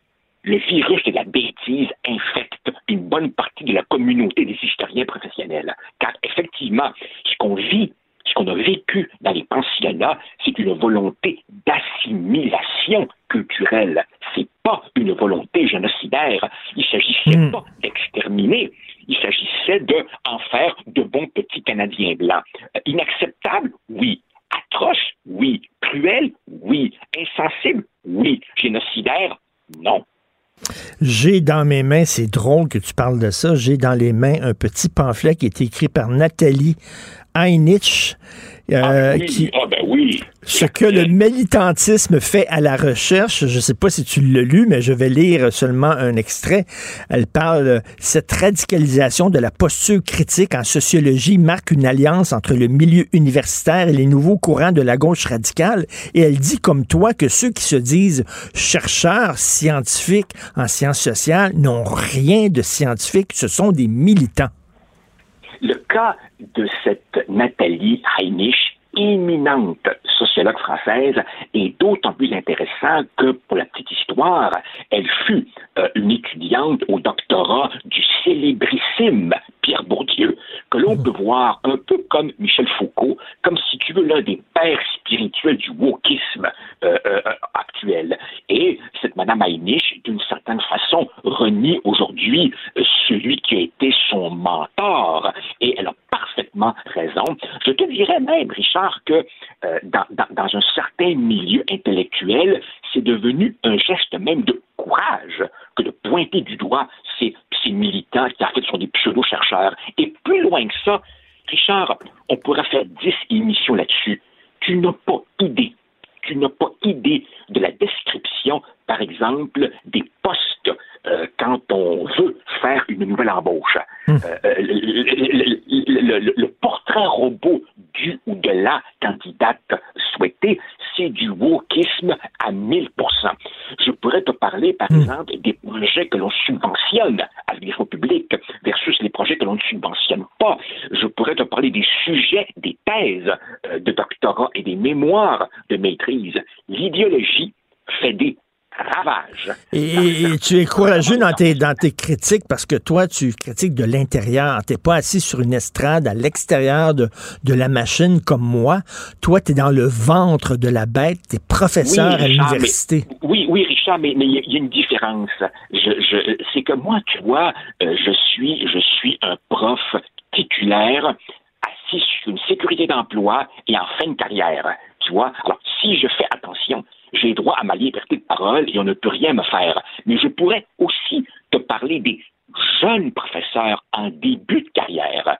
Le virus de la bêtise infecte une bonne partie de la communauté des historiens professionnels. Car effectivement, ce qu'on vit, ce qu'on a vécu dans les pensionnats, c'est une volonté d'assimilation culturelle. C'est pas une volonté génocidaire. Il s'agissait Hmm. pas d'exterminer. Il s'agissait de en faire de bons petits Canadiens blancs. Euh, inacceptable, oui. Atroce, oui. Cruel, oui. Insensible, oui. Génocidaire, non. J'ai dans mes mains, c'est drôle que tu parles de ça, j'ai dans les mains un petit pamphlet qui est écrit par Nathalie Heinrich. Euh, ah, qui, ah, ben oui. ce que le militantisme fait à la recherche, je ne sais pas si tu l'as lu, mais je vais lire seulement un extrait. Elle parle, euh, cette radicalisation de la posture critique en sociologie marque une alliance entre le milieu universitaire et les nouveaux courants de la gauche radicale. Et elle dit, comme toi, que ceux qui se disent chercheurs scientifiques en sciences sociales n'ont rien de scientifique, ce sont des militants. Cas de cette Nathalie Heinrich, éminente sociologue française, est d'autant plus intéressant que, pour la petite histoire, elle fut euh, une étudiante au doctorat du célébrissime Pierre Bourdieu, que l'on peut voir un peu comme Michel Foucault, comme si tu veux l'un des pères spirituels du wokisme euh, euh, actuel. Et cette Madame Heinrich, d'une certaine façon, renie aujourd'hui celui qui a été son mentor, et elle a parfaitement raison. Je te dirais même, Richard, que dans un certain milieu intellectuel, c'est devenu un geste même de courage que de pointer du doigt ces, ces militants qui en fait sont des pseudo-chercheurs. Et plus loin que ça, Richard, on pourrait faire dix émissions là-dessus. Tu n'as pas idée, tu n'as pas idée de la description, par exemple, des postes euh, quand on veut faire une nouvelle embauche. Hum. Euh, le, le, le, le, portrait robot du ou de la candidate souhaitée, c'est du wokisme à 1000 Je pourrais te parler, par Hum. exemple, des projets que l'on subventionne les fonds publics versus les projets que l'on ne subventionne pas. Je pourrais te parler des sujets, des thèses euh, de doctorat et des mémoires de maîtrise. L'idéologie fait des ravage. Et, et, tu es courageux dans tes, dans tes critiques parce que toi, tu critiques de l'intérieur. Tu pas assis sur une estrade à l'extérieur de, de la machine comme moi. Toi, tu es dans le ventre de la bête. Tu es professeur oui, à l'université. mais- Oui, oui, Richard, mais mais il y, a- il y a une différence. Je, je, c'est que moi, tu vois, euh, je suis, je suis un prof titulaire assis sur une sécurité d'emploi et en fin de carrière. Tu vois, alors si je fais attention, j'ai droit à ma liberté de parole et on ne peut rien me faire. Mais je pourrais aussi te parler des jeunes professeurs en début de carrière,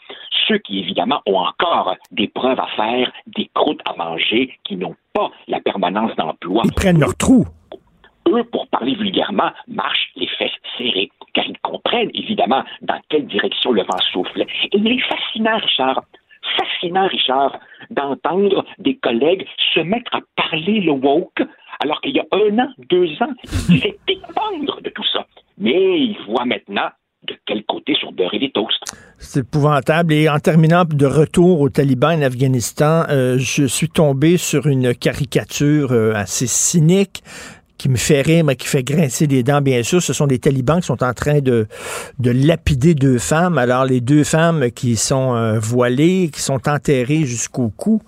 ceux qui évidemment ont encore des preuves à faire, des croûtes à manger, qui n'ont pas la permanence d'emploi. Ils prennent leur trou. Eux, pour parler vulgairement, marchent les fesses serrées, car ils comprennent évidemment dans quelle direction le vent souffle. Et il est fascinant, Richard, fascinant, Richard, d'entendre des collègues se mettre à parler le woke, alors qu'il y a un an, deux ans, ils disaient dépendre de tout ça. Mais ils voient maintenant de quel côté sont beurrés les toasts. C'est épouvantable. Et en terminant de retour aux talibans en Afghanistan, euh, je suis tombé sur une caricature euh, assez cynique qui me fait rire, mais qui fait grincer des dents, bien sûr. Ce sont des talibans qui sont en train de, de lapider deux femmes. Alors, les deux femmes qui sont euh, voilées, qui sont enterrées jusqu'au cou,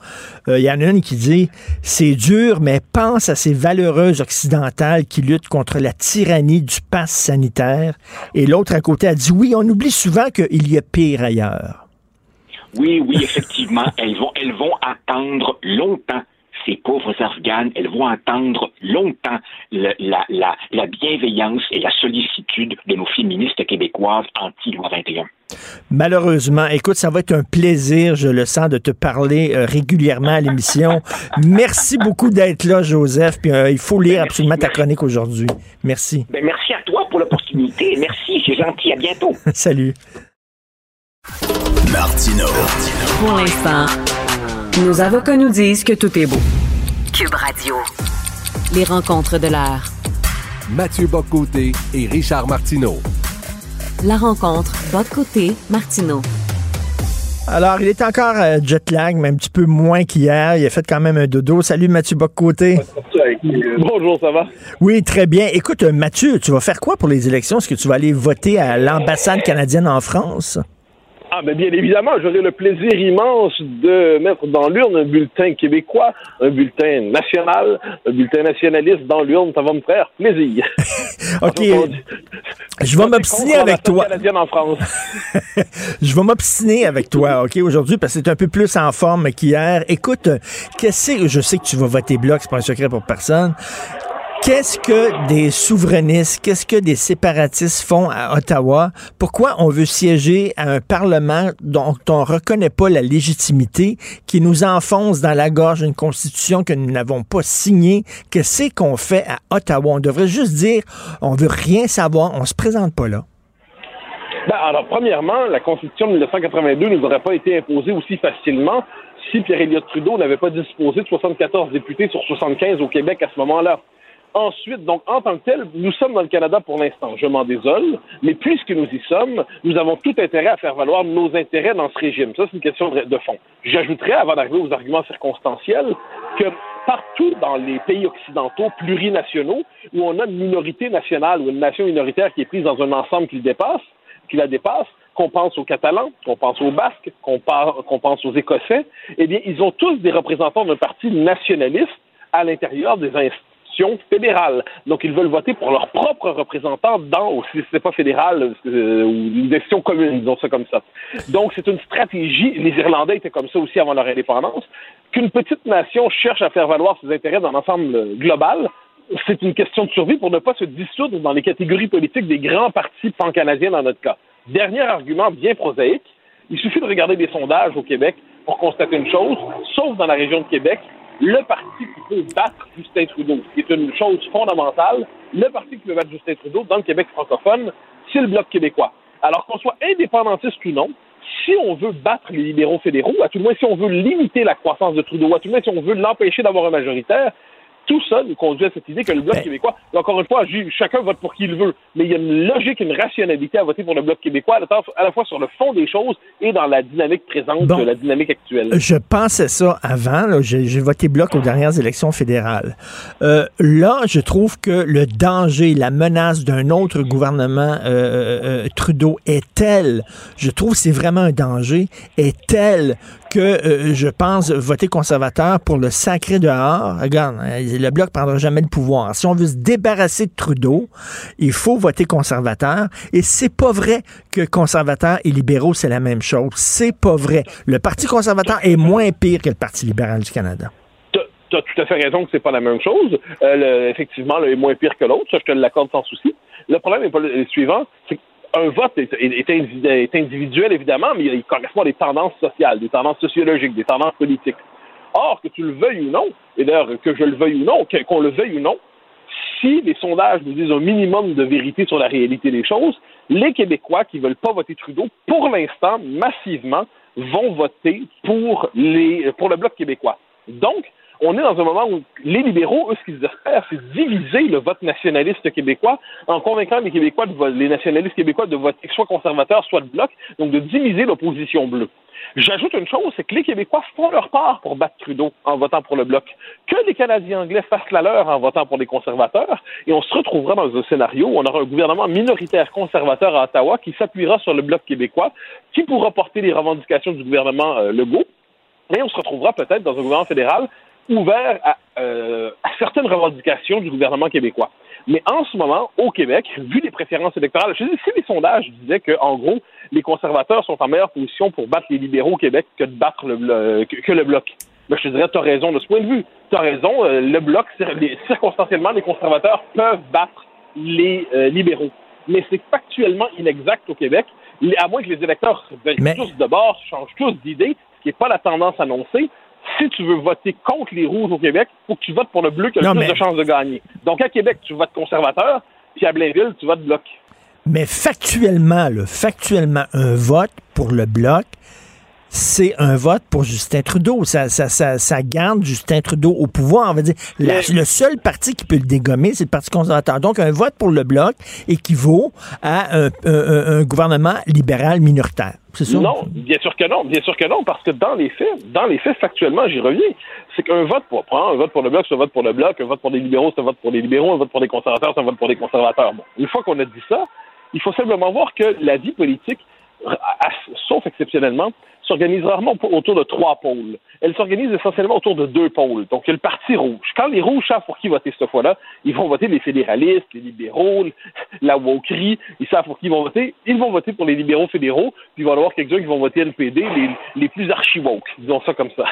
euh, il y en a une qui dit « C'est dur, mais pense à ces valeureuses occidentales qui luttent contre la tyrannie du pass sanitaire. » Et l'autre à côté a dit « Oui, on oublie souvent qu'il y a pire ailleurs. » Oui, oui, effectivement, elles vont attendre longtemps. Ces pauvres Afghanes, elles vont attendre longtemps le- la, la, la bienveillance et la sollicitude de nos féministes québécoises anti-loi 21. Malheureusement, écoute, ça va être un plaisir, je le sens, de te parler euh, régulièrement à l'émission. Merci beaucoup d'être là, Joseph. Puis euh, il faut lire absolument ta chronique aujourd'hui. Merci. Ben, merci à toi pour l'opportunité. Merci, c'est gentil. À bientôt. Salut. Martino. Pour l'instant, nos avocats nous disent que tout est beau. Cube Radio. Les rencontres de l'heure. Mathieu Boccoté et Richard Martineau. La rencontre Bob Côté Martineau. Alors, il est encore euh, jet lag, mais un petit peu moins qu'hier. Il a fait quand même un dodo. Salut, Mathieu Boccoté. Bonjour, ça va? Oui, très bien. Écoute, euh, Mathieu, tu vas faire quoi pour les élections? Est-ce que tu vas aller voter à l'ambassade canadienne en France? Ah, mais bien évidemment, j'aurai le plaisir immense de mettre dans l'urne un bulletin québécois, un bulletin national, un bulletin nationaliste dans l'urne. Ça va me faire plaisir. OK. Je vais m'obstiner avec toi. canadienne en France. Je vais m'obstiner avec toi, OK, aujourd'hui, parce que c'est un peu plus en forme qu'hier. Écoute, euh, qu'est-ce que je sais que tu vas voter bloc, c'est pas un secret pour personne. Qu'est-ce que des souverainistes, qu'est-ce que des séparatistes font à Ottawa? Pourquoi on veut siéger à un Parlement dont on ne reconnaît pas la légitimité, qui nous enfonce dans la gorge une constitution que nous n'avons pas signée? Qu'est-ce qu'on fait à Ottawa? On devrait juste dire, on veut rien savoir, on se présente pas là. Ben, alors, premièrement, la Constitution de 1982 ne nous aurait pas été imposée aussi facilement si Pierre-Éliott Trudeau n'avait pas disposé de 74 députés sur 75 au Québec à ce moment-là. Ensuite, donc, en tant que tel, nous sommes dans le Canada pour l'instant. Je m'en désole, mais puisque nous y sommes, nous avons tout intérêt à faire valoir nos intérêts dans ce régime. Ça, c'est une question de fond. J'ajouterais, avant d'arriver aux arguments circonstanciels, que partout dans les pays occidentaux plurinationaux, où on a une minorité nationale ou une nation minoritaire qui est prise dans un ensemble qui, dépasse, qui la dépasse, qu'on pense aux Catalans, qu'on pense aux Basques, qu'on pense aux Écossais, eh bien, ils ont tous des représentants d'un parti nationaliste à l'intérieur des institutions fédérales. Donc, ils veulent voter pour leurs propres représentants dans, ou si c'est pas fédéral, euh, ou une décision commune, disons ça comme ça. Donc, c'est une stratégie, les Irlandais étaient comme ça aussi avant leur indépendance, qu'une petite nation cherche à faire valoir ses intérêts dans l'ensemble global, c'est une question de survie pour ne pas se dissoudre dans les catégories politiques des grands partis pan-canadiens dans notre cas. Dernier argument bien prosaïque, il suffit de regarder des sondages au Québec pour constater une chose, sauf dans la région de Québec, le parti qui peut battre Justin Trudeau, qui est une chose fondamentale, le parti qui peut battre Justin Trudeau dans le Québec francophone, c'est le Bloc québécois. Alors qu'on soit indépendantiste ou non, si on veut battre les libéraux fédéraux, à tout le moins si on veut limiter la croissance de Trudeau, à tout le moins si on veut l'empêcher d'avoir un majoritaire, tout ça nous conduit à cette idée que le Bloc ben. québécois, encore une fois, chacun vote pour qui il veut, mais il y a une logique, une rationalité à voter pour le Bloc québécois, à la fois sur le fond des choses et dans la dynamique présente de la dynamique actuelle. Je pensais ça avant. J'ai voté Bloc aux dernières élections fédérales. Euh, là, je trouve que le danger, la menace d'un autre gouvernement euh, euh, Trudeau est tel, je trouve que c'est vraiment un danger, est tel que je pense voter conservateur pour le sacré dehors. Regarde, le Bloc prendra jamais le pouvoir. Si on veut se débarrasser de Trudeau, il faut voter conservateur. Et c'est pas vrai que conservateurs et libéraux, c'est la même chose. C'est pas vrai. Le Parti conservateur est moins pire que le Parti libéral du Canada tu as tout à fait raison que c'est pas la même chose. Euh, effectivement, l'un est moins pire que l'autre, ça je te l'accorde sans souci. Le problème est pas le suivant, qu'un vote est, est, individuel évidemment, mais il correspond à des tendances sociales, des tendances sociologiques, des tendances politiques. Or, que tu le veuilles ou non, et d'ailleurs que je le veuille ou non, qu'on le veuille ou non, si les sondages nous disent un minimum de vérité sur la réalité des choses, les Québécois qui ne veulent pas voter Trudeau, pour l'instant, massivement, vont voter pour, les, pour le Bloc québécois. Donc, on est dans un moment où les libéraux, eux, ce qu'ils espèrent, c'est diviser le vote nationaliste québécois en convaincant les Québécois, de, les nationalistes québécois de voter soit conservateur, soit de bloc, donc de diviser l'opposition bleue. J'ajoute une chose, c'est que les Québécois font leur part pour battre Trudeau en votant pour le Bloc. Que les Canadiens anglais fassent la leur en votant pour les conservateurs, et on se retrouvera dans un scénario où on aura un gouvernement minoritaire conservateur à Ottawa qui s'appuiera sur le Bloc québécois, qui pourra porter les revendications du gouvernement euh, Legault, et on se retrouvera peut-être dans un gouvernement fédéral ouvert à, euh, à certaines revendications du gouvernement québécois. Mais en ce moment, au Québec, vu les préférences électorales, je dis, si les sondages disaient qu'en gros, les conservateurs sont en meilleure position pour battre les libéraux au Québec que de battre le, que, le bloc, ben, je te dirais, tu as raison de ce point de vue. Tu as raison, euh, le bloc, circonstanciellement, les conservateurs peuvent battre les euh, libéraux. Mais c'est factuellement inexact au Québec, à moins que les électeurs viennent tous de bord, changent tous d'idée, ce qui n'est pas la tendance annoncée si tu veux voter contre les rouges au Québec, il faut que tu votes pour le bleu qui a le plus de chances de gagner. Donc à Québec, tu votes conservateur, puis à Blainville, tu votes bloc. Mais factuellement, factuellement, un vote pour le bloc, c'est un vote pour Justin Trudeau. Ça, ça, ça, garde Justin Trudeau au pouvoir. On va dire, le seul parti qui peut le dégommer, c'est le Parti conservateur. Donc, un vote pour le Bloc équivaut à un, gouvernement libéral minoritaire. C'est ça? Non, bien sûr que non, bien sûr que non, parce que dans les faits, dans les faits, factuellement, j'y reviens, c'est qu'un vote pour prendre un vote pour le bloc, c'est un vote pour le bloc, un vote pour les libéraux, c'est un vote pour les libéraux, un vote pour les conservateurs, c'est un vote pour les conservateurs. Bon, une fois qu'on a dit ça, il faut simplement voir que la vie politique, sauf exceptionnellement, s'organise rarement autour de trois pôles. Elle s'organise essentiellement autour de deux pôles. Donc, il y a le Parti rouge. Quand les rouges savent pour qui voter cette fois-là, ils vont voter les fédéralistes, les libéraux, la wokerie. Ils savent pour qui ils vont voter. Ils vont voter pour les libéraux fédéraux, puis il va y avoir quelques-uns qui vont voter NPD, les, les plus archi-woke, disons ça comme ça.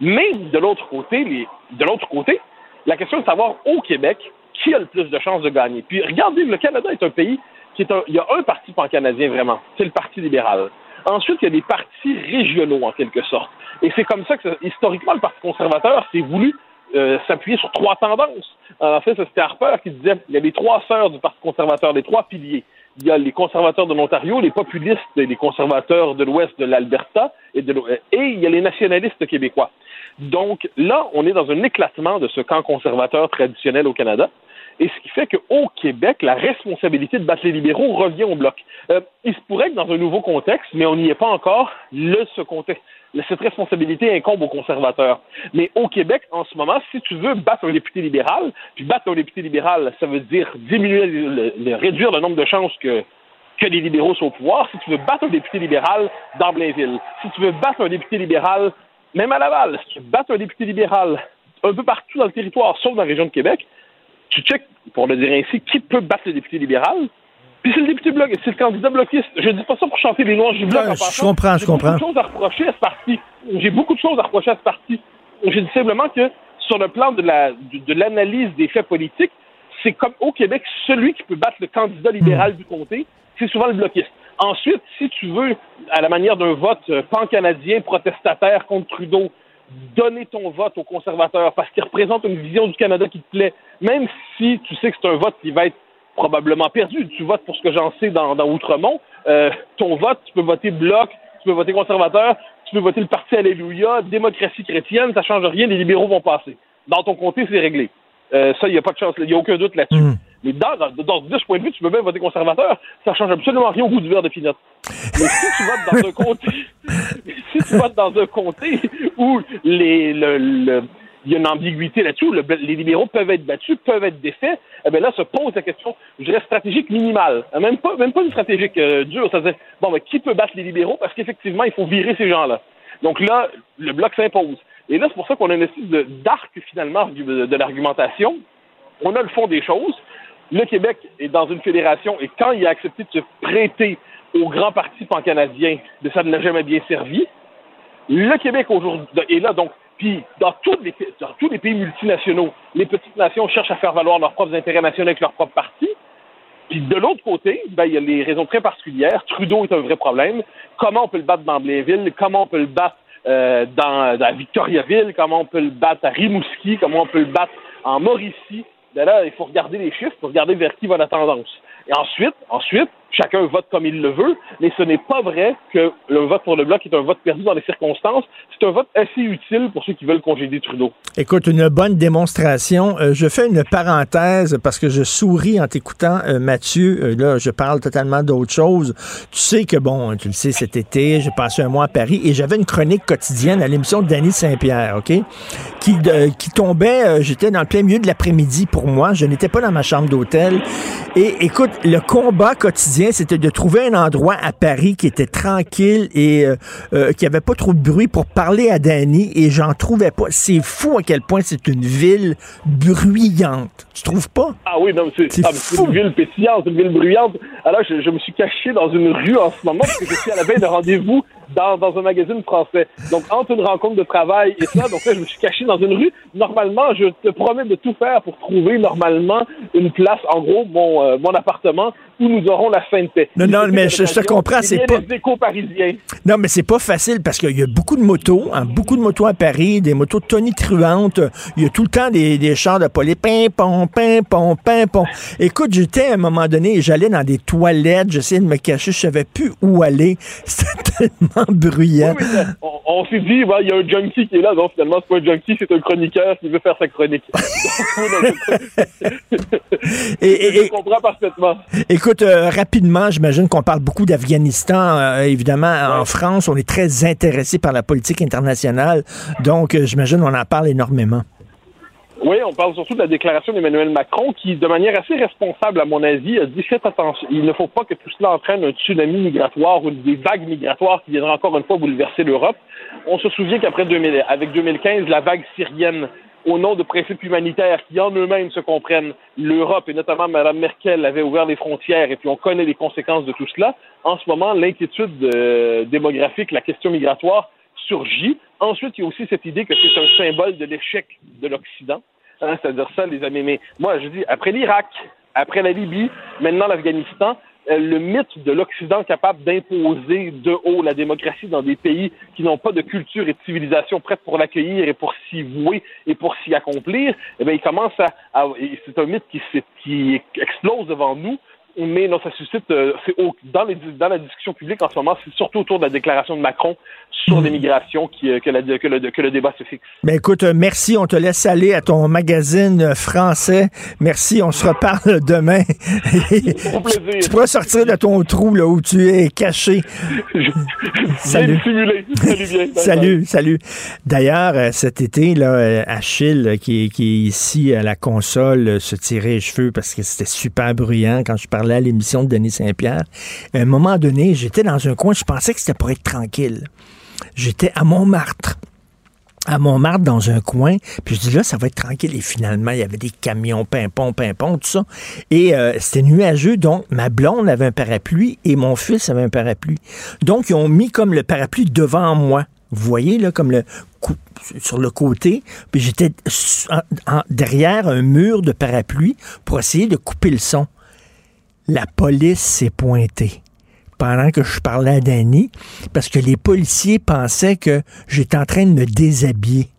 Mais de l'autre côté, les, de l'autre côté, la question est de savoir au Québec qui a le plus de chances de gagner? Puis regardez, le Canada est un pays qui est un, il y a un parti pan-canadien vraiment, c'est le Parti libéral. Ensuite, il y a des partis régionaux en quelque sorte. Et c'est comme ça que, historiquement, le Parti conservateur s'est voulu euh, s'appuyer sur trois tendances. En fait, c'était Harper qui disait il y a les trois sœurs du Parti conservateur, les trois piliers. Il y a les conservateurs de l'Ontario, les populistes et les conservateurs de l'Ouest de l'Alberta, et, et il y a les nationalistes québécois. Donc là, on est dans un éclatement de ce camp conservateur traditionnel au Canada. Et ce qui fait qu'au Québec, la responsabilité de battre les libéraux revient au bloc. Euh, il se pourrait que dans un nouveau contexte, mais on n'y est pas encore, le, ce contexte, cette responsabilité incombe aux conservateurs. Mais au Québec, en ce moment, si tu veux battre un député libéral, puis battre un député libéral, ça veut dire diminuer, réduire le nombre de chances que, que les libéraux soient au pouvoir. Si tu veux battre un député libéral dans Blainville, si tu veux battre un député libéral, même à Laval, si tu veux battre un député libéral un peu partout dans le territoire, sauf dans la région de Québec, tu check, pour le dire ainsi, qui peut battre le député libéral, puis c'est le député bloc, c'est le candidat bloquiste. Je dis pas ça pour chanter les noirs du bloc. en je comprends, je comprends. J'ai beaucoup de choses à reprocher à ce parti. J'ai beaucoup de choses à reprocher à ce parti. Je dis simplement que sur le plan de la de, l'analyse des faits politiques, c'est comme au Québec, celui qui peut battre le candidat libéral du comté, c'est souvent le bloquiste. Ensuite, si tu veux, à la manière d'un vote euh, pan-canadien protestataire contre Trudeau, donner ton vote aux conservateurs parce qu'il représente une vision du Canada qui te plaît, même si tu sais que c'est un vote qui va être probablement perdu. Tu votes pour ce que j'en sais dans, Outremont. Euh, ton vote, tu peux voter Bloc, tu peux voter conservateur, tu peux voter le Parti Alléluia, démocratie chrétienne, ça change rien, les libéraux vont passer. Dans ton comté, c'est réglé. Euh, ça, il n'y a pas de chance, il n'y a aucun doute là-dessus. Hmm. Mais dans, dans, ce point de vue, tu peux même voter conservateur, ça change absolument rien au goût du verre de pinot. Mais si tu votes dans un comté, si tu votes dans un comté où le il y a une ambiguïté là-dessus. les libéraux peuvent être battus, peuvent être défaits. Eh bien là, se pose la question, je dirais, stratégique minimale. Même pas, même pas une stratégique euh, dure. Ça bon, mais qui peut battre les libéraux? Parce qu'effectivement, il faut virer ces gens-là. Donc là, le bloc s'impose. Et là, c'est pour ça qu'on a une espèce d'arc, finalement, de, de l'argumentation. On a le fond des choses. Le Québec est dans une fédération et quand il a accepté de se prêter au grand parti pan-canadien, ça ne l'a jamais bien servi. Le Québec aujourd'hui est là, donc puis, dans tous, les, pays multinationaux, les petites nations cherchent à faire valoir leurs propres intérêts nationaux avec leur propre parti. Puis, de l'autre côté, ben, il y a les raisons très particulières. Trudeau est un vrai problème. Comment on peut le battre dans Blainville? Comment on peut le battre euh, dans, dans Victoriaville? Comment on peut le battre à Rimouski? Comment on peut le battre en Mauricie? Il faut regarder les chiffres pour regarder vers qui va la tendance. Et ensuite, ensuite, chacun vote comme il le veut, mais ce n'est pas vrai que le vote pour le bloc est un vote perdu dans les circonstances. C'est un vote assez utile pour ceux qui veulent congédier Trudeau. Écoute, une bonne démonstration. Euh, je fais une parenthèse parce que je souris en t'écoutant, euh, Mathieu. Euh, là, je parle totalement d'autre chose. Tu sais que, bon, tu le sais, cet été, j'ai passé un mois à Paris et j'avais une chronique quotidienne à l'émission de Danny Saint-Pierre, OK? Qui, qui tombait, j'étais dans le plein milieu de l'après-midi pour moi. Je n'étais pas dans ma chambre d'hôtel. Et écoute, le combat quotidien, c'était de trouver un endroit à Paris qui était tranquille et euh, euh, qui avait pas trop de bruit pour parler à Danny et j'en trouvais pas. C'est fou à quel point c'est une ville bruyante. Tu trouves pas? Ah oui, non, c'est ah, une ville pétillante, une ville bruyante. Alors, je, je, me suis caché dans une rue en ce moment parce que je suis à la veille de rendez-vous dans, dans, un magazine français. Donc, entre une rencontre de travail et ça, donc là, je me suis caché dans une rue. Normalement, je te promets de tout faire pour trouver normalement une place, en gros, mon, euh, mon appartement où nous aurons la fin de paix. Non, non, mais je, te comprends, c'est pas... parisiens. Non, mais c'est pas facile parce qu'il y a beaucoup de motos, hein, beaucoup de motos à Paris, des motos tonitruantes. Il y a tout le temps des, des chars de police, pimpon, pimpon, pimpon. Écoute, j'étais à un moment donné, j'allais dans des toilettes, j'essayais de me cacher, je savais plus où aller. C'était tellement bruyant. on, s'est dit, il y a un junkie qui est là. Non, finalement, c'est pas un junkie, c'est un chroniqueur qui veut faire sa chronique. et, je comprends parfaitement. Écoute, euh, rapidement, j'imagine qu'on parle beaucoup d'Afghanistan. Euh, évidemment, en France, on est très intéressé par la politique internationale. Donc, euh, j'imagine on en parle énormément. Oui, on parle surtout de la déclaration d'Emmanuel Macron qui, de manière assez responsable, à mon avis, a dit faites attention. Il ne faut pas que tout cela entraîne un tsunami migratoire ou des vagues migratoires qui viendraient encore une fois bouleverser l'Europe. On se souvient qu'après 2000, avec 2015, la vague syrienne, au nom de principes humanitaires qui en eux-mêmes se comprennent, l'Europe et notamment Mme Merkel avait ouvert les frontières et puis on connaît les conséquences de tout cela. En ce moment, l'inquiétude euh, démographique, la question migratoire Ensuite, il y a aussi cette idée que c'est un symbole de l'échec de l'Occident. Hein, C'est-à-dire ça, les amis. Mais moi, je dis, après l'Irak, après la Libye, maintenant l'Afghanistan, euh, le mythe de l'Occident capable d'imposer de haut la démocratie dans des pays qui n'ont pas de culture et de civilisation prête pour l'accueillir et pour s'y vouer et pour s'y accomplir, eh bien, il commence à, c'est un mythe qui explose devant nous mais non, ça suscite, euh, c'est dans, les, dans la discussion publique en ce moment, c'est surtout autour de la déclaration de Macron sur hmm. l'immigration qui, euh, que, la, que, le, que, le, débat se fixe. Ben écoute, euh, merci, on te laisse aller à ton magazine français. Merci, on se reparle demain. Au plaisir. Tu pourras sortir de ton trou là, où tu es caché. salut. Salut, bien. salut, salut. D'ailleurs, cet été, là, Achille, qui, qui est ici à la console, se tirait les cheveux parce que c'était super bruyant quand je parlais l'émission de Denis Saint-Pierre. À un moment donné, j'étais dans un coin, je pensais que c'était pour être tranquille. J'étais à Montmartre à Montmartre dans un coin, puis je dis là, ça va être tranquille. Et finalement, il y avait des camions, pimpon, pimpon, tout ça. Et euh, c'était nuageux, donc ma blonde avait un parapluie et mon fils avait un parapluie. Donc, ils ont mis comme le parapluie devant moi. Vous voyez, là, comme le sur le côté, puis j'étais derrière un mur de parapluie pour essayer de couper le son la police s'est pointée pendant que je parlais à Danny, parce que les policiers pensaient que j'étais en train de me déshabiller,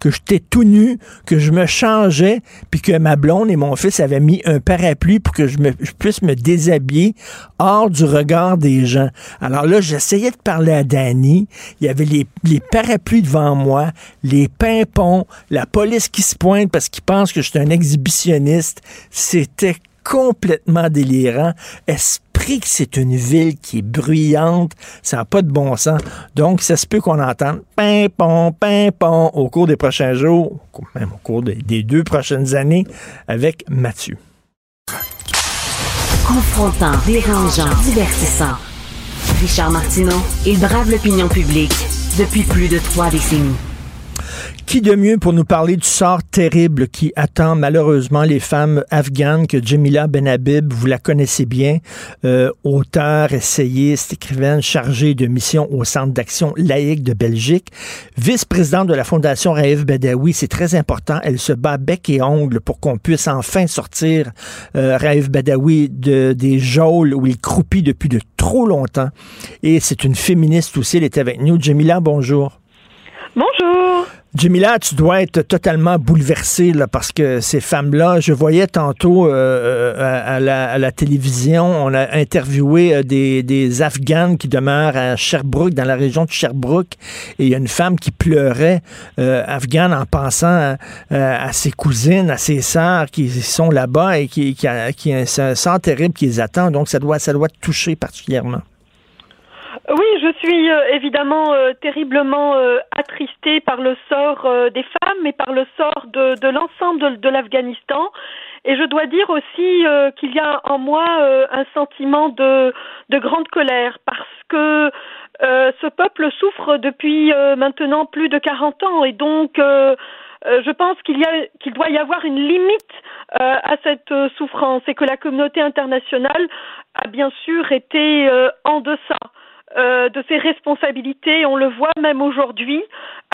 que j'étais tout nu, que je me changeais, puis que ma blonde et mon fils avaient mis un parapluie pour que je, puisse me déshabiller hors du regard des gens. Alors là, j'essayais de parler à Danny, il y avait les, les parapluies devant moi, les pimpons, la police qui se pointe parce qu'ils pensent que je suis un exhibitionniste. C'était complètement délirant. Esprit que c'est une ville qui est bruyante, ça n'a pas de bon sens. Donc, ça se peut qu'on entende pimpon, pimpon au cours des prochains jours, même au cours des, des deux prochaines années avec Mathieu. Confrontant, dérangeant, divertissant. Richard Martineau, il brave l'opinion publique depuis plus de trois décennies. Qui de mieux pour nous parler du sort terrible qui attend malheureusement les femmes afghanes que Jamila Benhabib, vous la connaissez bien, euh, auteur, essayiste, écrivaine chargée de mission au Centre d'action laïque de Belgique, vice-présidente de la Fondation Raif Badawi, c'est très important, elle se bat bec et ongle pour qu'on puisse enfin sortir euh, Raif Badawi de, des geôles où il croupit depuis de trop longtemps. Et c'est une féministe aussi, elle est avec nous. Jamila, bonjour. Bonjour. Jamila, tu dois être totalement bouleversée là, parce que ces femmes-là, je voyais tantôt euh, à, la, télévision, on a interviewé euh, des, des Afghanes qui demeurent à Sherbrooke, dans la région de Sherbrooke, et il y a une femme qui pleurait, euh, afghane, en pensant à, ses cousines, à ses sœurs qui sont là-bas et qui, qui, un sort terrible qui les attend. Donc, ça doit, ça doit te toucher particulièrement. Oui, je suis euh, évidemment euh, terriblement euh, attristée par le sort des femmes et par le sort de, l'ensemble de, l'Afghanistan. Et je dois dire aussi qu'il y a en moi un sentiment de, de, grande colère parce que ce peuple souffre depuis maintenant plus de 40 ans et donc je pense qu'il y a qu'il doit y avoir une limite à cette souffrance et que la communauté internationale a bien sûr été en deçà. Euh, de ses responsabilités. On le voit même aujourd'hui,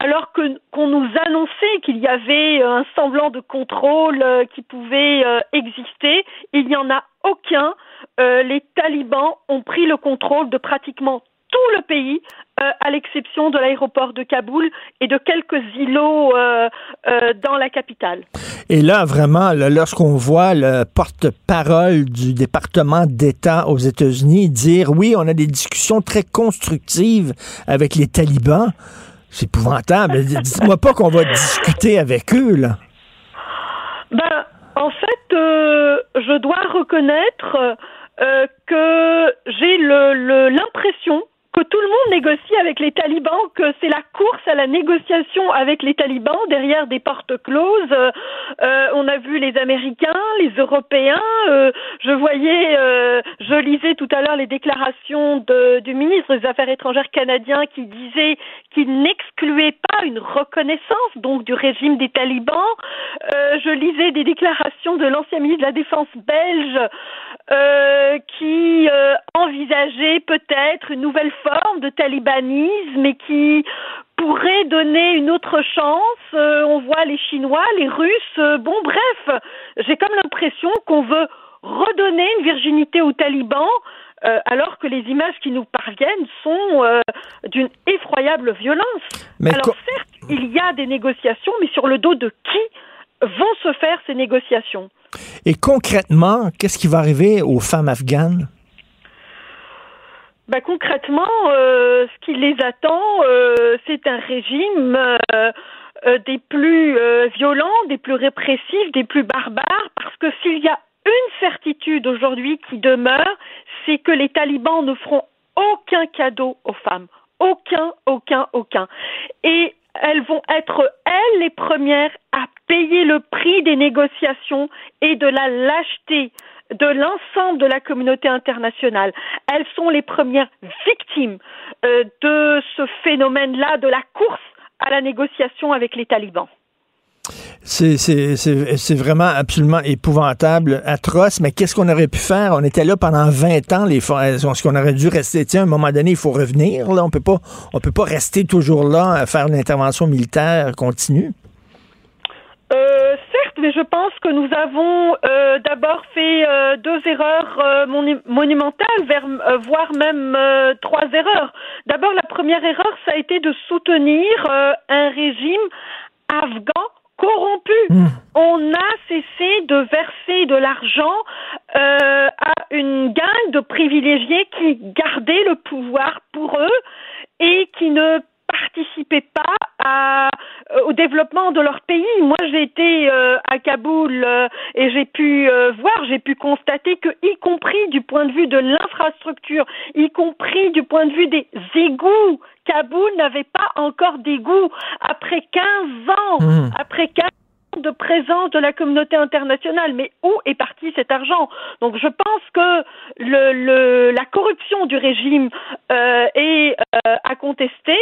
alors que qu'on nous annonçait qu'il y avait un semblant de contrôle euh, qui pouvait euh, exister, il n'y en a aucun. les talibans ont pris le contrôle de pratiquement tout le pays, euh, à l'exception de l'aéroport de Kaboul et de quelques îlots euh, euh, dans la capitale. Et là, vraiment, lorsqu'on voit le porte-parole du département d'État aux États-Unis dire oui, on a des discussions très constructives avec les talibans, c'est épouvantable. Dites-moi pas qu'on va discuter avec eux, là. Ben, en fait, je dois reconnaître que j'ai l'impression que tout le monde négocie avec les talibans, que c'est la course à la négociation avec les talibans derrière des portes closes. Euh, on a vu les Américains, les Européens. Euh, je voyais, euh, je lisais tout à l'heure les déclarations de, du ministre des Affaires étrangères canadien qui disait qu'il n'excluait pas une reconnaissance donc du régime des talibans. je lisais des déclarations de l'ancien ministre de la Défense belge qui envisageait peut-être une nouvelle forme de talibanisme et qui pourrait donner une autre chance. Euh, on voit les Chinois, les Russes. Euh, bon, bref, j'ai comme l'impression qu'on veut redonner une virginité aux talibans. Euh, alors que les images qui nous parviennent sont d'une effroyable violence. alors certes, il y a des négociations, mais sur le dos de qui vont se faire ces négociations? Et concrètement, qu'est-ce qui va arriver aux femmes afghanes? Bah, concrètement, euh, ce qui les attend, euh, c'est un régime euh, des plus violents, des plus répressifs, des plus barbares, parce que s'il y a une certitude aujourd'hui qui demeure, c'est que les talibans ne feront aucun cadeau aux femmes. Aucun, aucun, aucun. Et elles vont être, elles, les premières à payer le prix des négociations et de la lâcheté de l'ensemble de la communauté internationale. Elles sont les premières victimes euh, de ce phénomène-là, de la course à la négociation avec les talibans. C'est vraiment absolument épouvantable, atroce, mais qu'est-ce qu'on aurait pu faire? On était là pendant 20 ans, les est-ce qu'on aurait dû rester, tiens, à un moment donné, il faut revenir, là, on peut pas, on peut pas rester toujours là à faire une intervention militaire continue? Euh, certes, mais je pense que nous avons euh, d'abord fait euh, deux erreurs euh, monumentales, vers, voire même trois erreurs. D'abord, la première erreur, ça a été de soutenir un régime afghan corrompu. Mmh. On a cessé de verser de l'argent à une gang de privilégiés qui gardaient le pouvoir pour eux et qui ne participaient pas à, euh, au développement de leur pays. Moi, j'ai été euh, à Kaboul euh, et j'ai pu voir, j'ai pu constater que, y compris du point de vue de l'infrastructure, y compris du point de vue des égouts, Kaboul n'avait pas encore d'égouts après 15 ans. Mmh. Après 15 de présence de la communauté internationale. Mais où est parti cet argent? Donc je pense que la corruption du régime euh, est euh, à contester.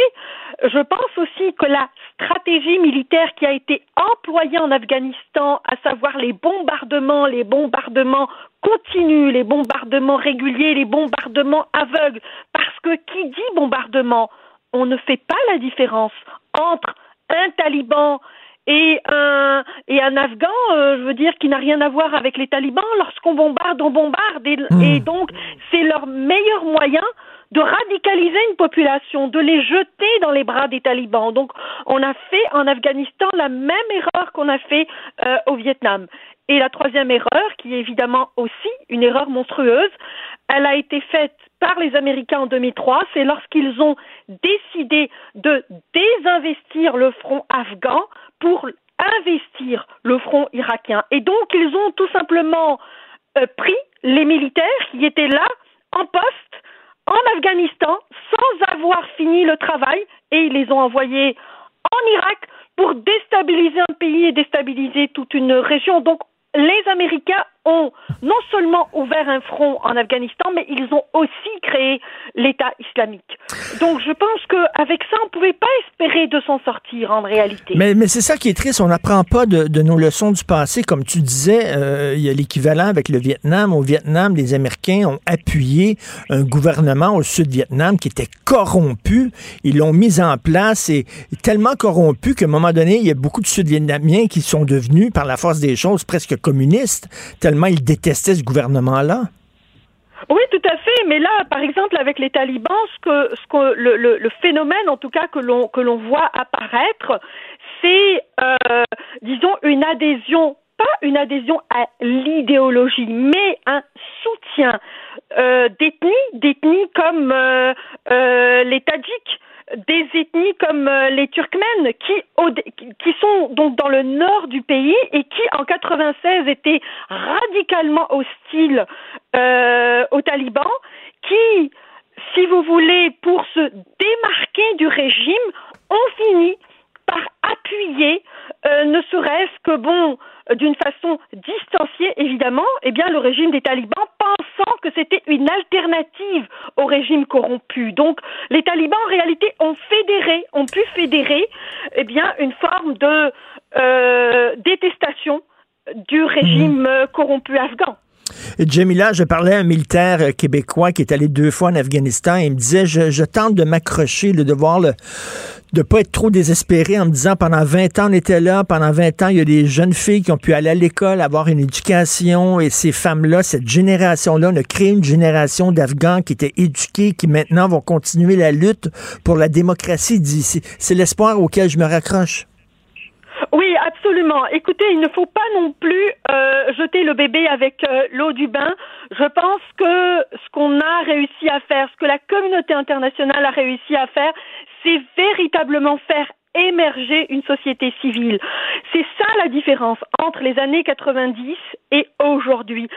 Je pense aussi que la stratégie militaire qui a été employée en Afghanistan, à savoir les bombardements, les bombardements continus, les bombardements réguliers, les bombardements aveugles, parce que qui dit bombardement, on ne fait pas la différence entre un taliban et un, et un Afghan, euh, je veux dire, qui n'a rien à voir avec les talibans. Lorsqu'on bombarde, on bombarde. Et, hmm. et donc, c'est leur meilleur moyen de radicaliser une population, de les jeter dans les bras des talibans. Donc, on a fait en Afghanistan la même erreur qu'on a fait euh, au Vietnam. Et la troisième erreur, qui est évidemment aussi une erreur monstrueuse, elle a été faite par les Américains en 2003, c'est lorsqu'ils ont décidé de désinvestir le front afghan pour investir le front irakien. Et donc, ils ont tout simplement euh, pris les militaires qui étaient là, en poste, en Afghanistan, sans avoir fini le travail, et ils les ont envoyés en Irak pour déstabiliser un pays et déstabiliser toute une région. Donc, les Américains non seulement ouvert un front en Afghanistan, mais ils ont aussi créé l'État islamique. Donc je pense qu'avec ça, on ne pouvait pas espérer de s'en sortir en réalité. Mais, c'est ça qui est triste, on n'apprend pas de, nos leçons du passé. Comme tu disais, euh, il y a l'équivalent avec le Vietnam. Au Vietnam, les Américains ont appuyé un gouvernement au sud-Vietnam qui était corrompu. Ils l'ont mis en place et tellement corrompu qu'à un moment donné, il y a beaucoup de Sud-Vietnamiens qui sont devenus, par la force des choses, presque communistes ils détestaient ce gouvernement-là? Oui, tout à fait. Mais là, par exemple, avec les talibans, ce que, le, phénomène, en tout cas, que l'on voit apparaître, c'est, euh, disons, une adhésion pas une adhésion à l'idéologie, mais un soutien euh, d'ethnies comme euh, euh les Tadjiks, des ethnies comme euh, les Turkmènes qui, qui sont donc dans le nord du pays et qui en 96 étaient radicalement hostiles euh, aux talibans, qui, si vous voulez, pour se démarquer du régime, ont fini par appuyer, euh, ne serait-ce que bon, d'une façon distanciée évidemment, eh bien le régime des talibans, pensant que c'était une alternative au régime corrompu. Donc les talibans en réalité ont fédéré, ont pu fédérer, eh bien une forme de euh, détestation du régime mmh. corrompu afghan. Jamila, je parlais à un militaire euh, québécois qui est allé deux fois en Afghanistan et il me disait, je, je tente de m'accrocher, de voir le de pas être trop désespéré en me disant pendant 20 ans on était là, pendant 20 ans il y a des jeunes filles qui ont pu aller à l'école, avoir une éducation et ces femmes-là, cette génération-là, on a créé une génération d'Afghans qui étaient éduqués, qui maintenant vont continuer la lutte pour la démocratie d'ici. C'est l'espoir auquel je me raccroche. Oui, absolument. Écoutez, il ne faut pas non plus euh, jeter le bébé avec euh, l'eau du bain. Je pense que ce qu'on a réussi à faire, ce que la communauté internationale a réussi à faire, c'est véritablement faire émerger une société civile. C'est ça la différence entre les années 90 et aujourd'hui.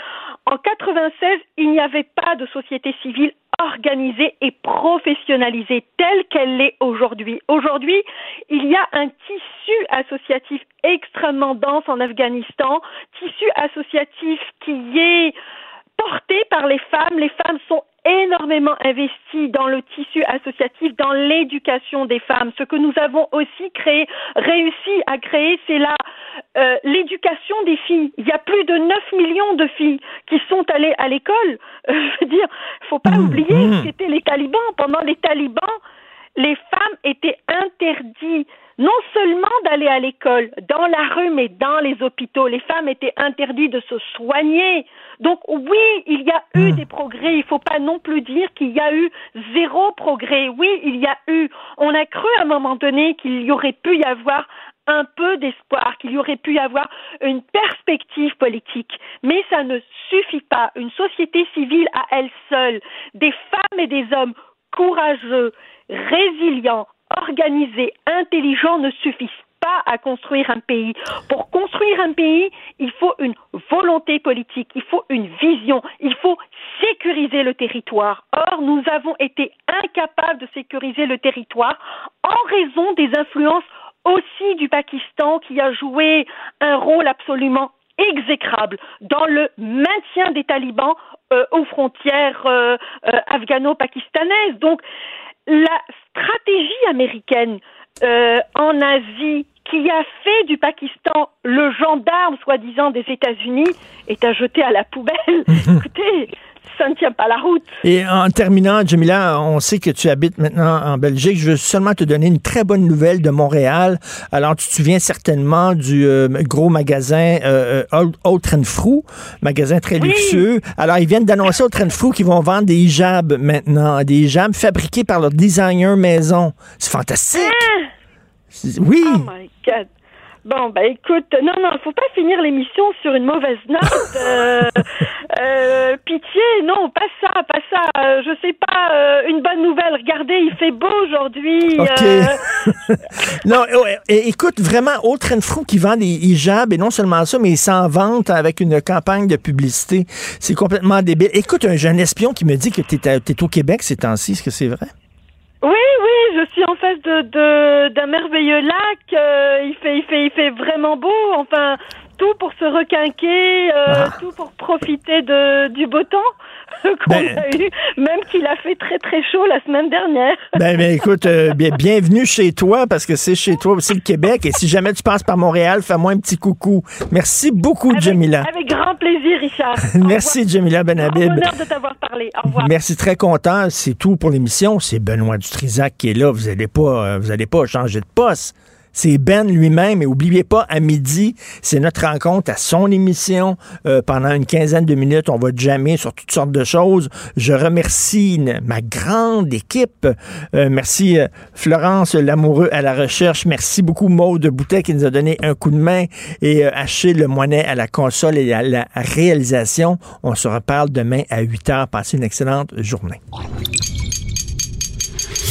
En 96, il n'y avait pas de société civile organisée et professionnalisée telle qu'elle l'est aujourd'hui. Aujourd'hui, il y a un tissu associatif extrêmement dense en Afghanistan, tissu associatif qui est porté par les femmes. Les femmes sont énormément investies dans le tissu associatif, dans l'éducation des femmes. Ce que nous avons aussi créé, réussi à créer, c'est euh, l'éducation des filles. Il y a plus de 9 millions de filles qui sont allées à l'école. Euh, je veux dire, faut pas mmh, oublier mmh. ce qu'étaient les talibans. Pendant les talibans, les femmes étaient interdites non seulement d'aller à l'école, dans la rue, mais dans les hôpitaux. Les femmes étaient interdites de se soigner. Donc oui, il y a eu hmm. des progrès. Il ne faut pas non plus dire qu'il y a eu zéro progrès. Oui, il y a eu. On a cru à un moment donné qu'il y aurait pu y avoir un peu d'espoir, qu'il y aurait pu y avoir une perspective politique. Mais ça ne suffit pas. Une société civile à elle seule, des femmes et des hommes courageux, résilients, organisés, intelligents ne suffisent pas à construire un pays. Pour construire un pays, il faut une volonté politique, il faut une vision, il faut sécuriser le territoire. Or, nous avons été incapables de sécuriser le territoire en raison des influences aussi du Pakistan qui a joué un rôle absolument exécrable dans le maintien des talibans euh, aux frontières euh, euh, afghano-pakistanaises. Donc, la stratégie américaine euh, en Asie qui a fait du Pakistan le gendarme soi-disant des États-Unis est à jeter à la poubelle. Écoutez, ça ne tient pas la route. Et en terminant, Jamila, on sait que tu habites maintenant en Belgique. Je veux seulement te donner une très bonne nouvelle de Montréal. Alors, tu te souviens certainement du euh, gros magasin euh, Old, Frou, magasin très luxueux. Alors, ils viennent d'annoncer au Frou qu'ils vont vendre des hijabs maintenant, des hijabs fabriqués par leur designer maison. C'est fantastique. Ah! Oui. Oh my God. Bon, ben écoute, non, non, faut pas finir l'émission sur une mauvaise note. Euh, euh, pitié, non, pas ça, pas ça. Euh, je sais pas, euh, une bonne nouvelle. Regardez, il fait beau aujourd'hui. OK. non, écoute, vraiment, Autre Frou qui vend des hijabs, et non seulement ça, mais il s'en vante avec une campagne de publicité. C'est complètement débile. Écoute, un jeune espion qui me dit que tu es, au Québec ces temps-ci, est-ce que c'est vrai? Oui, oui, je suis en face de d'un merveilleux lac. Euh, il fait, il fait, il fait vraiment beau. Enfin, tout pour se requinquer, euh, ah. tout pour profiter de du beau temps qu'on ben. a eu, même qu'il a fait très très chaud la semaine dernière. ben, ben écoute, euh, bienvenue chez toi parce que c'est chez toi aussi le Québec. Et si jamais tu passes par Montréal, fais-moi un petit coucou. Merci beaucoup, avec, Jamila. Avec grand plaisir, Richard. Merci, Jamila Benhabib. Honneur de t'avoir parlé. Au revoir. Merci, très content. C'est tout pour l'émission. C'est Benoît Dutrisac qui est là. Vous n'allez pas, euh, vous allez pas changer de poste. C'est Ben lui-même. Et oubliez pas, à midi, c'est notre rencontre à son émission. Euh, pendant une quinzaine de minutes, on va jammer sur toutes sortes de choses. Je remercie ma grande équipe. Euh, merci euh, Florence Lamoureux à la recherche. Merci beaucoup Maude Boutet qui nous a donné un coup de main. Et Achille Le Moinet à la console et à la réalisation. On se reparle demain à 8 heures. Passez une excellente journée.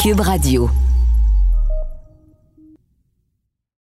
Cube Radio.